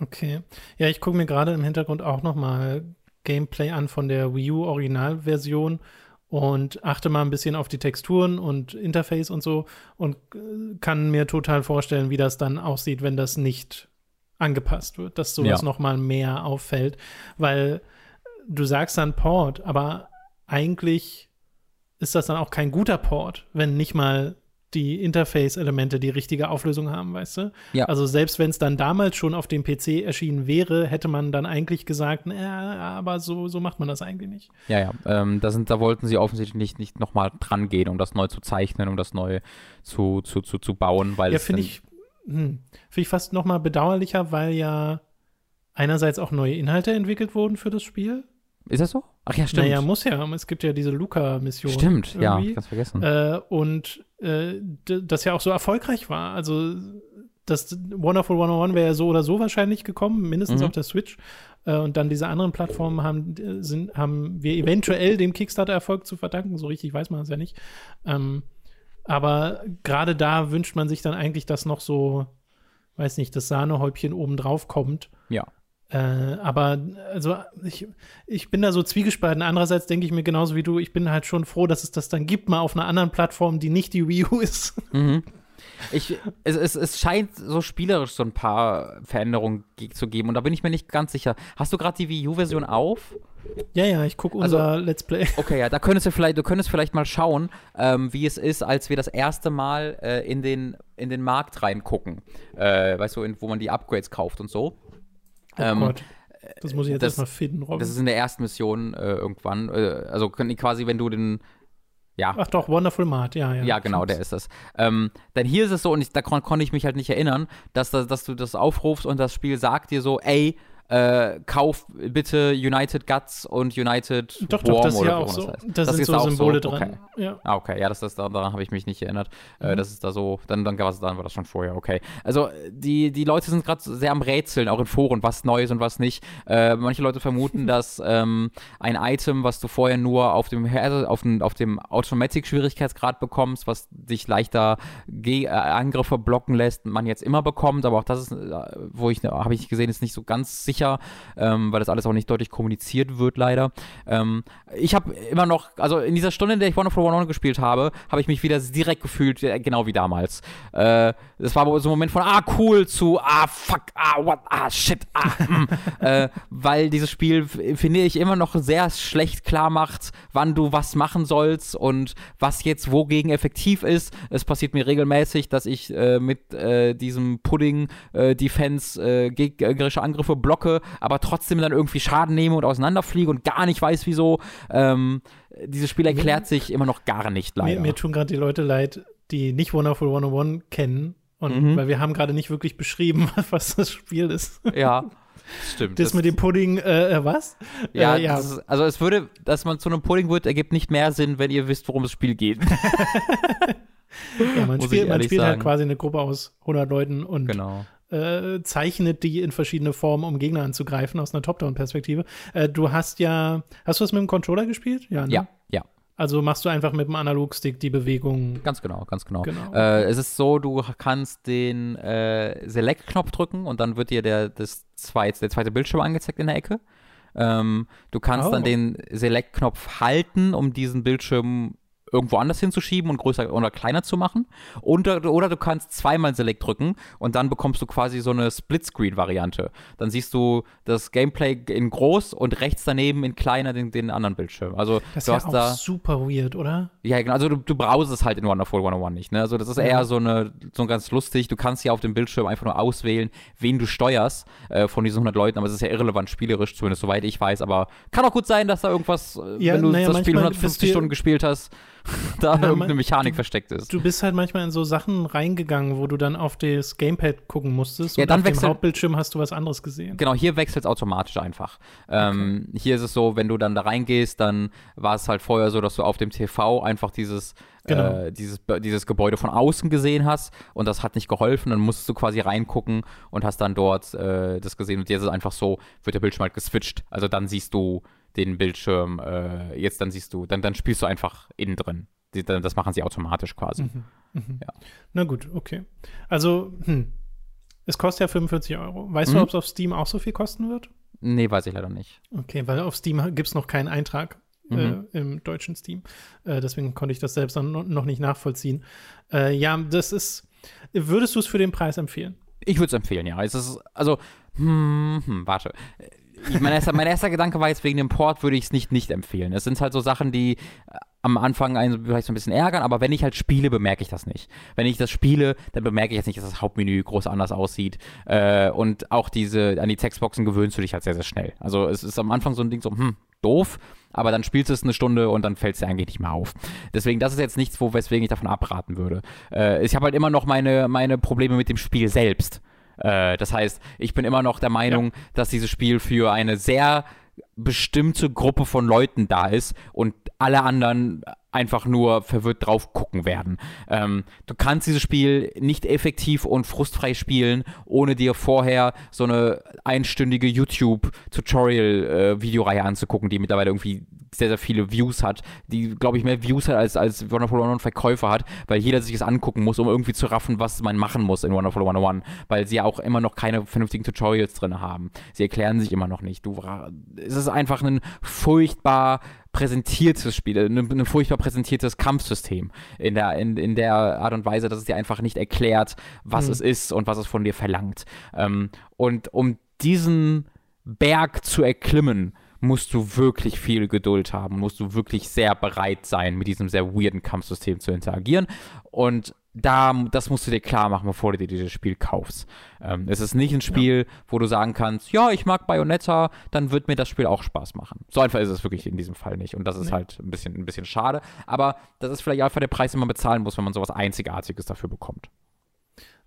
Okay. Ja, ich gucke mir gerade im Hintergrund auch noch mal Gameplay an von der Wii U Originalversion und achte mal ein bisschen auf die Texturen und Interface und so und äh, kann mir total vorstellen, wie das dann aussieht, wenn das nicht angepasst wird, dass sowas ja. noch mal mehr auffällt, weil du sagst dann Port, aber eigentlich ist das dann auch kein guter Port, wenn nicht mal die Interface-Elemente die richtige Auflösung haben, weißt du? Ja. Also selbst wenn es dann damals schon auf dem PC erschienen wäre, hätte man dann eigentlich gesagt, naja, aber so, so macht man das eigentlich nicht. Ja, ja. Ähm, da, sind, da wollten sie offensichtlich nicht, nicht nochmal dran gehen, um das neu zu zeichnen, um das neu zu, zu, zu, zu bauen, weil Ja, finde ich, hm, find ich fast nochmal bedauerlicher, weil ja einerseits auch neue Inhalte entwickelt wurden für das Spiel. Ist das so? Ach ja, stimmt. Naja, muss ja. Es gibt ja diese Luca-Mission. Stimmt, irgendwie. ja, ganz vergessen. Äh, und äh, das ja auch so erfolgreich war. Also das Wonderful 101 wäre ja so oder so wahrscheinlich gekommen, mindestens mhm. auf der Switch. Äh, und dann diese anderen Plattformen haben, sind, haben wir eventuell dem Kickstarter-Erfolg zu verdanken. So richtig weiß man es ja nicht. Ähm, aber gerade da wünscht man sich dann eigentlich, dass noch so, weiß nicht, das Sahnehäubchen oben drauf kommt. Ja. Äh, aber also ich, ich bin da so zwiegespalten. Andererseits denke ich mir genauso wie du, ich bin halt schon froh, dass es das dann gibt, mal auf einer anderen Plattform, die nicht die Wii U ist. Mhm. Ich, es, es, es scheint so spielerisch so ein paar Veränderungen zu geben und da bin ich mir nicht ganz sicher. Hast du gerade die Wii U-Version auf? Ja, ja, ich gucke unser also, Let's Play. Okay, ja, da könntest du vielleicht, du könntest vielleicht mal schauen, ähm, wie es ist, als wir das erste Mal äh, in, den, in den Markt reingucken. Äh, weißt du, in, wo man die Upgrades kauft und so. Oh ähm, Gott. Das muss ich jetzt erstmal finden, Robin. Das ist in der ersten Mission äh, irgendwann. Äh, also quasi, wenn du den. Ja. Ach doch, Wonderful Mart, ja, ja. Ja, genau, der ist das. Ähm, denn hier ist es so, und ich, da kon konnte ich mich halt nicht erinnern, dass, dass du das aufrufst und das Spiel sagt dir so, ey, äh, kauf bitte United Guts und United doch, Warm doch, das oder ja auch so. Das, heißt. das, das sind so Symbole so? dran. Okay. Ja. Ah, okay, ja, das, das, daran habe ich mich nicht erinnert. Äh, mhm. Das ist da so, dann, dann, dann war das schon vorher, okay. Also die, die Leute sind gerade sehr am Rätseln, auch in Foren, was neu ist und was nicht. Äh, manche Leute vermuten, dass ähm, ein Item, was du vorher nur auf dem, also auf dem, auf dem Automatic-Schwierigkeitsgrad bekommst, was dich leichter Ge äh, Angriffe blocken lässt, man jetzt immer bekommt, aber auch das ist, äh, wo ich, habe ich gesehen, ist nicht so ganz sicher sicher, ähm, weil das alles auch nicht deutlich kommuniziert wird, leider. Ähm, ich habe immer noch, also in dieser Stunde, in der ich One of One gespielt habe, habe ich mich wieder direkt gefühlt, äh, genau wie damals. Äh, das war so ein Moment von, ah, cool, zu, ah, fuck, ah, what, ah, shit, ah, mm, äh, weil dieses Spiel, finde ich, immer noch sehr schlecht klar macht, wann du was machen sollst und was jetzt wogegen effektiv ist. Es passiert mir regelmäßig, dass ich äh, mit äh, diesem Pudding-Defense äh, gegnerische Angriffe blocke blocke, aber trotzdem dann irgendwie Schaden nehme und auseinanderfliege und gar nicht weiß, wieso. Ähm, dieses Spiel erklärt sich immer noch gar nicht leider. Mir, mir tun gerade die Leute leid, die nicht Wonderful 101 kennen. Und mhm. weil wir haben gerade nicht wirklich beschrieben, was das Spiel ist. Ja. Stimmt. Das, das mit dem Pudding, äh, äh was? Ja, äh, ja. Ist, also es würde, dass man zu einem Pudding wird, ergibt nicht mehr Sinn, wenn ihr wisst, worum das Spiel geht. ja, man Muss spielt, man spielt halt quasi eine Gruppe aus 100 Leuten und genau äh, zeichnet die in verschiedene Formen, um Gegner anzugreifen aus einer Top-Down-Perspektive. Äh, du hast ja, hast du das mit dem Controller gespielt? Ja, ne? ja, ja. Also machst du einfach mit dem Analogstick die Bewegung. Ganz genau, ganz genau. genau. Äh, es ist so, du kannst den äh, Select-Knopf drücken und dann wird dir der, das zweite, der zweite Bildschirm angezeigt in der Ecke. Ähm, du kannst oh. dann den Select-Knopf halten, um diesen Bildschirm irgendwo anders hinzuschieben und größer oder kleiner zu machen. Und, oder du kannst zweimal Select drücken und dann bekommst du quasi so eine Splitscreen-Variante. Dann siehst du das Gameplay in groß und rechts daneben in kleiner den, den anderen Bildschirm. Also das ist ja da super weird, oder? Ja, genau. Also du, du browsest es halt in Wonderful 101 nicht. Ne? Also das ist ja. eher so eine so ganz lustig. Du kannst ja auf dem Bildschirm einfach nur auswählen, wen du steuerst äh, von diesen 100 Leuten. Aber es ist ja irrelevant spielerisch, zumindest soweit ich weiß. Aber kann auch gut sein, dass da irgendwas, äh, ja, wenn du naja, das Spiel 150 Stunden gespielt hast, da ja, irgendeine Mechanik du, versteckt ist. Du bist halt manchmal in so Sachen reingegangen, wo du dann auf das Gamepad gucken musstest ja, und dann auf wechselt, dem Hauptbildschirm hast du was anderes gesehen. Genau, hier wechselt es automatisch einfach. Ähm, okay. Hier ist es so, wenn du dann da reingehst, dann war es halt vorher so, dass du auf dem TV einfach dieses Genau. Äh, dieses, dieses Gebäude von außen gesehen hast und das hat nicht geholfen, dann musstest du quasi reingucken und hast dann dort äh, das gesehen und jetzt ist es einfach so, wird der Bildschirm halt geswitcht. Also dann siehst du den Bildschirm, äh, jetzt dann siehst du, dann, dann spielst du einfach innen drin die, das machen sie automatisch quasi. Mhm, mhm. Ja. Na gut, okay. Also, hm. es kostet ja 45 Euro. Weißt mhm. du, ob es auf Steam auch so viel kosten wird? Nee, weiß ich leider nicht. Okay, weil auf Steam gibt es noch keinen Eintrag mhm. äh, im deutschen Steam. Äh, deswegen konnte ich das selbst noch nicht nachvollziehen. Äh, ja, das ist. Würdest du es für den Preis empfehlen? Ich würde es empfehlen, ja. Es ist, also, hm, hm, warte. Mein, erster, mein erster Gedanke war jetzt wegen dem Port würde ich es nicht nicht empfehlen. Es sind halt so Sachen, die am Anfang einen vielleicht so ein bisschen ärgern, aber wenn ich halt spiele, bemerke ich das nicht. Wenn ich das spiele, dann bemerke ich jetzt nicht, dass das Hauptmenü groß anders aussieht. Äh, und auch diese, an die Textboxen gewöhnst du dich halt sehr, sehr schnell. Also es ist am Anfang so ein Ding so, hm, doof, aber dann spielst du es eine Stunde und dann fällt es dir eigentlich nicht mehr auf. Deswegen, das ist jetzt nichts, wo, weswegen ich davon abraten würde. Äh, ich habe halt immer noch meine, meine Probleme mit dem Spiel selbst. Äh, das heißt, ich bin immer noch der Meinung, ja. dass dieses Spiel für eine sehr bestimmte Gruppe von Leuten da ist und alle anderen einfach nur verwirrt drauf gucken werden. Ähm, du kannst dieses Spiel nicht effektiv und frustfrei spielen, ohne dir vorher so eine einstündige YouTube-Tutorial-Videoreihe äh, anzugucken, die mittlerweile irgendwie sehr, sehr viele Views hat, die, glaube ich, mehr Views hat, als, als Wonderful 101 Verkäufer hat, weil jeder sich das angucken muss, um irgendwie zu raffen, was man machen muss in Wonderful 101, weil sie ja auch immer noch keine vernünftigen Tutorials drin haben. Sie erklären sich immer noch nicht. Du, es ist einfach ein furchtbar präsentiertes Spiel, ein, ein furchtbar präsentiertes Kampfsystem in der, in, in der Art und Weise, dass es dir einfach nicht erklärt, was mhm. es ist und was es von dir verlangt. Ähm, und um diesen Berg zu erklimmen, musst du wirklich viel Geduld haben, musst du wirklich sehr bereit sein, mit diesem sehr weirden Kampfsystem zu interagieren. Und da, das musst du dir klar machen, bevor du dir dieses Spiel kaufst. Ähm, es ist nicht ein Spiel, ja. wo du sagen kannst, ja, ich mag Bayonetta, dann wird mir das Spiel auch Spaß machen. So einfach ist es wirklich in diesem Fall nicht. Und das ist nee. halt ein bisschen, ein bisschen schade. Aber das ist vielleicht einfach der Preis, den man bezahlen muss, wenn man sowas Einzigartiges dafür bekommt.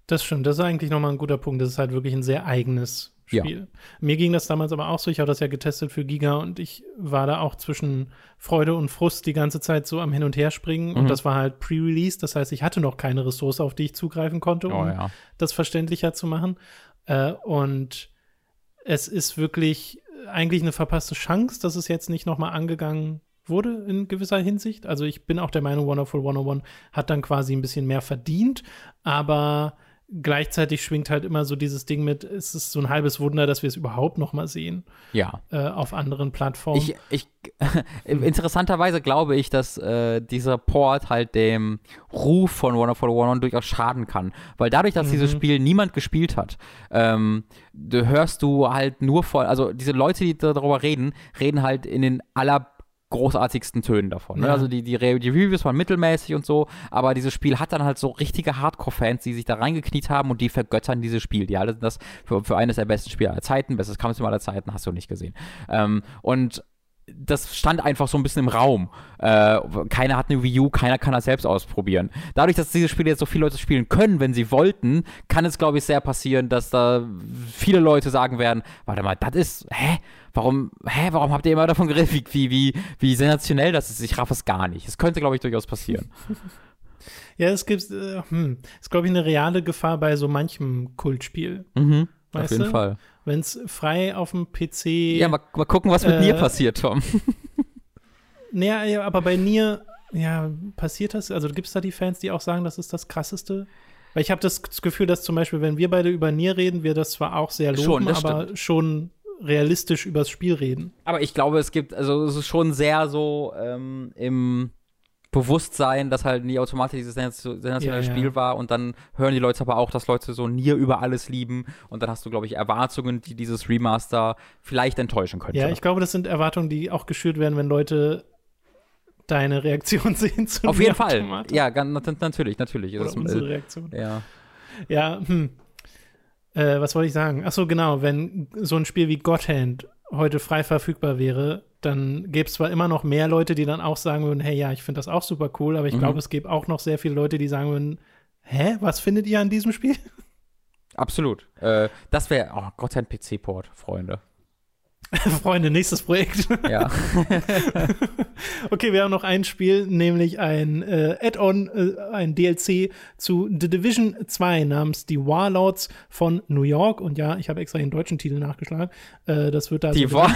Das stimmt. Das ist eigentlich nochmal ein guter Punkt. Das ist halt wirklich ein sehr eigenes Spiel. Ja. Mir ging das damals aber auch so. Ich habe das ja getestet für Giga und ich war da auch zwischen Freude und Frust die ganze Zeit so am Hin- und Herspringen. Mhm. Und das war halt Pre-Release. Das heißt, ich hatte noch keine Ressource, auf die ich zugreifen konnte, um oh, ja. das verständlicher zu machen. Äh, und es ist wirklich eigentlich eine verpasste Chance, dass es jetzt nicht nochmal angegangen wurde in gewisser Hinsicht. Also ich bin auch der Meinung, Wonderful 101 hat dann quasi ein bisschen mehr verdient, aber gleichzeitig schwingt halt immer so dieses Ding mit, es ist so ein halbes Wunder, dass wir es überhaupt noch mal sehen. Ja. Äh, auf anderen Plattformen. Ich, ich interessanterweise glaube ich, dass äh, dieser Port halt dem Ruf von Wonderful 101 durchaus schaden kann. Weil dadurch, dass mhm. dieses Spiel niemand gespielt hat, ähm, hörst du halt nur voll, also diese Leute, die darüber reden, reden halt in den aller großartigsten Tönen davon. Ne? Ja. Also die, die, die, Reviews waren mittelmäßig und so, aber dieses Spiel hat dann halt so richtige Hardcore-Fans, die sich da reingekniet haben und die vergöttern dieses Spiel. Die halten das für, für eines der besten Spiele aller Zeiten, bestes Kampfsystem aller Zeiten, hast du nicht gesehen. Ähm, und das stand einfach so ein bisschen im Raum. Äh, keiner hat eine Wii U, keiner kann das selbst ausprobieren. Dadurch, dass diese Spiele jetzt so viele Leute spielen können, wenn sie wollten, kann es, glaube ich, sehr passieren, dass da viele Leute sagen werden, warte mal, das ist, hä? warum, hä, warum habt ihr immer davon geredet, wie, wie, wie, wie sensationell das ist? Ich raff es gar nicht. Es könnte, glaube ich, durchaus passieren. ja, es gibt, äh, hm, ist, glaube ich, eine reale Gefahr bei so manchem Kultspiel. Mhm, auf jeden du? Fall. Wenn es frei auf dem PC. Ja, mal, mal gucken, was mit äh, Nier passiert, Tom. naja, aber bei Nier, ja, passiert das? Also gibt es da die Fans, die auch sagen, das ist das krasseste? Weil ich habe das Gefühl, dass zum Beispiel, wenn wir beide über Nier reden, wir das zwar auch sehr loben, schon, aber stimmt. schon realistisch übers Spiel reden. Aber ich glaube, es gibt, also es ist schon sehr so ähm, im Bewusstsein, dass halt nie automatisch dieses sensationelle ja, Spiel ja. war und dann hören die Leute aber auch, dass Leute so Nier über alles lieben und dann hast du, glaube ich, Erwartungen, die dieses Remaster vielleicht enttäuschen könnte. Ja, ich glaube, das sind Erwartungen, die auch geschürt werden, wenn Leute deine Reaktion sehen zu Auf jeden Fall. Ja, ganz, natürlich, natürlich. Oder das, unsere äh, Reaktion. Ja. Ja, hm. Äh, was wollte ich sagen? Ach so, genau, wenn so ein Spiel wie God Hand heute frei verfügbar wäre, dann gäbe es zwar immer noch mehr Leute, die dann auch sagen würden, hey, ja, ich finde das auch super cool, aber ich mhm. glaube, es gäbe auch noch sehr viele Leute, die sagen würden, hä, was findet ihr an diesem Spiel? Absolut. Äh, das wäre, oh Gott, ein PC-Port, Freunde. Freunde, nächstes Projekt. Ja. okay, wir haben noch ein Spiel, nämlich ein äh, Add-on, äh, ein DLC zu The Division 2 namens Die Warlords von New York. Und ja, ich habe extra den deutschen Titel nachgeschlagen. Äh, das wird da. Die so War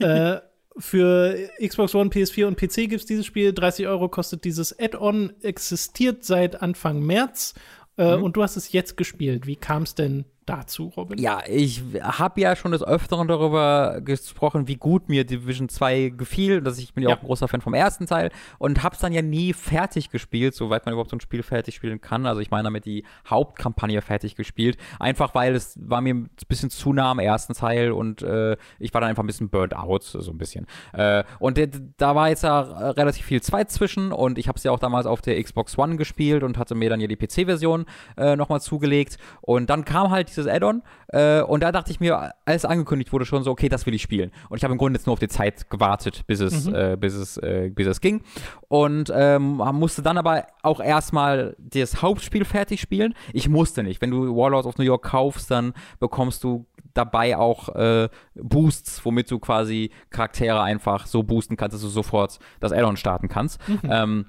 äh, für Xbox One, PS4 und PC gibt es dieses Spiel. 30 Euro kostet dieses Add-on, existiert seit Anfang März. Äh, mhm. Und du hast es jetzt gespielt. Wie kam es denn dazu, Robin? Ja, ich habe ja schon des Öfteren darüber gesprochen, wie gut mir Division 2 gefiel, dass ich bin ja, ja auch ein großer Fan vom ersten Teil und habe es dann ja nie fertig gespielt, soweit man überhaupt so ein Spiel fertig spielen kann. Also ich meine damit die Hauptkampagne fertig gespielt, einfach weil es war mir ein bisschen zu nah am ersten Teil und äh, ich war dann einfach ein bisschen burnt out, so ein bisschen. Äh, und da war jetzt ja relativ viel Zeit zwischen und ich habe es ja auch damals auf der Xbox One gespielt und hatte mir dann ja die PC-Version äh, nochmal zugelegt und dann kam halt dieses Add-on äh, und da dachte ich mir, als angekündigt wurde, schon so, okay, das will ich spielen. Und ich habe im Grunde jetzt nur auf die Zeit gewartet, bis es, mhm. äh, bis es, äh, bis es ging. Und ähm, musste dann aber auch erstmal das Hauptspiel fertig spielen. Ich musste nicht. Wenn du Warlords of New York kaufst, dann bekommst du dabei auch äh, Boosts, womit du quasi Charaktere einfach so boosten kannst, dass du sofort das Add-on starten kannst. Mhm. Ähm,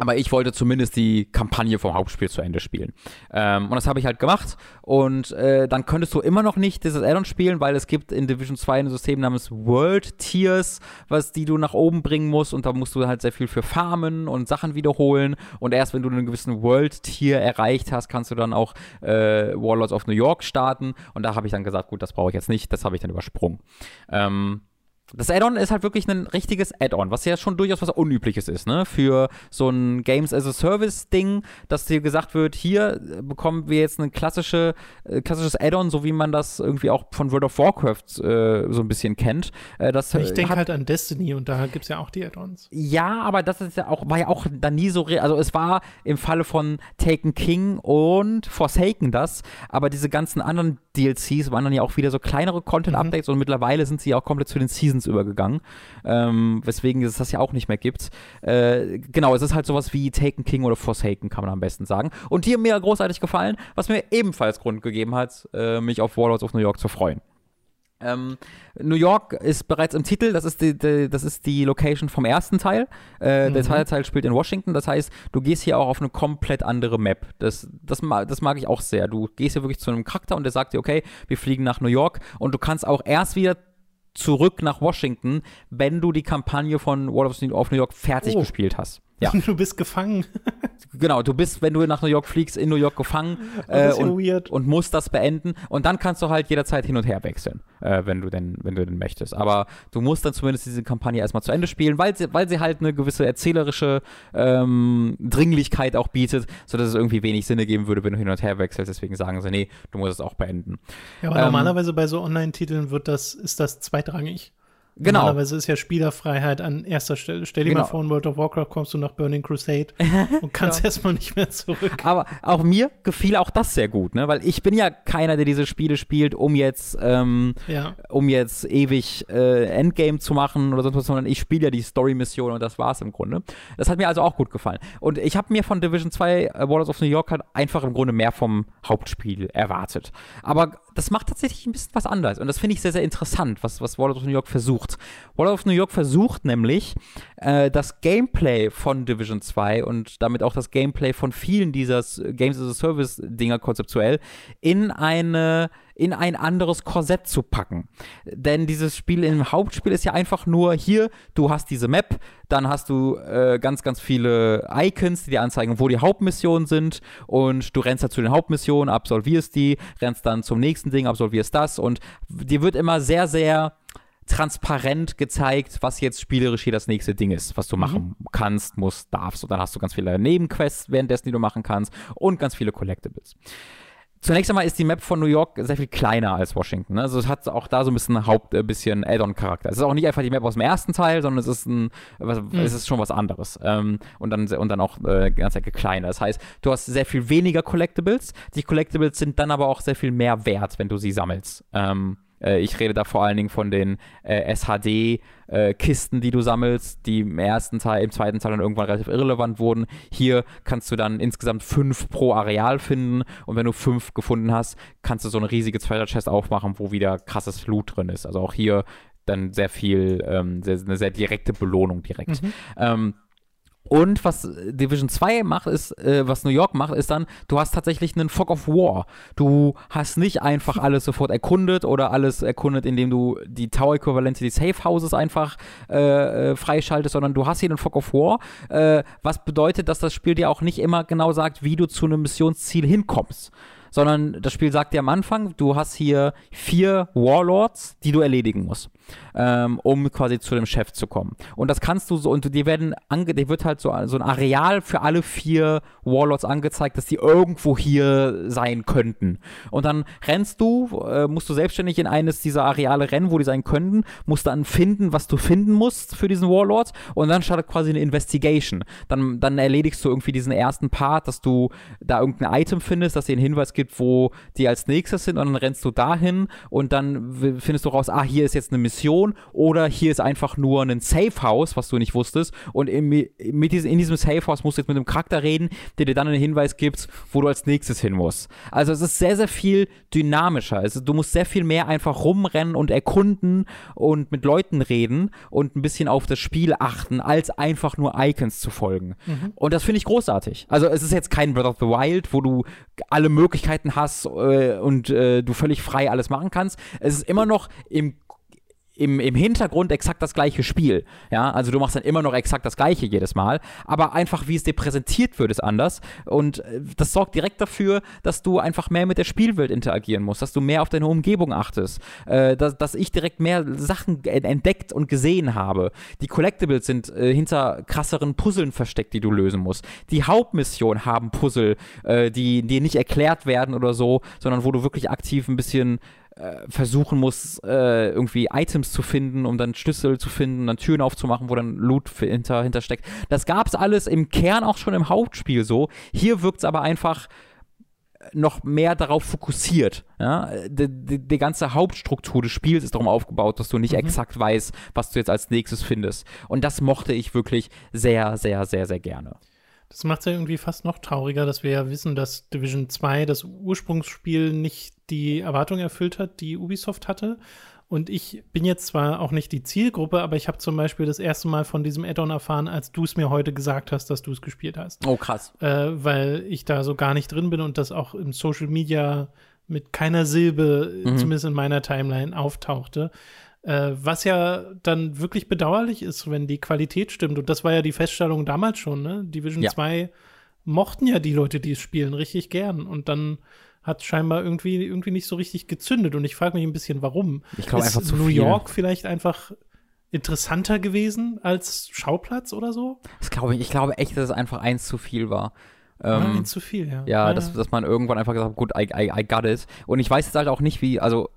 aber ich wollte zumindest die Kampagne vom Hauptspiel zu Ende spielen. Ähm, und das habe ich halt gemacht. Und äh, dann könntest du immer noch nicht dieses Addon spielen, weil es gibt in Division 2 ein System namens World Tiers, was die du nach oben bringen musst. Und da musst du halt sehr viel für farmen und Sachen wiederholen. Und erst wenn du einen gewissen World Tier erreicht hast, kannst du dann auch äh, Warlords of New York starten. Und da habe ich dann gesagt, gut, das brauche ich jetzt nicht. Das habe ich dann übersprungen. Ähm, das Add-on ist halt wirklich ein richtiges Add-on, was ja schon durchaus was Unübliches ist, ne? Für so ein Games as a Service-Ding, dass dir gesagt wird, hier bekommen wir jetzt ein klassische, äh, klassisches Add-on, so wie man das irgendwie auch von World of Warcraft äh, so ein bisschen kennt. Äh, das, ich denke halt an Destiny und da gibt es ja auch die Add-ons. Ja, aber das ist ja auch, war ja auch da nie so, also es war im Falle von Taken King und Forsaken das, aber diese ganzen anderen DLCs waren dann ja auch wieder so kleinere Content-Updates mhm. und mittlerweile sind sie auch komplett zu den Seasons übergegangen, ähm, weswegen es das ja auch nicht mehr gibt. Äh, genau, es ist halt sowas wie Taken King oder Forsaken, kann man am besten sagen. Und die haben mir großartig gefallen, was mir ebenfalls Grund gegeben hat, äh, mich auf Warlords of New York zu freuen. Ähm, New York ist bereits im Titel, das ist die, die das ist die Location vom ersten Teil. Äh, mhm. Der zweite Teil spielt in Washington, das heißt, du gehst hier auch auf eine komplett andere Map. Das, das, das mag ich auch sehr. Du gehst hier wirklich zu einem Charakter und der sagt dir, okay, wir fliegen nach New York und du kannst auch erst wieder zurück nach Washington, wenn du die Kampagne von World of New York fertig oh. gespielt hast. Ja. Du bist gefangen. genau, du bist, wenn du nach New York fliegst, in New York gefangen äh, und, und, musst das beenden. Und dann kannst du halt jederzeit hin und her wechseln, äh, wenn du denn, wenn du denn möchtest. Aber du musst dann zumindest diese Kampagne erstmal zu Ende spielen, weil sie, weil sie halt eine gewisse erzählerische ähm, Dringlichkeit auch bietet, sodass es irgendwie wenig Sinn geben würde, wenn du hin und her wechselst. Deswegen sagen sie, nee, du musst es auch beenden. Ja, aber ähm, normalerweise bei so Online-Titeln wird das, ist das zweitrangig. Genau. Normalerweise ist ja Spielerfreiheit an erster Stelle. Stell dir genau. mal vor, in World of Warcraft kommst du nach Burning Crusade und kannst ja. erstmal nicht mehr zurück. Aber auch mir gefiel auch das sehr gut, ne? Weil ich bin ja keiner, der diese Spiele spielt, um jetzt, ähm, ja. um jetzt ewig äh, Endgame zu machen oder sonst was, sondern ich spiele ja die Story-Mission und das war's im Grunde. Das hat mir also auch gut gefallen. Und ich habe mir von Division 2 äh, Warlords of New York halt einfach im Grunde mehr vom Hauptspiel erwartet. Aber das macht tatsächlich ein bisschen was anderes. Und das finde ich sehr, sehr interessant, was, was World of New York versucht. World of New York versucht nämlich, äh, das Gameplay von Division 2 und damit auch das Gameplay von vielen dieser Games as a Service-Dinger konzeptuell in eine in ein anderes Korsett zu packen. Denn dieses Spiel im Hauptspiel ist ja einfach nur hier, du hast diese Map, dann hast du äh, ganz, ganz viele Icons, die dir anzeigen, wo die Hauptmissionen sind und du rennst da zu den Hauptmissionen, absolvierst die, rennst dann zum nächsten Ding, absolvierst das und dir wird immer sehr, sehr transparent gezeigt, was jetzt spielerisch hier das nächste Ding ist, was du mhm. machen kannst, musst, darfst. Und dann hast du ganz viele Nebenquests währenddessen, die du machen kannst und ganz viele Collectibles. Zunächst einmal ist die Map von New York sehr viel kleiner als Washington. Ne? Also es hat auch da so ein bisschen Haupt, äh, bisschen Add-on-Charakter. Es ist auch nicht einfach die Map aus dem ersten Teil, sondern es ist ein, was, mhm. es ist schon was anderes. Ähm, und dann und dann auch äh, ganz Ecke kleiner. Das heißt, du hast sehr viel weniger Collectibles. Die Collectibles sind dann aber auch sehr viel mehr wert, wenn du sie sammelst. Ähm, äh, ich rede da vor allen Dingen von den äh, SHD-Kisten, äh, die du sammelst, die im ersten Teil, im zweiten Teil dann irgendwann relativ irrelevant wurden. Hier kannst du dann insgesamt fünf pro Areal finden und wenn du fünf gefunden hast, kannst du so eine riesige Treasure-Chest aufmachen, wo wieder krasses Loot drin ist. Also auch hier dann sehr viel, ähm, sehr, eine sehr direkte Belohnung direkt. Mhm. Ähm, und was Division 2 macht, ist, äh, was New York macht, ist dann, du hast tatsächlich einen Fog of War. Du hast nicht einfach alles sofort erkundet oder alles erkundet, indem du die Tower-Äquivalente, die Safe Houses einfach äh, äh, freischaltest, sondern du hast hier einen Fog of War, äh, was bedeutet, dass das Spiel dir auch nicht immer genau sagt, wie du zu einem Missionsziel hinkommst sondern das Spiel sagt dir am Anfang, du hast hier vier Warlords, die du erledigen musst ähm, um quasi zu dem Chef zu kommen. Und das kannst du so, und die werden, ange dir wird halt so, so ein Areal für alle vier Warlords angezeigt, dass die irgendwo hier sein könnten. Und dann rennst du, äh, musst du selbstständig in eines dieser Areale rennen, wo die sein könnten, musst dann finden, was du finden musst für diesen Warlord und dann startet quasi eine Investigation. Dann, dann erledigst du irgendwie diesen ersten Part, dass du da irgendein Item findest, das dir einen Hinweis gibt, wo die als nächstes sind und dann rennst du dahin und dann findest du raus, ah, hier ist jetzt eine Mission Mission oder hier ist einfach nur ein Safe House, was du nicht wusstest. Und in, mit diesem, in diesem Safe House musst du jetzt mit einem Charakter reden, der dir dann einen Hinweis gibt, wo du als nächstes hin musst. Also es ist sehr, sehr viel dynamischer. Also du musst sehr viel mehr einfach rumrennen und erkunden und mit Leuten reden und ein bisschen auf das Spiel achten, als einfach nur Icons zu folgen. Mhm. Und das finde ich großartig. Also es ist jetzt kein Breath of the Wild, wo du alle Möglichkeiten hast äh, und äh, du völlig frei alles machen kannst. Es ist immer noch im im, im Hintergrund exakt das gleiche Spiel. Ja, also du machst dann immer noch exakt das gleiche jedes Mal, aber einfach wie es dir präsentiert wird, ist anders. Und äh, das sorgt direkt dafür, dass du einfach mehr mit der Spielwelt interagieren musst, dass du mehr auf deine Umgebung achtest, äh, dass, dass ich direkt mehr Sachen entdeckt und gesehen habe. Die Collectibles sind äh, hinter krasseren Puzzeln versteckt, die du lösen musst. Die Hauptmission haben Puzzle, äh, die dir nicht erklärt werden oder so, sondern wo du wirklich aktiv ein bisschen versuchen muss, äh, irgendwie Items zu finden, um dann Schlüssel zu finden, dann Türen aufzumachen, wo dann Loot hinter, hintersteckt. Das gab es alles im Kern auch schon im Hauptspiel so. Hier wirkt es aber einfach noch mehr darauf fokussiert. Ja? Die, die, die, ganze Hauptstruktur des Spiels ist darum aufgebaut, dass du nicht mhm. exakt weißt, was du jetzt als nächstes findest. Und das mochte ich wirklich sehr, sehr, sehr, sehr gerne. Das macht es ja irgendwie fast noch trauriger, dass wir ja wissen, dass Division 2 das Ursprungsspiel nicht die Erwartung erfüllt hat, die Ubisoft hatte. Und ich bin jetzt zwar auch nicht die Zielgruppe, aber ich habe zum Beispiel das erste Mal von diesem Add-on erfahren, als du es mir heute gesagt hast, dass du es gespielt hast. Oh, krass. Äh, weil ich da so gar nicht drin bin und das auch im Social Media mit keiner Silbe, mhm. zumindest in meiner Timeline, auftauchte. Äh, was ja dann wirklich bedauerlich ist, wenn die Qualität stimmt. Und das war ja die Feststellung damals schon, ne? Division ja. 2 mochten ja die Leute, die es spielen, richtig gern. Und dann hat scheinbar irgendwie, irgendwie nicht so richtig gezündet. Und ich frage mich ein bisschen, warum. Ich glaube einfach zu New viel. York vielleicht einfach interessanter gewesen als Schauplatz oder so? Das glaube ich. Ich glaube echt, dass es einfach eins zu viel war. Ähm, eins zu viel, ja. Ja, ja. Dass, dass man irgendwann einfach gesagt hat, gut, I, I, I got it. Und ich weiß jetzt halt auch nicht, wie, also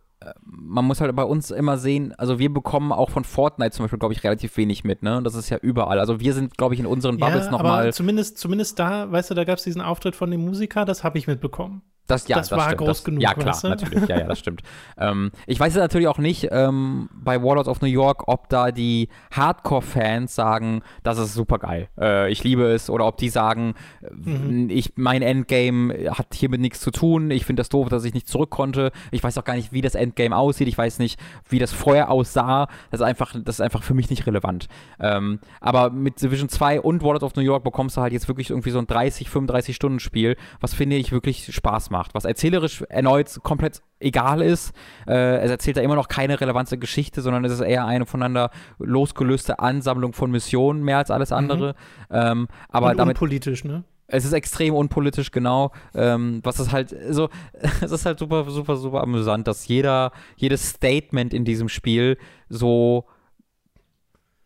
man muss halt bei uns immer sehen, also wir bekommen auch von Fortnite zum Beispiel, glaube ich, relativ wenig mit, ne? Das ist ja überall. Also wir sind, glaube ich, in unseren Bubbles ja, nochmal. Zumindest, zumindest da, weißt du, da gab es diesen Auftritt von dem Musiker, das habe ich mitbekommen. Das, ja, das, das war stimmt. groß das, genug. Ja, klar, weißt du? natürlich. Ja, ja, das stimmt. ähm, ich weiß natürlich auch nicht ähm, bei Warlords of New York, ob da die Hardcore-Fans sagen, das ist super geil, äh, ich liebe es, oder ob die sagen, mhm. ich, mein Endgame hat hiermit nichts zu tun, ich finde das doof, dass ich nicht zurück konnte. Ich weiß auch gar nicht, wie das Endgame aussieht, ich weiß nicht, wie das vorher aussah. Das ist einfach, das ist einfach für mich nicht relevant. Ähm, aber mit Division 2 und Warlords of New York bekommst du halt jetzt wirklich irgendwie so ein 30, 35 Stunden Spiel, was finde ich wirklich Spaß macht macht, was erzählerisch erneut komplett egal ist. Äh, es erzählt da immer noch keine relevante Geschichte, sondern es ist eher eine voneinander losgelöste Ansammlung von Missionen, mehr als alles mhm. andere. Mhm. Ähm, aber Und damit. Unpolitisch, ne? Es ist extrem unpolitisch, genau. Ähm, was ist halt so, es ist halt super, super, super amüsant, dass jeder, jedes Statement in diesem Spiel so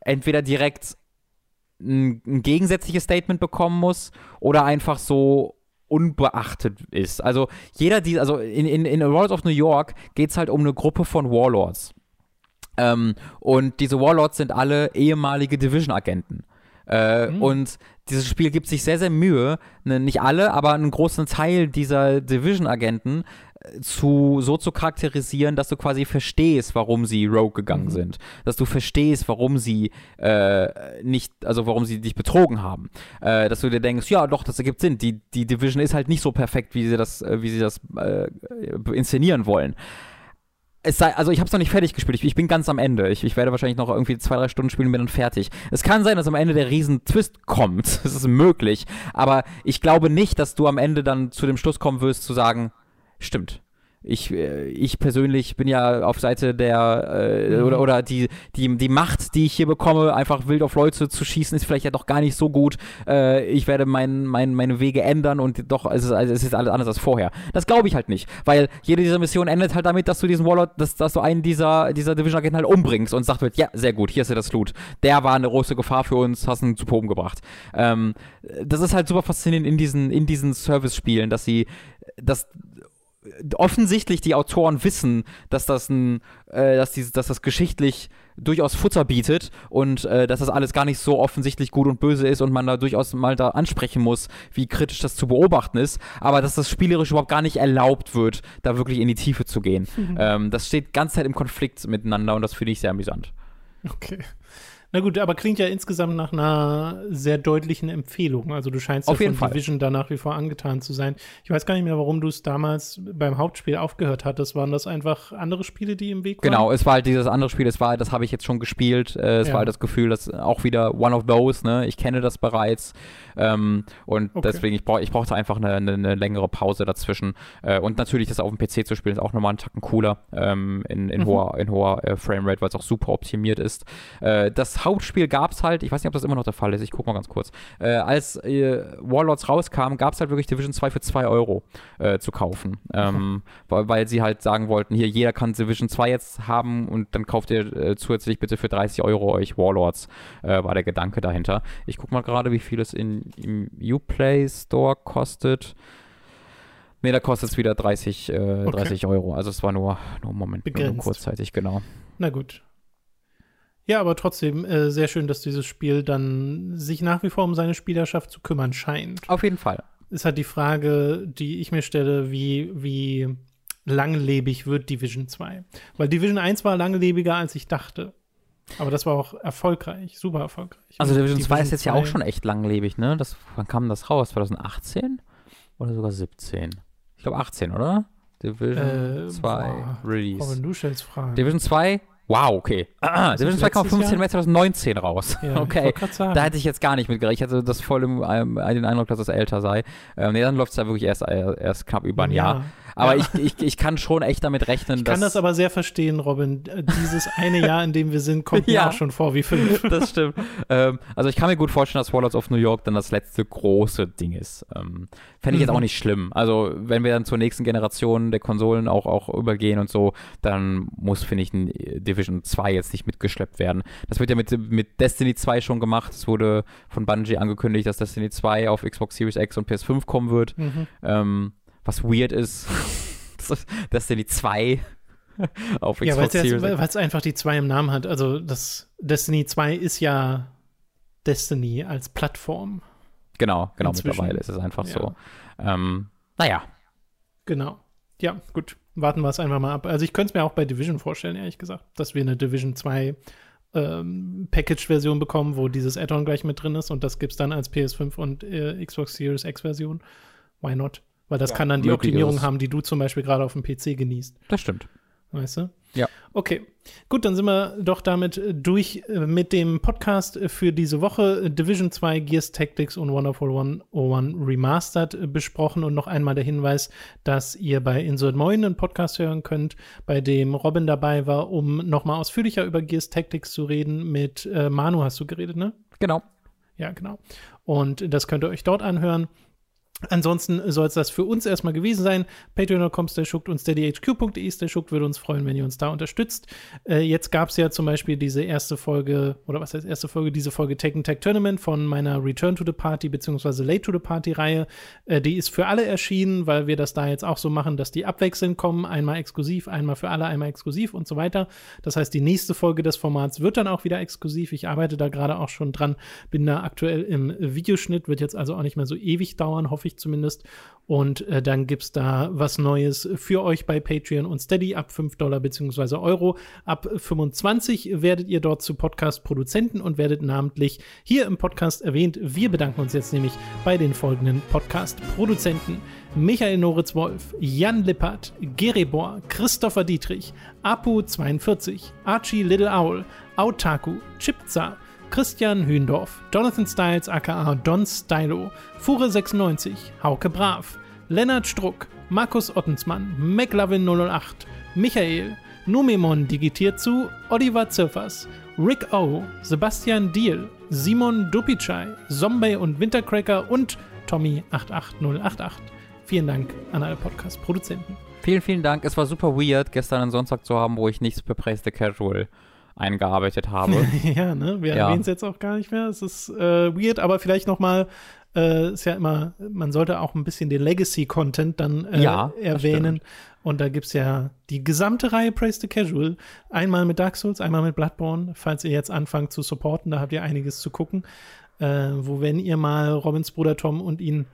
entweder direkt ein, ein gegensätzliches Statement bekommen muss oder einfach so unbeachtet ist. Also jeder, die, also in, in, in World of New York geht es halt um eine Gruppe von Warlords. Ähm, und diese Warlords sind alle ehemalige Division-Agenten. Äh, mhm. Und dieses Spiel gibt sich sehr, sehr Mühe, ne, nicht alle, aber einen großen Teil dieser Division-Agenten zu, so zu charakterisieren, dass du quasi verstehst, warum sie Rogue gegangen mhm. sind. Dass du verstehst, warum sie äh, nicht, also warum sie dich betrogen haben. Äh, dass du dir denkst, ja, doch, das ergibt Sinn. Die, die Division ist halt nicht so perfekt, wie sie das, äh, wie sie das äh, inszenieren wollen. Es sei, also ich habe es noch nicht fertig gespielt. Ich, ich, bin ganz am Ende. Ich, ich, werde wahrscheinlich noch irgendwie zwei, drei Stunden spielen und bin dann fertig. Es kann sein, dass am Ende der Riesen-Twist kommt. Das ist möglich. Aber ich glaube nicht, dass du am Ende dann zu dem Schluss kommen wirst, zu sagen, Stimmt. ich, äh, ich persönlich bin ja auf Seite der äh, mhm. oder, oder die, die, die Macht, die ich hier bekomme, einfach wild auf Leute zu schießen, ist vielleicht ja doch gar nicht so gut. Äh, ich werde mein, mein, meine Wege ändern und doch, es ist, also es ist alles anders als vorher. Das glaube ich halt nicht, weil jede dieser Missionen endet halt damit, dass du diesen Warlord, dass, dass du einen dieser, dieser Division-Agenten halt umbringst und sagt wird, ja, sehr gut, hier ist ja das Loot. Der war eine große Gefahr für uns, hast ihn zu Proben gebracht. Ähm, das ist halt super faszinierend in diesen, in diesen Service-Spielen, dass sie, dass offensichtlich die Autoren wissen, dass das ein, äh, dass, dieses, dass das geschichtlich durchaus Futter bietet und äh, dass das alles gar nicht so offensichtlich gut und böse ist und man da durchaus mal da ansprechen muss, wie kritisch das zu beobachten ist, aber dass das spielerisch überhaupt gar nicht erlaubt wird, da wirklich in die Tiefe zu gehen. Mhm. Ähm, das steht ganz Zeit im Konflikt miteinander und das finde ich sehr amüsant. Okay. Na gut, aber klingt ja insgesamt nach einer sehr deutlichen Empfehlung. Also du scheinst Auf ja von Fall. Division da nach wie vor angetan zu sein. Ich weiß gar nicht mehr, warum du es damals beim Hauptspiel aufgehört hattest. Waren das einfach andere Spiele, die im Weg waren? Genau, es war halt dieses andere Spiel, es war, das habe ich jetzt schon gespielt. Äh, es ja. war halt das Gefühl, dass auch wieder one of those, ne? Ich kenne das bereits. Ähm, und okay. deswegen, ich, brauch, ich brauchte einfach eine, eine, eine, längere Pause dazwischen. Äh, und natürlich, das auf dem PC zu spielen, ist auch nochmal einen Tacken cooler ähm, in, in, mhm. hoher, in hoher äh, Framerate, weil es auch super optimiert ist. Äh, das Hauptspiel gab es halt, ich weiß nicht, ob das immer noch der Fall ist, ich gucke mal ganz kurz. Äh, als äh, Warlords rauskam, gab es halt wirklich Division 2 für 2 Euro äh, zu kaufen. Ähm, weil, weil, sie halt sagen wollten, hier, jeder kann Division 2 jetzt haben und dann kauft ihr zusätzlich bitte für 30 Euro euch Warlords, war der Gedanke dahinter. Ich gucke mal gerade, wie viel es in im Uplay Store kostet. Ne, da kostet es wieder 30, äh, okay. 30 Euro. Also es war nur, nur Moment, nur kurzzeitig, genau. Na gut. Ja, aber trotzdem äh, sehr schön, dass dieses Spiel dann sich nach wie vor um seine Spielerschaft zu kümmern scheint. Auf jeden Fall. Ist halt die Frage, die ich mir stelle, wie, wie langlebig wird Division 2? Weil Division 1 war langlebiger, als ich dachte. Aber das war auch erfolgreich, super erfolgreich. Also Division 2 ist jetzt 2. ja auch schon echt langlebig, ne? Das, wann kam das raus? 2018 oder sogar 17? Ich glaube 18, oder? Division äh, 2 boah, Release. Robin, du stellst Fragen. Division 2 Wow, okay. Ah, Division 2 kam 15. März 2019 raus. Ja, okay. Da hätte ich jetzt gar nicht mitgerechnet. Ich hatte das voll im, ähm, den Eindruck, dass es älter sei. Ähm, nee, dann läuft es ja wirklich erst, äh, erst knapp über ein ja. Jahr. Aber ja. ich, ich, ich kann schon echt damit rechnen, ich dass. Ich kann das aber sehr verstehen, Robin. Dieses eine Jahr, in dem wir sind, kommt ja. mir auch schon vor wie fünf. das stimmt. Ähm, also ich kann mir gut vorstellen, dass Warlords of New York dann das letzte große Ding ist. Ähm, Fände ich mhm. jetzt auch nicht schlimm. Also wenn wir dann zur nächsten Generation der Konsolen auch, auch übergehen und so, dann muss, finde ich, ein Division 2 jetzt nicht mitgeschleppt werden. Das wird ja mit, mit Destiny 2 schon gemacht. Es wurde von Bungie angekündigt, dass Destiny 2 auf Xbox Series X und PS5 kommen wird. Mhm. Ähm, was weird ist, Destiny 2 auf Xbox ja, Series X. Weil es einfach die 2 im Namen hat. Also das Destiny 2 ist ja Destiny als Plattform. Genau, genau, Inzwischen. mittlerweile ist es einfach ja. so. Ähm, naja. Genau. Ja, gut. Warten wir es einfach mal ab. Also ich könnte es mir auch bei Division vorstellen, ehrlich gesagt, dass wir eine Division 2 ähm, Package-Version bekommen, wo dieses Add-on gleich mit drin ist und das gibt es dann als PS5 und äh, Xbox Series X-Version. Why not? Weil das ja, kann dann die Optimierung haben, die du zum Beispiel gerade auf dem PC genießt. Das stimmt. Weißt du? Ja. Okay. Gut, dann sind wir doch damit durch äh, mit dem Podcast für diese Woche. Division 2, Gears Tactics und Wonderful 101 Remastered äh, besprochen. Und noch einmal der Hinweis, dass ihr bei Insert Moin einen Podcast hören könnt, bei dem Robin dabei war, um nochmal ausführlicher über Gears Tactics zu reden. Mit äh, Manu hast du geredet, ne? Genau. Ja, genau. Und das könnt ihr euch dort anhören. Ansonsten soll es das für uns erstmal gewesen sein. Patreon.com schuckt und steadyhq.de schuckt würde uns freuen, wenn ihr uns da unterstützt. Äh, jetzt gab es ja zum Beispiel diese erste Folge, oder was heißt erste Folge, diese Folge Tekken Tag Tournament von meiner Return to the Party bzw. Late to the Party Reihe. Äh, die ist für alle erschienen, weil wir das da jetzt auch so machen, dass die abwechselnd kommen. Einmal exklusiv, einmal für alle, einmal exklusiv und so weiter. Das heißt, die nächste Folge des Formats wird dann auch wieder exklusiv. Ich arbeite da gerade auch schon dran, bin da aktuell im Videoschnitt, wird jetzt also auch nicht mehr so ewig dauern, hoffe ich ich zumindest. Und äh, dann gibt es da was Neues für euch bei Patreon und Steady ab 5 Dollar bzw. Euro. Ab 25 werdet ihr dort zu Podcast-Produzenten und werdet namentlich hier im Podcast erwähnt. Wir bedanken uns jetzt nämlich bei den folgenden Podcast-Produzenten. Michael Noritz-Wolf, Jan Lippert, Gerebor, Christopher Dietrich, Apu42, Archie Little Owl, Autaku, Chipza, Christian Hühndorf, Jonathan Styles aka Don Stylo, Fure96, Hauke Brav, Lennart Struck, Markus Ottensmann, McLovin008, Michael, Numemon digitiert zu, Oliver Zirfers, Rick O, Sebastian Diel, Simon Dupicai, Zombie und Wintercracker und Tommy88088. Vielen Dank an alle Podcast-Produzenten. Vielen, vielen Dank. Es war super weird, gestern einen Sonntag zu haben, wo ich nichts für Praise the Casual eingearbeitet habe. ja, ne? Wir ja. erwähnen es jetzt auch gar nicht mehr. Es ist äh, weird, aber vielleicht noch äh, ist ja immer, man sollte auch ein bisschen den Legacy-Content dann äh, ja, erwähnen. Und da gibt es ja die gesamte Reihe Praise the Casual. Einmal mit Dark Souls, einmal mit Bloodborne. Falls ihr jetzt anfangt zu supporten, da habt ihr einiges zu gucken. Äh, wo, wenn ihr mal Robins Bruder Tom und ihn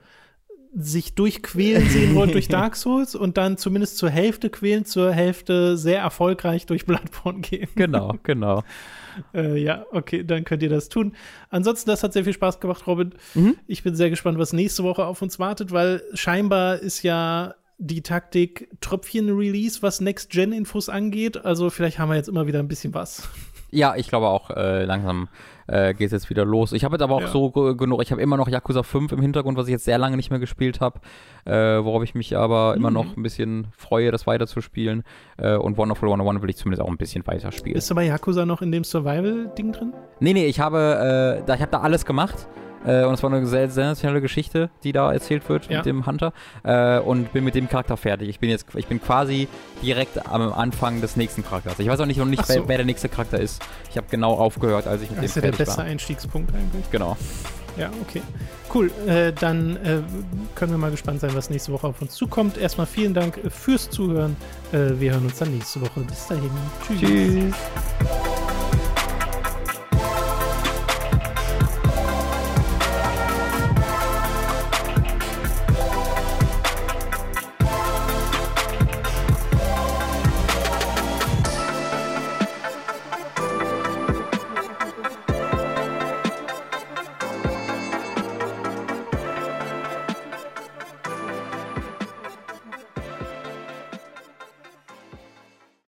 sich durchquälen sehen wollt durch Dark Souls und dann zumindest zur Hälfte quälen, zur Hälfte sehr erfolgreich durch Bloodborne gehen. Genau, genau. äh, ja, okay, dann könnt ihr das tun. Ansonsten, das hat sehr viel Spaß gemacht, Robin. Mhm. Ich bin sehr gespannt, was nächste Woche auf uns wartet, weil scheinbar ist ja die Taktik Tröpfchen-Release, was Next-Gen-Infos angeht. Also vielleicht haben wir jetzt immer wieder ein bisschen was. Ja, ich glaube auch, äh, langsam äh, geht es jetzt wieder los. Ich habe jetzt aber auch ja. so genug, ich habe immer noch Yakuza 5 im Hintergrund, was ich jetzt sehr lange nicht mehr gespielt habe, äh, worauf ich mich aber mhm. immer noch ein bisschen freue, das weiterzuspielen. Äh, und Wonderful 101 will ich zumindest auch ein bisschen weiter spielen. Bist du bei Yakuza noch in dem Survival-Ding drin? Nee, nee, ich habe, äh, da, ich habe da alles gemacht. Äh, und es war eine sehr sensationelle Geschichte, die da erzählt wird ja. mit dem Hunter. Äh, und bin mit dem Charakter fertig. Ich bin jetzt, ich bin quasi direkt am Anfang des nächsten Charakters. Ich weiß auch nicht noch nicht, so. wer, wer, der nächste Charakter ist. Ich habe genau aufgehört, als ich mit das dem fertig war. Das ist ja der beste war. Einstiegspunkt eigentlich. Genau. Ja, okay. Cool. Äh, dann äh, können wir mal gespannt sein, was nächste Woche auf uns zukommt. Erstmal vielen Dank fürs Zuhören. Äh, wir hören uns dann nächste Woche. Bis dahin. Tschüss. Tschüss.